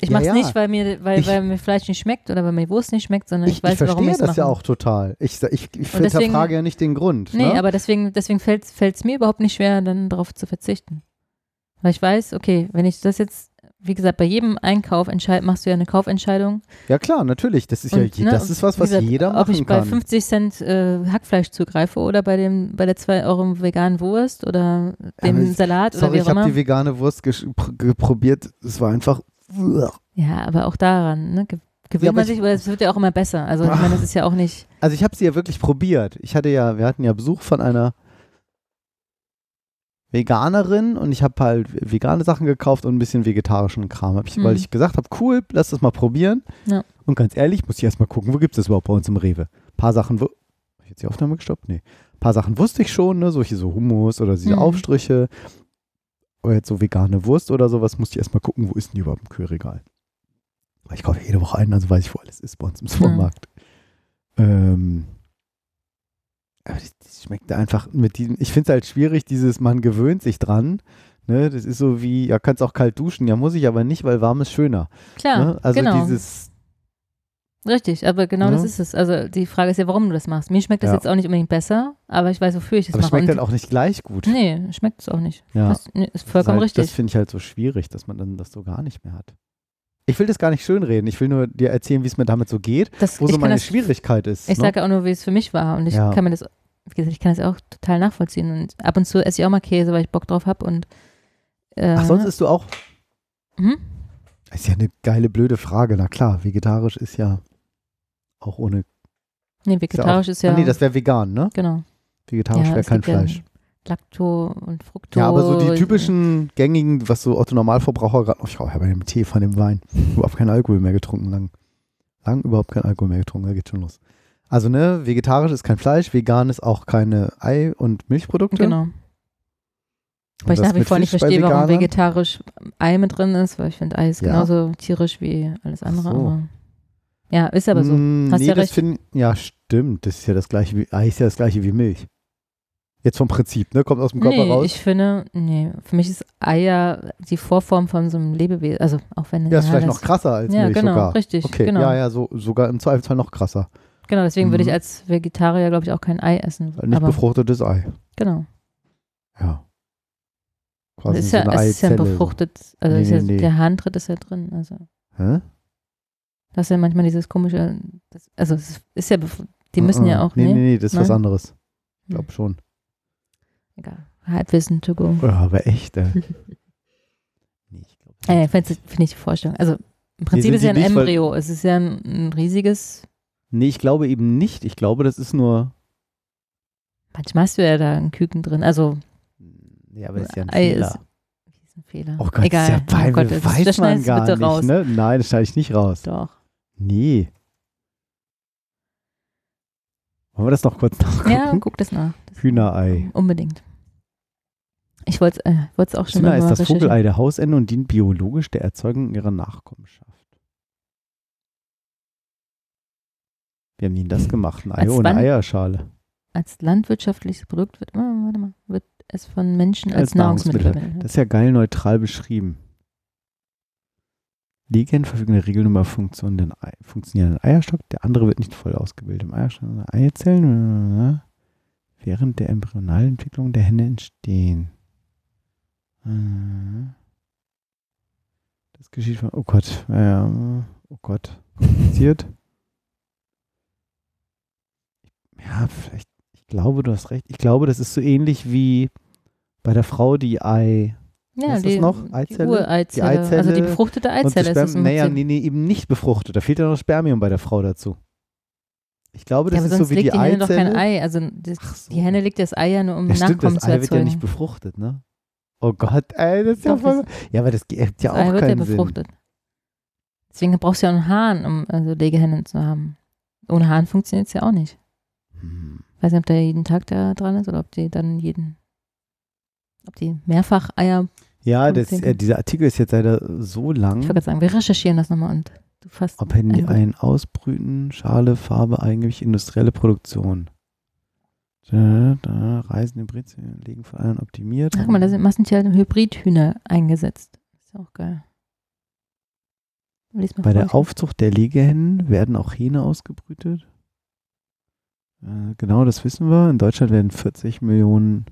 ich Ja, mache es ja. nicht, weil mir, weil, Ich- weil mir Fleisch nicht schmeckt oder weil mir Wurst nicht schmeckt, sondern ich, Ich, weiß, ich verstehe warum ich das mache. ja auch total. Ich, ich, ich hinterfrage ja nicht den Grund. Nee, ne? aber deswegen, deswegen fällt es mir überhaupt nicht schwer, dann darauf zu verzichten. Weil ich weiß, okay, wenn ich das jetzt, wie gesagt, bei jedem Einkauf entscheid, machst du ja eine Kaufentscheidung. Ja klar, natürlich. Das ist ja Und, je- ne, das ist was, wie was gesagt, jeder Ob machen ich bei kann. 50 Cent äh, Hackfleisch zugreife oder bei dem bei der 2 Euro veganen Wurst oder dem Aber ich- Salat oder Sorry, wie ich auch habe immer. die vegane Wurst geprobiert. Es war einfach. Ja, aber auch daran, ne? Ge gewöhnt Ja, aber man ich- sich, weil es wird ja auch immer besser. Also ich *laughs* meine, das ist ja auch nicht. Also ich habe sie ja wirklich probiert. Ich hatte ja, wir hatten ja Besuch von einer Veganerin und ich habe halt vegane Sachen gekauft und ein bisschen vegetarischen Kram. Ich, Mhm. Weil ich gesagt habe, cool, lass das mal probieren. Ja. Und ganz ehrlich, muss ich erst mal gucken, wo gibt es das überhaupt bei uns im Rewe? Ein paar Sachen, wo, hab ich jetzt die Aufnahme gestoppt? Nee. Ein paar Sachen wusste ich schon, ne? solche so Hummus oder diese Mhm. Aufstriche. Oder jetzt so vegane Wurst oder sowas, musste ich erst mal gucken, wo ist denn die überhaupt im Kühlregal? Weil ich kaufe jede Woche ein, also weiß ich, wo alles ist bei uns im Supermarkt. Ähm, aber das, das schmeckt einfach mit diesem, ich finde es halt schwierig, dieses, man gewöhnt sich dran. Ne? Das ist so wie, ja, kannst auch kalt duschen, ja, muss ich aber nicht, weil warm ist schöner. Klar, ne? Also genau. dieses, Richtig, aber genau Ne? das ist es. Also die Frage ist ja, warum du das machst. Mir schmeckt das Ja. jetzt auch nicht unbedingt besser, aber ich weiß, wofür ich das aber es mache. schmeckt halt auch nicht gleich gut. Nee, schmeckt es auch nicht. Ja. Das, nee, ist Das ist vollkommen halt, Das richtig. finde ich halt so schwierig, dass man dann das so gar nicht mehr hat. Ich will das gar nicht schönreden. Ich will nur dir erzählen, wie es mir damit so geht, Das, wo so meine das, Schwierigkeit ist. Ich ne? sage auch nur, wie es für mich war. Und ich Ja. kann mir das, wie gesagt, ich kann das auch total nachvollziehen. Und ab und zu esse ich auch mal Käse, weil ich Bock drauf habe. Und äh, Ach, sonst isst du auch? hm? Ist ja eine geile, blöde Frage. Na klar, vegetarisch ist ja auch ohne. Nee, vegetarisch ist ja. Ah, nee, das wäre vegan, ne? genau. Vegetarisch Ja, wäre kein gibt ja Fleisch. Lacto und Fructo. Ja, aber so die typischen gängigen, was so Otto Normalverbraucher gerade. Oh, ich habe bei dem Tee von dem Wein *laughs* überhaupt keinen Alkohol mehr getrunken. Lang, lang überhaupt keinen Alkohol mehr getrunken. Da geht schon los. Also, ne, vegetarisch ist kein Fleisch, vegan ist auch keine Ei- und Milchprodukte. Genau. Weil ich nach wie mit vor nicht verstehe, warum vegetarisch Ei mit drin ist, weil ich finde, Ei ist Ja. genauso tierisch wie alles andere. so. Ja, ist aber so. Mm, Hast nee, ja das recht. find, ja, stimmt. Das ist ja das gleiche wie, Ei ist ja das gleiche wie Milch. Jetzt vom Prinzip, ne? Kommt aus dem Körper Nee, raus. ich finde, nee, für mich ist Ei ja die Vorform von so einem Lebewesen. Also auch wenn ja, ist vielleicht das- noch krasser als Ja, Milch genau, sogar. richtig, Okay, genau. ja, ja, so, sogar im Zweifelsfall noch krasser. Genau, deswegen würde ich Mhm. als Vegetarier, glaube ich, auch kein Ei essen. Nicht aber befruchtetes Ei. genau. Ja. Es Quasi ist, so ja, eine es ist ja befruchtet, also Nee, ist ja, nee, nee. der Harntritt ist ja drin. Also Hä? das ist ja manchmal dieses komische, das, also es ist ja, die müssen ja auch, Nee, nee, nee, nee, das ist was Nein? anderes. Ich Hm. glaube schon. Egal. Halbwissen to go. Ja, aber echt, äh. *laughs* nee, ich glaub, Äh, Finde find ich die Vorstellung. Also im Prinzip sind ist ja ein nicht, Embryo. Es ist ja ein, ein riesiges. nee, ich glaube eben nicht. Ich glaube, das ist nur. Manchmal hast du ja da ein Küken drin. Also Nee, aber das ist ja ein Ei Fehler. ist- ist ein Fehler? oh Gott, Egal. das ist ja oh Bible, Gott, das, weiß das man gar bitte nicht, raus. ne? Nein, das schneide ich nicht raus. Doch. Nee. Wollen wir das noch kurz nachgucken? Ja, guck das nach. Das Hühnerei. Unbedingt. Ich wollte es äh, wollt's auch schon Hühner ist mal das. Vogelei der Hausende und dient biologisch der Erzeugung ihrer Nachkommenschaft. Wie haben die denn das gemacht? Ein Ei ohne Eierschale. Als landwirtschaftliches Produkt wird, warte mal, wird es von Menschen als, Als Nahrungsmittel verwendet. Das ist ja geil neutral beschrieben. Liegen verfügen der Regel über Funktion den Ei, funktionierenden Eierstock. Der andere wird nicht voll ausgebildet. Im Eierstock sind Eizellen äh, während der Embryonalentwicklung der Henne entstehen. Das geschieht von. Oh Gott. Ja, ja, oh Gott. Kompliziert. Ja, vielleicht. Ich glaube, du hast recht. Ich glaube, das ist so ähnlich wie bei der Frau, die Ei. ja, ist das die, noch? Die Eizelle? Die Eizelle also die befruchtete das Eizelle ist Sperm im naja, nee, nee, eben nicht befruchtet. Da fehlt ja noch Spermium bei der Frau dazu. Ich glaube, das ja, ist sonst so wie legt die die Henne doch Eizelle. kein Ei. Also das, so. die Henne legt das Ei ja nur, um ja, stimmt, Nachkommen das zu Ei wird ja erzeugen. nicht befruchtet, ne? Oh Gott, ey, das ist ja Doch, voll. Ja, aber das ergibt ja auch wird ja keinen Sinn. befruchtet. Deswegen brauchst du ja einen Hahn, um also Legehennen zu haben. Ohne Hahn funktioniert es ja auch nicht. Hm. Ich weiß nicht, ob der jeden Tag da dran ist oder ob die dann jeden, ob die mehrfach Eier, Ja, das, äh, dieser Artikel ist jetzt leider so lang. ich wollte gerade sagen, wir recherchieren das nochmal und du fasst. Ob Handy ein ein Ausbrüten, Schale, Farbe, Eigengewicht, industrielle Produktion. Da, da, Reisen, Hybrid, legen von allen optimiert. Guck mal, da sind massentierliche Hybridhühner eingesetzt. Ist ja auch geil. Bei vor, der Aufzucht der Legehennen werden auch Hähne ausgebrütet. Äh, genau, das wissen wir. In Deutschland werden 40 Millionen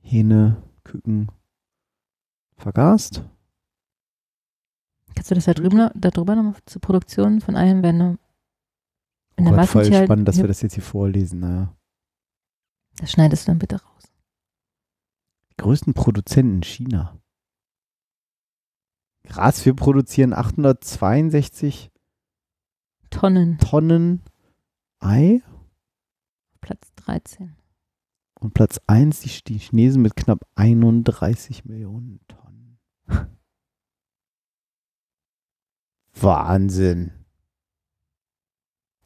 Hähne, Küken vergast. Kannst du das da drüben, noch- da drüber nochmal zur Produktion von Eiern werden noch in Oh der Gott, voll spannend, dass wir das jetzt hier vorlesen. Naja. Das schneidest du dann bitte raus. Die größten Produzenten China. Krass, wir produzieren 862 Tonnen, Tonnen Ei Platz 13. und Platz 1 die, die Chinesen mit knapp 31 Millionen Tonnen. *laughs* Wahnsinn.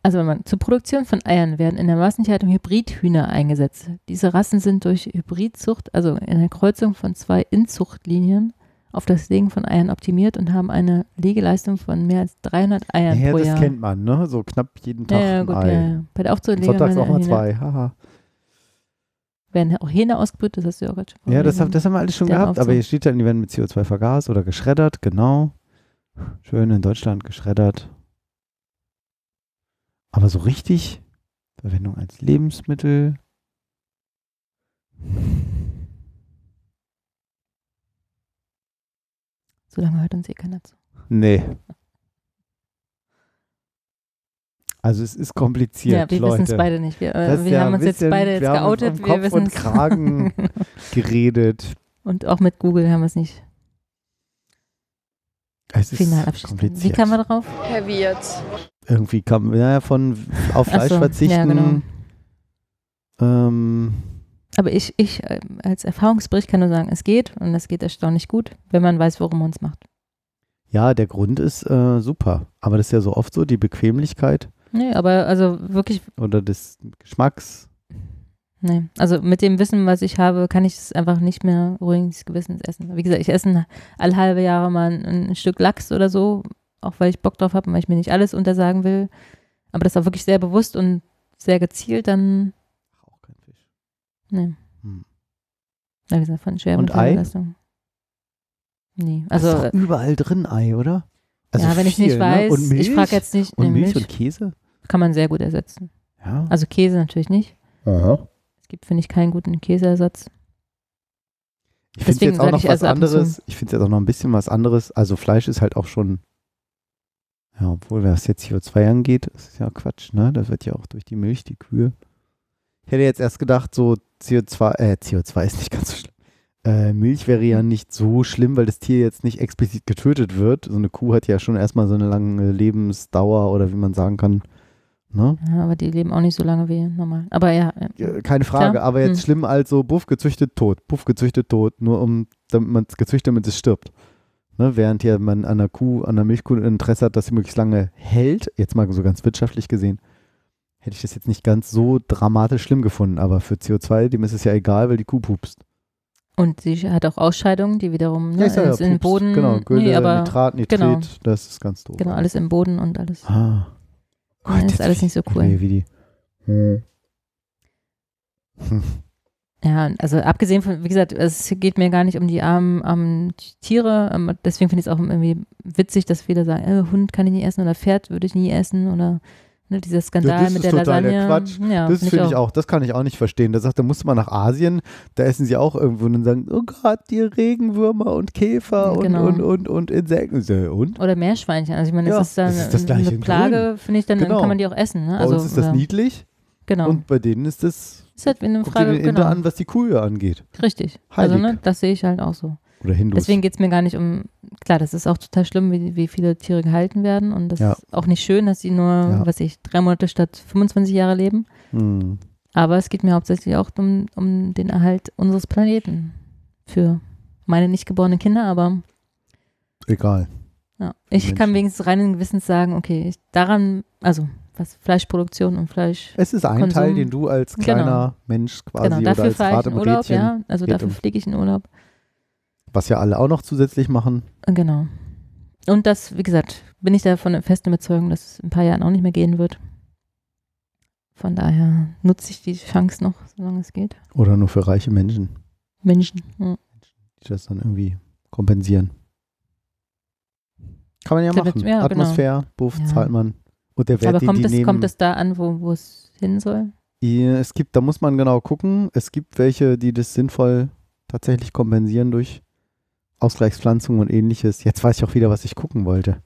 Also wenn man zur Produktion von Eiern werden in der Massentierhaltung Hybridhühner eingesetzt. Diese Rassen sind durch Hybridzucht, also in der Kreuzung von zwei Inzuchtlinien, auf das Legen von Eiern optimiert und haben eine Legeleistung von mehr als 300 Eiern Ja, pro das Jahr. kennt man, ne? So knapp jeden Tag ja, ja, ein gut, Ei. ja, ja. Bei der Aufzucht Sonntags auch mal zwei. Haha. werden auch Hähne ausgebrütet, das hast du ja auch gerade schon Ja, das, hab, das haben wir alles schon gehabt, aber Aufzug. hier steht dann, die werden mit CO2 vergast oder geschreddert, genau. Schön in Deutschland geschreddert. Aber so richtig Verwendung als Lebensmittel. So lange hört uns eh keiner zu. Nee. Also es ist kompliziert, ja, wir wissen es beide nicht. Wir, äh, wir ja haben uns jetzt beide jetzt wir haben geoutet. um wir Kopf wissen und Kragen *laughs* geredet. und auch mit Google haben wir es nicht Es ist final können. Wie kompliziert. kam man drauf? Verwirrt. Irgendwie kam ja von auf Fleisch so, ja, verzichten. genau. ähm, Aber ich, ich äh, als Erfahrungsbericht kann nur sagen, es geht und es geht erstaunlich gut, wenn man weiß, worum man es macht. ja, der Grund ist äh, super. Aber das ist ja so oft so, die Bequemlichkeit Nee, aber also wirklich, oder des Geschmacks. nee. Also mit dem Wissen, was ich habe, kann ich es einfach nicht mehr ruhiges Gewissens essen. Wie gesagt, ich esse alle halbe Jahre mal ein, ein Stück Lachs oder so, auch weil ich Bock drauf habe und weil ich mir nicht alles untersagen will. Aber das auch wirklich sehr bewusst und sehr gezielt, dann, Auch kein Fisch. nee. Hm. Ja, wie gesagt, von schwer Und Ei? Nee, Also also ist doch überall drin Ei, oder? Also ja, wenn ich nicht weiß, ne? und Milch, ich frage jetzt nicht, und nee, Milch, Milch und Käse. kann man sehr gut ersetzen. Ja. Also Käse natürlich nicht. Aha. Es gibt, finde ich, keinen guten Käseersatz. Ich finde Deswegen jetzt auch noch was anderes. Ich finde jetzt auch noch ein bisschen was anderes. Also Fleisch ist halt auch schon, ja, obwohl was jetzt CO2 angeht, ist ja Quatsch, ne? Das wird ja auch durch die Milch, die Kühe. Ich hätte jetzt erst gedacht, so CO2, äh, CO2 ist nicht ganz so schlimm. Äh, Milch wäre ja nicht so schlimm, weil das Tier jetzt nicht explizit getötet wird. So eine Kuh hat ja schon erstmal so eine lange Lebensdauer oder wie man sagen kann. Ne? Ja, aber die leben auch nicht so lange wie normal. Aber ja. ja. Keine Frage, Klar. aber jetzt Hm. schlimm als so Buff gezüchtet tot, Buff gezüchtet tot, nur um, damit man es gezüchtet, damit es stirbt. Ne? Während ja man an einer Kuh, an einer Milchkuh ein Interesse hat, dass sie möglichst lange hält, jetzt mal so ganz wirtschaftlich gesehen, hätte ich das jetzt nicht ganz so dramatisch schlimm gefunden, aber für CO2, dem ist es ja egal, weil die Kuh pupst. Und sie hat auch Ausscheidungen, die wiederum ne, Ja, ist ja, alles in den pupst, Boden. Genau, Gülle, nee, aber Nitrat, Nitrit, genau. das ist ganz doof. genau, alles im Boden und alles. Ah. Ja, ist jetzt alles wie- nicht so cool. Nee, wie die. Hm. *laughs* Ja, also abgesehen von, wie gesagt, es geht mir gar nicht um die armen, armen Tiere. ähm, Deswegen finde ich es auch irgendwie witzig, dass viele sagen, äh, Hund kann ich nie essen oder Pferd würde ich nie essen oder ne, dieser Skandal das mit der Lasagne. Quatsch. Ja, Das finde ich auch, das kann ich auch nicht verstehen. Da sagt, da musste man nach Asien, da essen sie auch irgendwo und dann sagen, oh Gott, die Regenwürmer und Käfer und, Genau. und, und, und Insekten. Ich Und? Oder Meerschweinchen. Also ich meine, das Ja, ist dann das ist das eine in Plage, finde ich, dann, dann Genau. kann man die auch essen. Ne? Bei Also, uns ist das oder- niedlich Genau. und bei denen ist das, ist halt wie eine guck dir Frage, den Inder genau. an, was die Kühe angeht. Richtig. Also Heilig. ne, das sehe ich halt auch so. Oder Hindus. Deswegen geht es mir gar nicht um, klar, das ist auch total schlimm, wie, wie viele Tiere gehalten werden und das Ja. ist auch nicht schön, dass sie nur, Ja. was weiß ich, drei Monate statt 25 Jahre leben. hm. Aber es geht mir hauptsächlich auch um, um den Erhalt unseres Planeten. Für meine nicht geborenen Kinder, aber Egal. ja. Ich Menschen. kann wenigstens reinen Gewissens sagen, okay, ich, daran, also was Fleischproduktion und Fleisch. Es ist ein Konsum. Teil, den du als Genau. kleiner Mensch quasi genau, oder dafür als fahre Rad ich im Urlaub, Rädchen, ja. Also dafür fliege ich in Urlaub. was ja alle auch noch zusätzlich machen. Genau. Und das, wie gesagt, bin ich davon der festen Überzeugung, dass es in ein paar Jahren auch nicht mehr gehen wird. Von daher nutze ich die Chance noch, solange es geht. Oder nur für reiche Menschen, Menschen. Ja. die das dann irgendwie kompensieren. Kann man ja machen. ja, genau. Atmosphäre, Buff, Ja. zahlt man. Und der Wert, Aber kommt es, nehmen, kommt es da an, wo, es hin soll? Es gibt, da muss man genau gucken. Es gibt welche, die das sinnvoll tatsächlich kompensieren durch Ausgleichspflanzung und ähnliches. Jetzt weiß ich auch wieder, was ich gucken wollte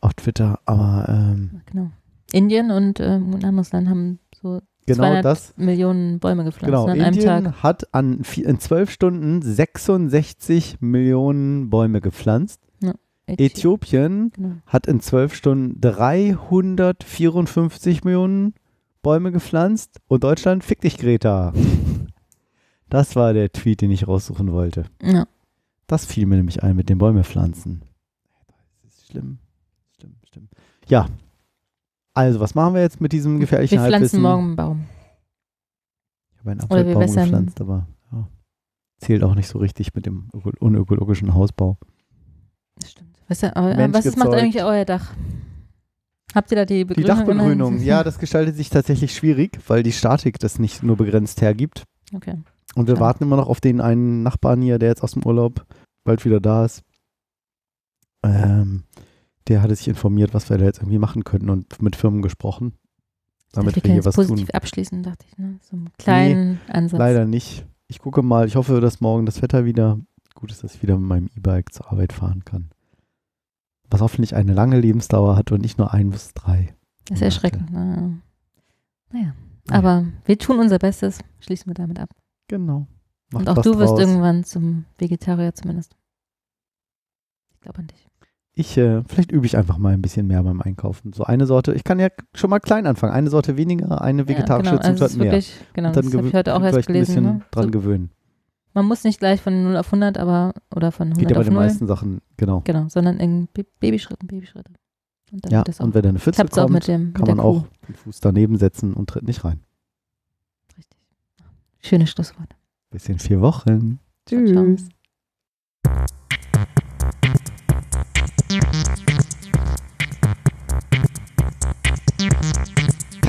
auf Twitter. Aber ähm, Genau. Indien und ähm, ein anderes Land haben so genau 200 das. Millionen Bäume gepflanzt Genau, ne, an einem Indien Tag. hat an vi- in zwölf Stunden 66 Millionen Bäume gepflanzt. Äthiopien Genau. hat in zwölf Stunden 354 Millionen Bäume gepflanzt und Deutschland fick dich, Greta. *laughs* Das war der Tweet, den ich raussuchen wollte. Ja. Das fiel mir nämlich ein mit den Bäume pflanzen. Das ist schlimm. Schlimm, schlimm. Ja. Also, was machen wir jetzt mit diesem gefährlichen Wir pflanzen Halbwissen? morgen einen Baum. Ich habe einen Oder wir Apfelbaum gepflanzt, aber ja. zählt auch nicht so richtig mit dem öko- unökologischen Hausbau. Was, Mensch was ist, macht eigentlich euer Dach? Habt ihr da die Die Begrünung? Dachbegrünung, immerhin? ja, *laughs* das gestaltet sich tatsächlich schwierig, weil die Statik das nicht nur begrenzt hergibt. Okay. Und wir Klar. warten immer noch auf den einen Nachbarn hier, der jetzt aus dem Urlaub bald wieder da ist. Ähm, der hatte sich informiert, was wir da jetzt irgendwie machen könnten und mit Firmen gesprochen, damit wir hier was positiv tun. abschließen, dachte ich. Ne? So einen kleinen Ansatz. Leider nicht. Ich gucke mal, ich hoffe, dass morgen das Wetter wieder gut ist, dass ich wieder mit meinem E-Bike zur Arbeit fahren kann. Was hoffentlich eine lange Lebensdauer hat und nicht nur ein bis drei. Das ist erschreckend. Ne? Naja. Aber wir tun unser Bestes, schließen wir damit ab. Genau. Macht Und auch du wirst draus. irgendwann zum Vegetarier zumindest. Ich glaube an dich. Ich, äh, vielleicht übe ich einfach mal ein bisschen mehr beim Einkaufen. So eine Sorte, ich kann ja schon mal klein anfangen. Eine Sorte weniger, eine vegetarische ja, genau. also Zutat ist mehr. wirklich, Genau, Und dann das habe ich heute auch erst vielleicht ein gelesen. bisschen Ne? dran So, gewöhnen. Man muss nicht gleich von 0 auf 100, aber oder von 100 Geht ja bei den 0. meisten Sachen, genau. Genau, sondern in Ba- Babyschritten, Babyschritte. Und dann Ja, und wenn eine Pfütze klappt's auch kommt, mit dem mit kann der man auch den Fuß daneben setzen und tritt nicht rein. Richtig. Schönes Schlusswort. Bis in vier Wochen. Ciao, ciao.